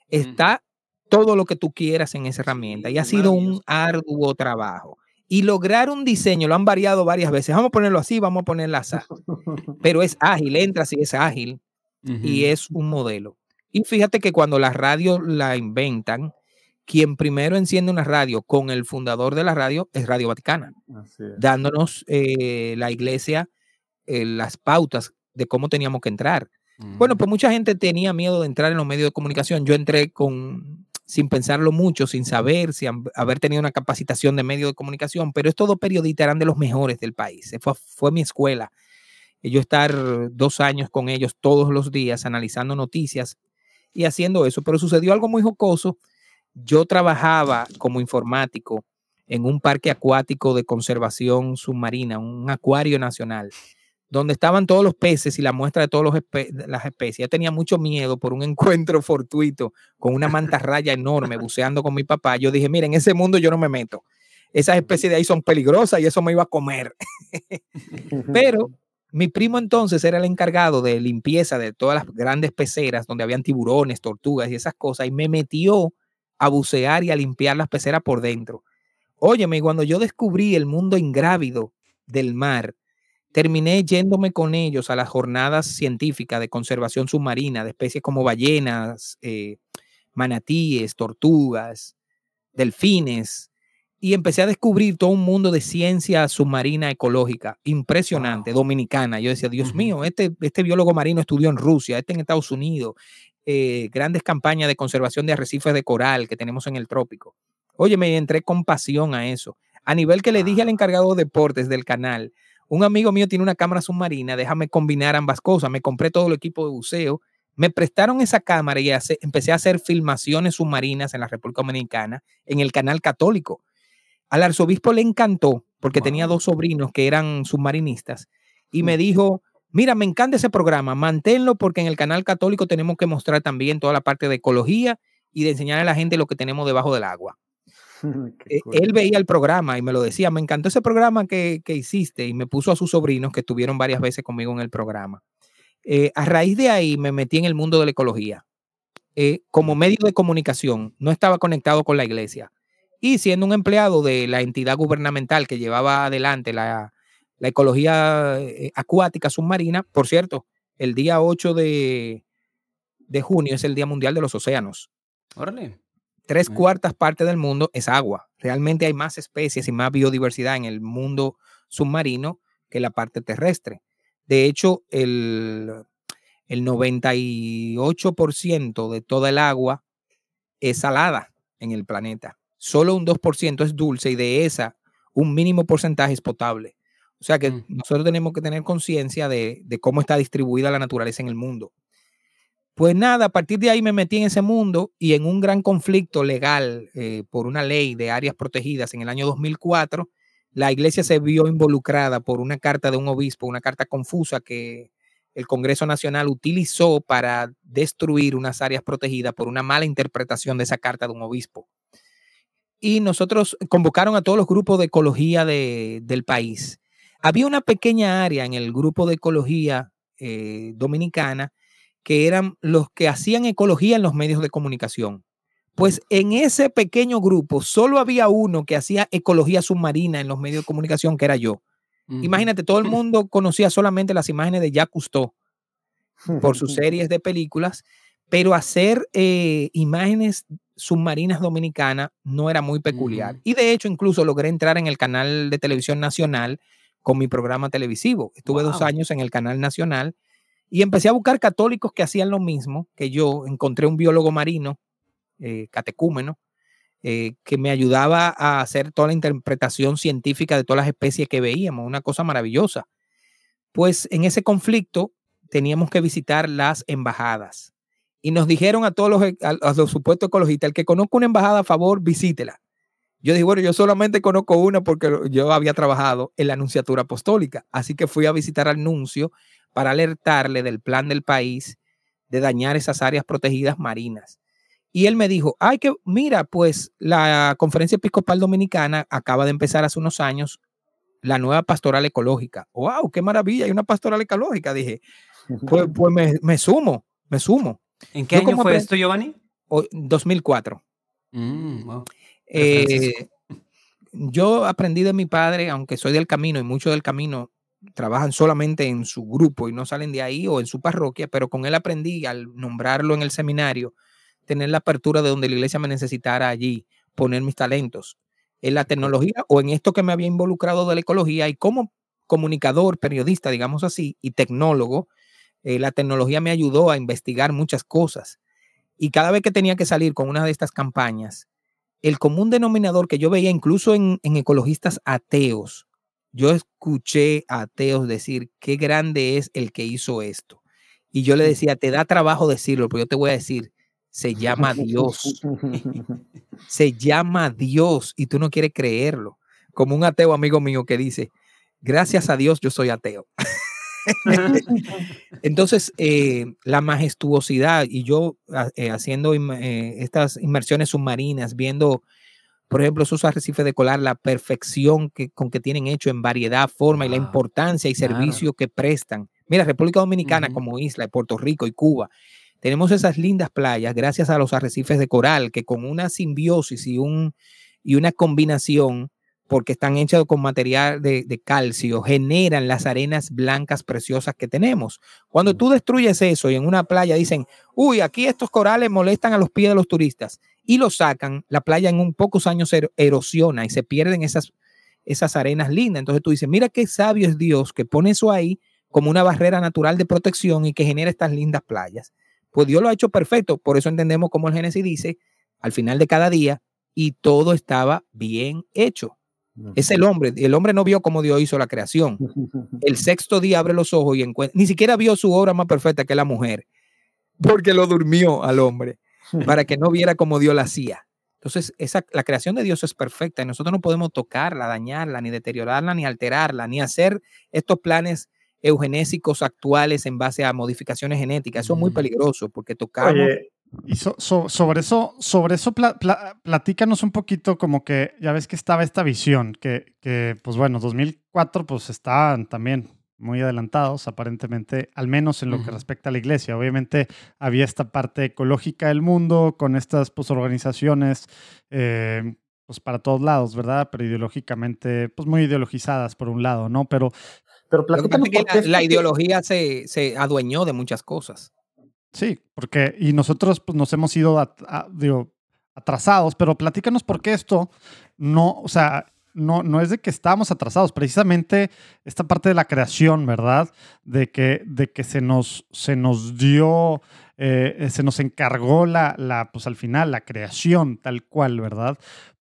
Está todo lo que tú quieras en esa herramienta y ha sido un arduo trabajo. Y lograr un diseño, lo han variado varias veces. Vamos a ponerlo así, vamos a ponerlo así. Pero es ágil, entra así, es ágil y es un modelo. Y fíjate que cuando la radio la inventan, quien primero enciende una radio con el fundador de la radio es Radio Vaticana, dándonos eh, la iglesia eh, las pautas de cómo teníamos que entrar. Bueno, pues mucha gente tenía miedo de entrar en los medios de comunicación. Yo entré con sin pensarlo mucho, sin saber, sin haber tenido una capacitación de medios de comunicación, pero estos dos periodistas eran de los mejores del país. Fue, fue mi escuela. Yo estar dos años con ellos todos los días analizando noticias y haciendo eso. Pero sucedió algo muy jocoso. Yo trabajaba como informático en un parque acuático de conservación submarina, un acuario nacional, donde estaban todos los peces y la muestra de todas las especies. Yo tenía mucho miedo por un encuentro fortuito con una mantarraya enorme buceando con mi papá. Yo dije, mira, en ese mundo yo no me meto. Esas especies de ahí son peligrosas y eso me iba a comer. Pero mi primo entonces era el encargado de limpieza de todas las grandes peceras donde habían tiburones, tortugas y esas cosas y me metió a bucear y a limpiar las peceras por dentro. Óyeme, cuando yo descubrí el mundo ingrávido del mar, terminé yéndome con ellos a las jornadas científicas de conservación submarina de especies como ballenas, eh, manatíes, tortugas, delfines, y empecé a descubrir todo un mundo de ciencia submarina ecológica impresionante, dominicana. Yo decía, Dios mío, este, este biólogo marino estudió en Rusia, este en Estados Unidos, eh, grandes campañas de conservación de arrecifes de coral que tenemos en el trópico. Oye, me entré con pasión a eso. A nivel que le dije al encargado de deportes del canal, un amigo mío tiene una cámara submarina, déjame combinar ambas cosas. Me compré todo el equipo de buceo, me prestaron esa cámara y empecé a hacer filmaciones submarinas en la República Dominicana en el canal católico al arzobispo le encantó porque tenía dos sobrinos que eran submarinistas y me dijo, mira, me encanta ese programa, manténlo porque en el canal católico tenemos que mostrar también toda la parte de ecología y de enseñar a la gente lo que tenemos debajo del agua. E, él veía el programa y me lo decía, me encantó ese programa que, hiciste y me puso a sus sobrinos que estuvieron varias veces conmigo en el programa. Eh, a raíz de ahí me metí en el mundo de la ecología. Eh, como medio de comunicación, no estaba conectado con la iglesia, y siendo un empleado de la entidad gubernamental que llevaba adelante la, ecología eh, acuática submarina, por cierto, el día 8 de, junio es el Día Mundial de los Océanos. Órale. Tres cuartas partes del mundo es agua. Realmente hay más especies y más biodiversidad en el mundo submarino que la parte terrestre. De hecho, el, el 98% de toda el agua es salada en el planeta solo un 2% es dulce y de esa un mínimo porcentaje es potable. O sea que mm. nosotros tenemos que tener conciencia de, cómo está distribuida la naturaleza en el mundo. Pues nada, a partir de ahí me metí en ese mundo y en un gran conflicto legal eh, por una ley de áreas protegidas en el año 2004, la iglesia se vio involucrada por una carta de un obispo, una carta confusa que el Congreso Nacional utilizó para destruir unas áreas protegidas por una mala interpretación de esa carta de un obispo y nosotros convocaron a todos los grupos de ecología del país. Había una pequeña área en el grupo de ecología eh, dominicana que eran los que hacían ecología en los medios de comunicación. Pues en ese pequeño grupo solo había uno que hacía ecología submarina en los medios de comunicación, que era yo. Imagínate, todo el mundo conocía solamente las imágenes de Jacques Cousteau por sus series de películas, pero hacer eh, imágenes submarinas dominicanas no era muy peculiar. Y de hecho, incluso logré entrar en el canal de televisión nacional con mi programa televisivo. Estuve dos años en el canal nacional y empecé a buscar católicos que hacían lo mismo que yo. Encontré un biólogo marino, eh, catecúmeno, eh, que me ayudaba a hacer toda la interpretación científica de todas las especies que veíamos, una cosa maravillosa. Pues en ese conflicto teníamos que visitar las embajadas y nos dijeron a todos los, a, los supuestos ecologistas, el que conozca una embajada, a favor, visítela. Yo dije, bueno, yo solamente conozco una porque yo había trabajado en la Anunciatura Apostólica, así que fui a visitar al nuncio para alertarle del plan del país de dañar esas áreas protegidas marinas. Y él me dijo, ay, que mira, pues la Conferencia Episcopal Dominicana acaba de empezar hace unos años la nueva pastoral ecológica. ¡Wow! ¡Qué maravilla! Hay una pastoral ecológica. Dije, pues, pues me, me, sumo, me sumo. ¿En qué año fue esto, Giovanni? 2004. Mm, eh, yo aprendí de mi padre, aunque soy del camino y muchos del camino trabajan solamente en su grupo y no salen de ahí o en su parroquia, pero con él aprendí al nombrarlo en el seminario, tener la apertura de donde la iglesia me necesitara allí, poner mis talentos en la tecnología o en esto que me había involucrado de la ecología y como comunicador, periodista, digamos así, y tecnólogo, eh, la tecnología me ayudó a investigar muchas cosas. Y cada vez que tenía que salir con una de estas campañas, el común denominador que yo veía incluso en, en ecologistas ateos, yo escuché a ateos decir, qué grande es el que hizo esto. Y yo le decía, te da trabajo decirlo, pero yo te voy a decir, se llama Dios. se llama Dios y tú no quieres creerlo. Como un ateo amigo mío que dice, gracias a Dios yo soy ateo. Entonces, eh, la majestuosidad y yo ah, eh, haciendo eh, estas inmersiones submarinas, viendo, por ejemplo, esos arrecifes de colar, la perfección que, con que tienen hecho en variedad, forma y la importancia y servicio que prestan. Mira, República Dominicana como isla, Puerto Rico y Cuba, tenemos esas lindas playas gracias a los arrecifes de coral que con una simbiosis y, un, y una combinación porque están hechos con material de, calcio, generan las arenas blancas preciosas que tenemos. Cuando tú destruyes eso y en una playa dicen, uy, aquí estos corales molestan a los pies de los turistas y lo sacan, la playa en un pocos años erosiona y se pierden esas, esas arenas lindas. Entonces tú dices, mira qué sabio es Dios que pone eso ahí como una barrera natural de protección y que genera estas lindas playas. Pues Dios lo ha hecho perfecto, por eso entendemos como el Génesis dice, al final de cada día, y todo estaba bien hecho. Es el hombre. El hombre no vio cómo Dios hizo la creación. El sexto día abre los ojos y encuentra, ni siquiera vio su obra más perfecta que la mujer, porque lo durmió al hombre, para que no viera cómo Dios la hacía. Entonces, esa, la creación de Dios es perfecta y nosotros no podemos tocarla, dañarla, ni deteriorarla, ni alterarla, ni hacer estos planes eugenésicos actuales en base a modificaciones genéticas. Eso es muy peligroso porque tocamos... Y sobre eso, sobre eso platícanos un poquito como que ya ves que estaba esta visión, que, que pues bueno, 2004 pues estaban también muy adelantados aparentemente, al menos en lo que respecta a la iglesia. Obviamente había esta parte ecológica del mundo con estas pues organizaciones eh, pues para todos lados, ¿verdad? Pero ideológicamente pues muy ideologizadas por un lado, ¿no? Pero... Pero platícanos la, la ideología se, se adueñó de muchas cosas. Sí, porque y nosotros pues, nos hemos ido atrasados, pero platícanos por qué esto no, o sea, no, no es de que estamos atrasados, precisamente esta parte de la creación, ¿verdad? De que, de que se, nos, se nos dio, eh, se nos encargó la, la, pues al final, la creación tal cual, ¿verdad?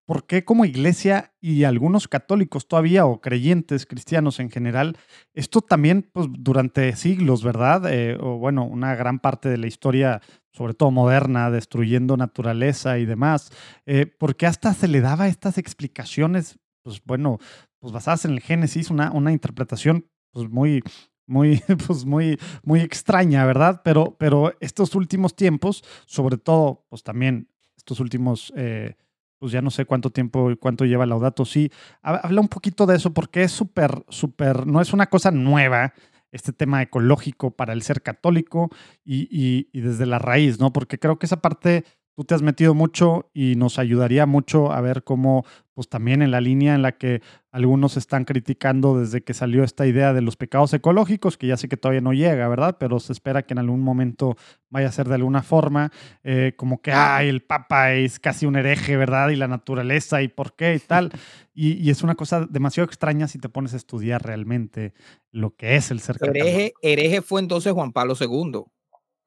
¿Por qué como iglesia y algunos católicos todavía o creyentes cristianos en general, esto también pues, durante siglos, ¿verdad? Eh, o bueno, una gran parte de la historia, sobre todo moderna, destruyendo naturaleza y demás, eh, ¿por qué hasta se le daba estas explicaciones, pues bueno, pues basadas en el Génesis, una, una interpretación pues muy, muy, pues muy, muy extraña, ¿verdad? Pero, pero estos últimos tiempos, sobre todo, pues también estos últimos... Eh, pues ya no sé cuánto tiempo y cuánto lleva Laudato sí. Habla un poquito de eso porque es súper, súper, no es una cosa nueva este tema ecológico para el ser católico y, y, y, desde la raíz, ¿no? Porque creo que esa parte tú te has metido mucho y nos ayudaría mucho a ver cómo, pues también en la línea en la que algunos están criticando desde que salió esta idea de los pecados ecológicos, que ya sé que todavía no llega, ¿verdad? Pero se espera que en algún momento vaya a ser de alguna forma, eh, como que, ay, el Papa es casi un hereje, ¿verdad? Y la naturaleza y por qué y tal. Y, y es una cosa demasiado extraña si te pones a estudiar realmente lo que es el ser hereje, hereje fue entonces Juan Pablo II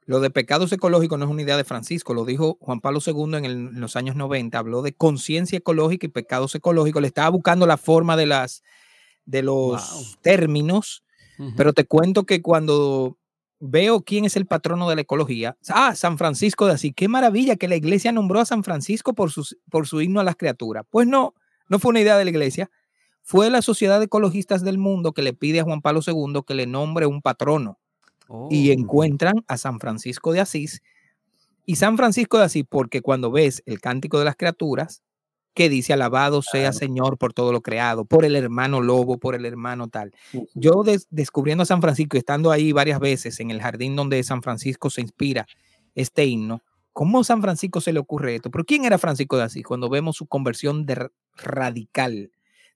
Lo de pecados ecológicos no es una idea de Francisco, lo dijo Juan Pablo II en, el- en los años 90, habló de conciencia ecológica y pecados ecológicos, le estaba buscando la forma de, las, de los Wow. términos, pero te cuento que cuando veo quién es el patrono de la ecología, ah, San Francisco de Asís, qué maravilla que la iglesia nombró a San Francisco por, sus, por su himno a las criaturas. Pues no, no fue una idea de la iglesia, fue la Sociedad de Ecologistas del Mundo que le pide a Juan Pablo II que le nombre un patrono y Oh. encuentran a San Francisco de Asís. Y San Francisco de Asís, porque cuando ves el cántico de las criaturas, que dice, alabado sea Señor por todo lo creado, por el hermano lobo, por el hermano tal. Yo des- descubriendo a San Francisco y estando ahí varias veces en el jardín donde San Francisco se inspira este himno, ¿cómo a San Francisco se le ocurre esto? ¿Pero quién era Francisco de Asís? Cuando vemos su conversión de radical,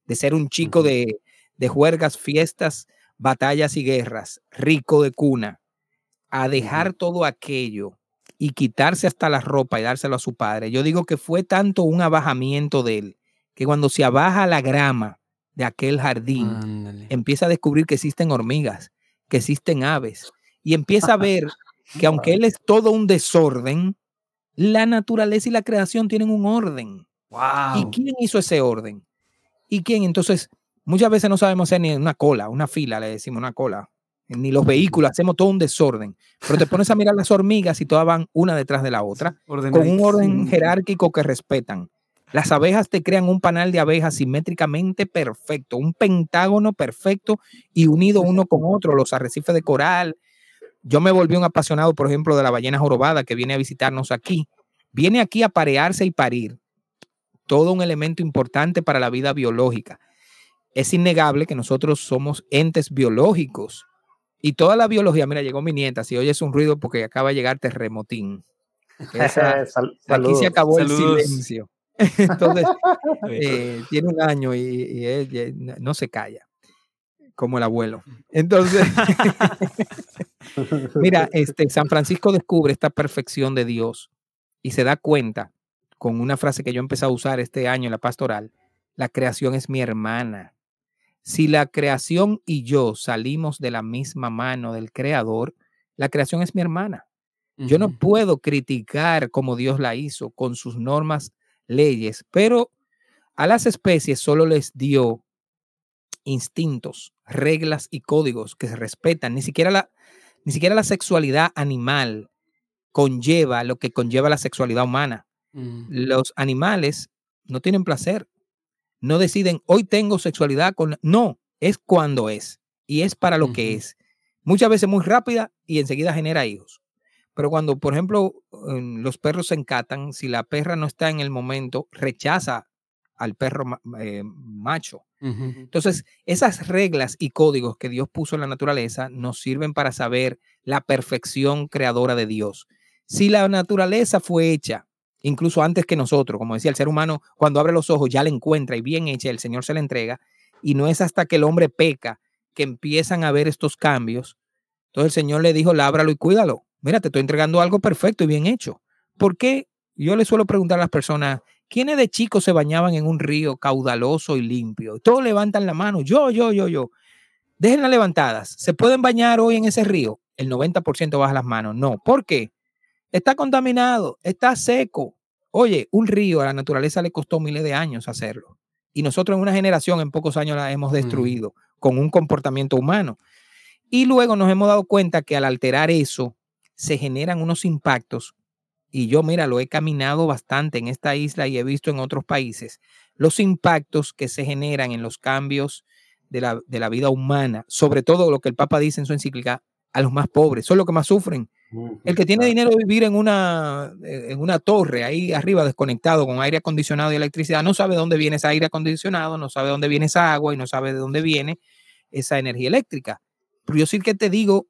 de ser un chico de, de juergas, fiestas, batallas y guerras, rico de cuna, a dejar todo aquello y quitarse hasta la ropa y dárselo a su padre. Yo digo que fue tanto un abajamiento de él, que cuando se abaja la grama de aquel jardín, Ándale. empieza a descubrir que existen hormigas, que existen aves, y empieza a ver que aunque él es todo un desorden, la naturaleza y la creación tienen un orden. ¿Y Wow. quién hizo ese orden? ¿Y quién? Entonces, muchas veces no sabemos hacer ni una cola, una fila, le decimos una cola, ni los vehículos, hacemos todo un desorden. Pero te pones a mirar las hormigas y todas van una detrás de la otra, con un orden jerárquico que respetan. Las abejas te crean un panal de abejas simétricamente perfecto, un pentágono perfecto y unido uno con otro, los arrecifes de coral. Yo me volví un apasionado, por ejemplo, de la ballena jorobada que viene a visitarnos aquí. Viene aquí a parearse y parir. Todo un elemento importante para la vida biológica. Es innegable que nosotros somos entes biológicos. Y toda la biología, mira, llegó mi nieta, si oyes un ruido porque acaba de llegar terremotín. Esa- Sal- Aquí se acabó Saludos. el silencio. Entonces, eh, tiene un año y, él no se calla, como el abuelo. Entonces, mira, este, San Francisco descubre esta perfección de Dios y se da cuenta con una frase que yo empecé a usar este año en la pastoral, la creación es mi hermana. Si la creación y yo salimos de la misma mano del creador, la creación es mi hermana. Yo no puedo criticar como Dios la hizo con sus normas, leyes, pero a las especies solo les dio instintos, reglas y códigos que se respetan. Ni siquiera la, ni siquiera la sexualidad animal conlleva lo que conlleva la sexualidad humana. Mm. Los animales no tienen placer, no deciden hoy tengo sexualidad con... No, es cuando es y es para lo que es. Muchas veces muy rápida y enseguida genera hijos. Pero cuando, por ejemplo, em, los perros se encatan, si la perra no está en el momento, rechaza al perro eh, macho. Entonces, esas reglas y códigos que Dios puso en la naturaleza nos sirven para saber la perfección creadora de Dios. Si la naturaleza fue hecha, incluso antes que nosotros, como decía el ser humano, cuando abre los ojos ya la encuentra y bien hecha, el Señor se la entrega, y no es hasta que el hombre peca que empiezan a ver estos cambios. Entonces el Señor le dijo, lábralo y cuídalo. Mira, te estoy entregando algo perfecto y bien hecho. ¿Por qué? Yo le suelo preguntar a las personas, ¿quiénes de chicos se bañaban en un río caudaloso y limpio? Todos levantan la mano, yo, yo, yo, yo. Déjenlas levantadas. ¿Se pueden bañar hoy en ese río? El 90% baja las manos. No. ¿Por qué? Está contaminado, está seco. Oye, un río a la naturaleza le costó miles de años hacerlo. Y nosotros en una generación, en pocos años, la hemos destruido con un comportamiento humano. Y luego nos hemos dado cuenta que al alterar eso, se generan unos impactos. Y yo, mira, lo he caminado bastante en esta isla y he visto en otros países los impactos que se generan en los cambios de la, de la vida humana, sobre todo lo que el Papa dice en su encíclica, a los más pobres, son los que más sufren. El que tiene dinero de vivir en una, eh, en una torre ahí arriba desconectado con aire acondicionado y electricidad, no sabe dónde viene ese aire acondicionado, no sabe dónde viene esa agua y no sabe de dónde viene esa energía eléctrica. Pero yo sí que te digo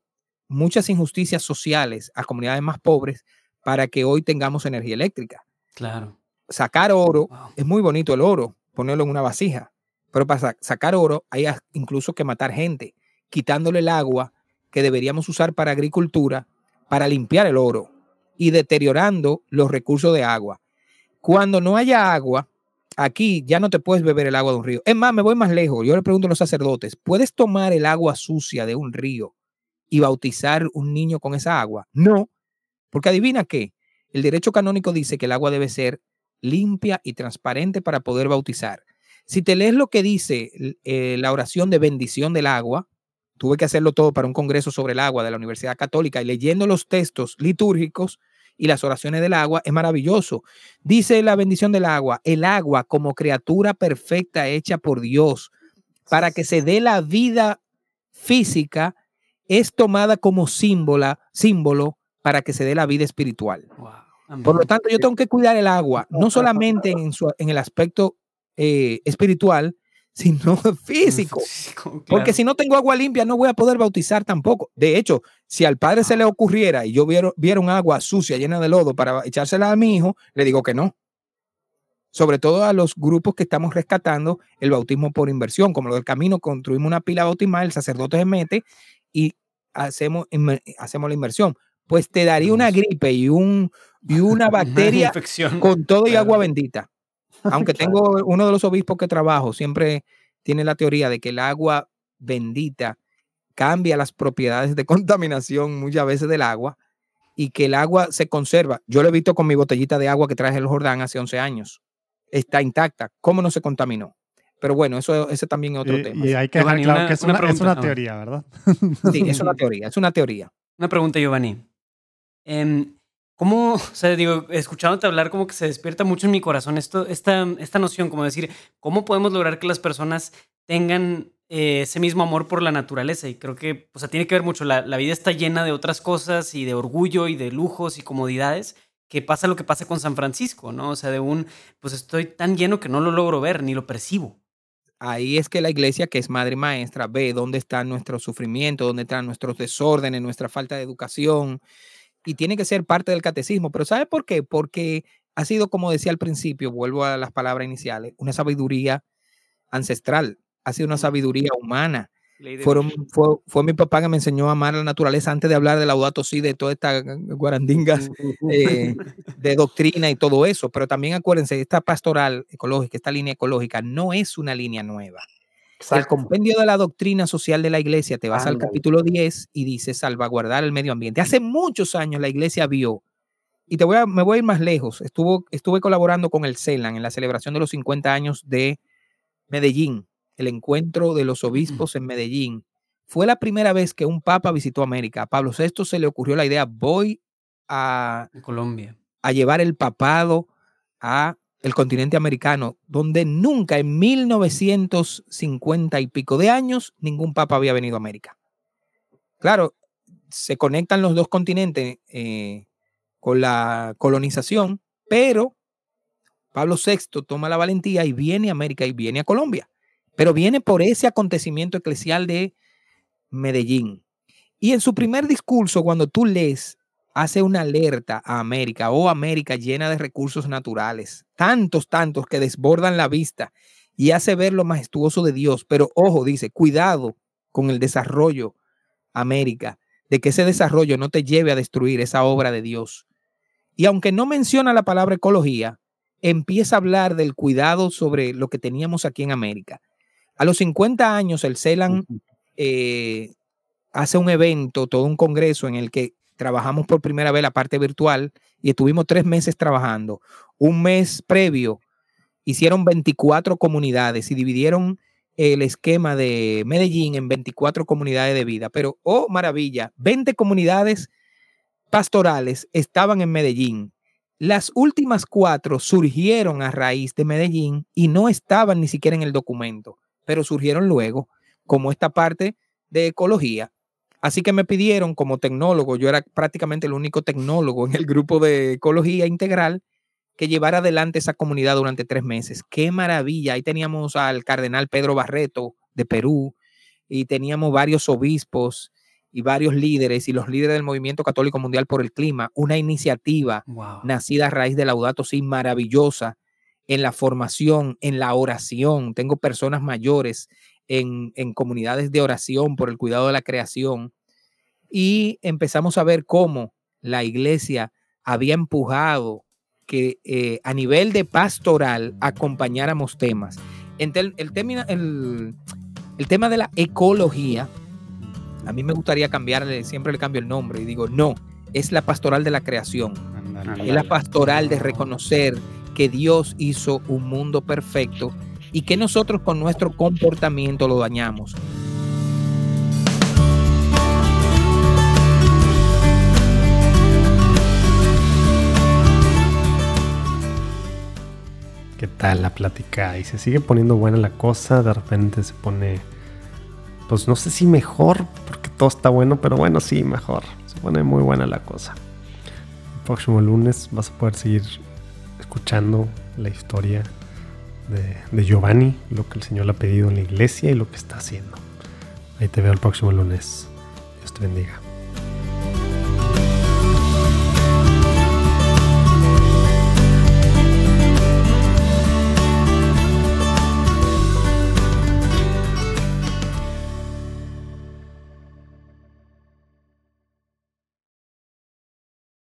muchas injusticias sociales a comunidades más pobres para que hoy tengamos energía eléctrica. Claro. Sacar oro, Wow. es muy bonito el oro, ponerlo en una vasija, pero para sa- sacar oro hay incluso que matar gente, quitándole el agua que deberíamos usar para agricultura para limpiar el oro y deteriorando los recursos de agua. Cuando no haya agua, aquí ya no te puedes beber el agua de un río. Es más, me voy más lejos. Yo le pregunto a los sacerdotes, ¿puedes tomar el agua sucia de un río y bautizar un niño con esa agua? No, Porque adivina qué, el derecho canónico dice que el agua debe ser limpia y transparente para poder bautizar. Si te lees lo que dice eh, la oración de bendición del agua, tuve que hacerlo todo para un congreso sobre el agua de la Universidad Católica y leyendo los textos litúrgicos y las oraciones del agua, es maravilloso. Dice la bendición del agua, el agua como criatura perfecta hecha por Dios para que se dé la vida física, es tomada como símbolo, símbolo para que se dé la vida espiritual. Por lo tanto, yo tengo que cuidar el agua, no solamente en, en el aspecto eh, espiritual, sino físico. Porque si no tengo agua limpia, no voy a poder bautizar tampoco. De hecho, si al padre se le ocurriera y yo viera, un agua sucia, llena de lodo, para echársela a mi hijo, le digo que no. Sobre todo a los grupos que estamos rescatando el bautismo por inversión, como lo del camino, construimos una pila bautismal, el sacerdote se mete y hacemos, hacemos la inversión. Pues te daría una gripe y, un, y una bacteria con todo y agua bendita. Aunque tengo uno de los obispos que trabajo, siempre tiene la teoría de que el agua bendita cambia las propiedades de contaminación muchas veces del agua y que el agua se conserva. Yo lo he visto con mi botellita de agua que traje el Jordán hace 11 años. Está intacta. ¿Cómo no se contaminó? Pero bueno, eso ese también es otro tema. Y hay que dejar claro que es una, es una teoría, ¿verdad? Sí, es una teoría, es una teoría. Una pregunta, Giovanni. Eh, ¿Cómo, o sea, digo, escuchándote hablar, como que se despierta mucho en mi corazón esto, esta, esta noción, como decir, ¿cómo podemos lograr que las personas tengan eh, ese mismo amor por la naturaleza? Y creo que, o sea, tiene que ver mucho, la, vida está llena de otras cosas y de orgullo y de lujos y comodidades, que pasa lo que pasa con San Francisco, ¿no? O sea, de un, pues estoy tan lleno que no lo logro ver ni lo percibo. Ahí es que la iglesia, que es madre y maestra, ve dónde está nuestro sufrimiento, dónde están nuestros desórdenes, nuestra falta de educación y tiene que ser parte del catecismo. Pero ¿sabe por qué? Porque ha sido, como decía al principio, vuelvo a las palabras iniciales, una sabiduría ancestral, ha sido una sabiduría humana. Fueron, fue, mi papá que me enseñó a amar la naturaleza antes de hablar de Laudato Si, de toda esta guarandingas eh, de doctrina y todo eso. Pero también acuérdense, esta pastoral ecológica, esta línea ecológica, no es una línea nueva. El compendio de la doctrina social de la iglesia, te vas al capítulo 10 y dice salvaguardar el medio ambiente. Hace muchos años la iglesia vio, y te voy a, me voy a ir más lejos, Estuvo, estuve colaborando con el CELAN en la celebración de los 50 años de Medellín, el encuentro de los obispos en Medellín. Fue la primera vez que un papa visitó América. A Pablo VI se le ocurrió la idea, voy a Colombia a llevar el papado a el continente americano, donde nunca en 1950 y pico de años ningún papa había venido a América. Claro, se conectan los dos continentes eh, con la colonización, pero Pablo VI toma la valentía y viene a América y viene a Colombia, pero viene por ese acontecimiento eclesial de Medellín. Y en su primer discurso, cuando tú lees hace una alerta a América, o oh, América llena de recursos naturales, tantos, tantos que desbordan la vista y hace ver lo majestuoso de Dios. Pero ojo, dice, cuidado con el desarrollo, América, de que ese desarrollo no te lleve a destruir esa obra de Dios. Y aunque no menciona la palabra ecología, empieza a hablar del cuidado sobre lo que teníamos aquí en América. A los 50 años, el CELAN eh, hace un evento, todo un congreso en el que trabajamos por primera vez la parte virtual y estuvimos tres meses trabajando. Un mes previo hicieron 24 comunidades y dividieron el esquema de Medellín en 24 comunidades de vida. Pero, oh maravilla, 20 comunidades pastorales estaban en Medellín. Las últimas cuatro surgieron a raíz de Medellín y no estaban ni siquiera en el documento, pero surgieron luego como esta parte de ecología Así que me pidieron como tecnólogo, yo era prácticamente el único tecnólogo en el grupo de ecología integral, que llevara adelante esa comunidad durante tres meses. ¡Qué maravilla! Ahí teníamos al cardenal Pedro Barreto de Perú y teníamos varios obispos y varios líderes y los líderes del Movimiento Católico Mundial por el Clima, una iniciativa nacida a raíz de Laudato Si maravillosa en la formación, en la oración. Tengo personas mayores en, en comunidades de oración por el cuidado de la creación y empezamos a ver cómo la iglesia había empujado que eh, a nivel de pastoral acompañáramos temas. el, el, el, tema de la ecología, a mí me gustaría cambiarle, siempre le cambio el nombre y digo, no, es la pastoral de la creación. Es la pastoral de reconocer que Dios hizo un mundo perfecto y que nosotros con nuestro comportamiento lo dañamos. ¿Qué tal la plática? Y se sigue poniendo buena la cosa, de repente se pone, pues no sé si mejor, porque todo está bueno, pero bueno, sí, mejor. Se pone muy buena la cosa. El próximo lunes vas a poder seguir escuchando la historia de, Giovanni, lo que el Señor ha pedido en la iglesia y lo que está haciendo. Ahí te veo el próximo lunes. Dios te bendiga.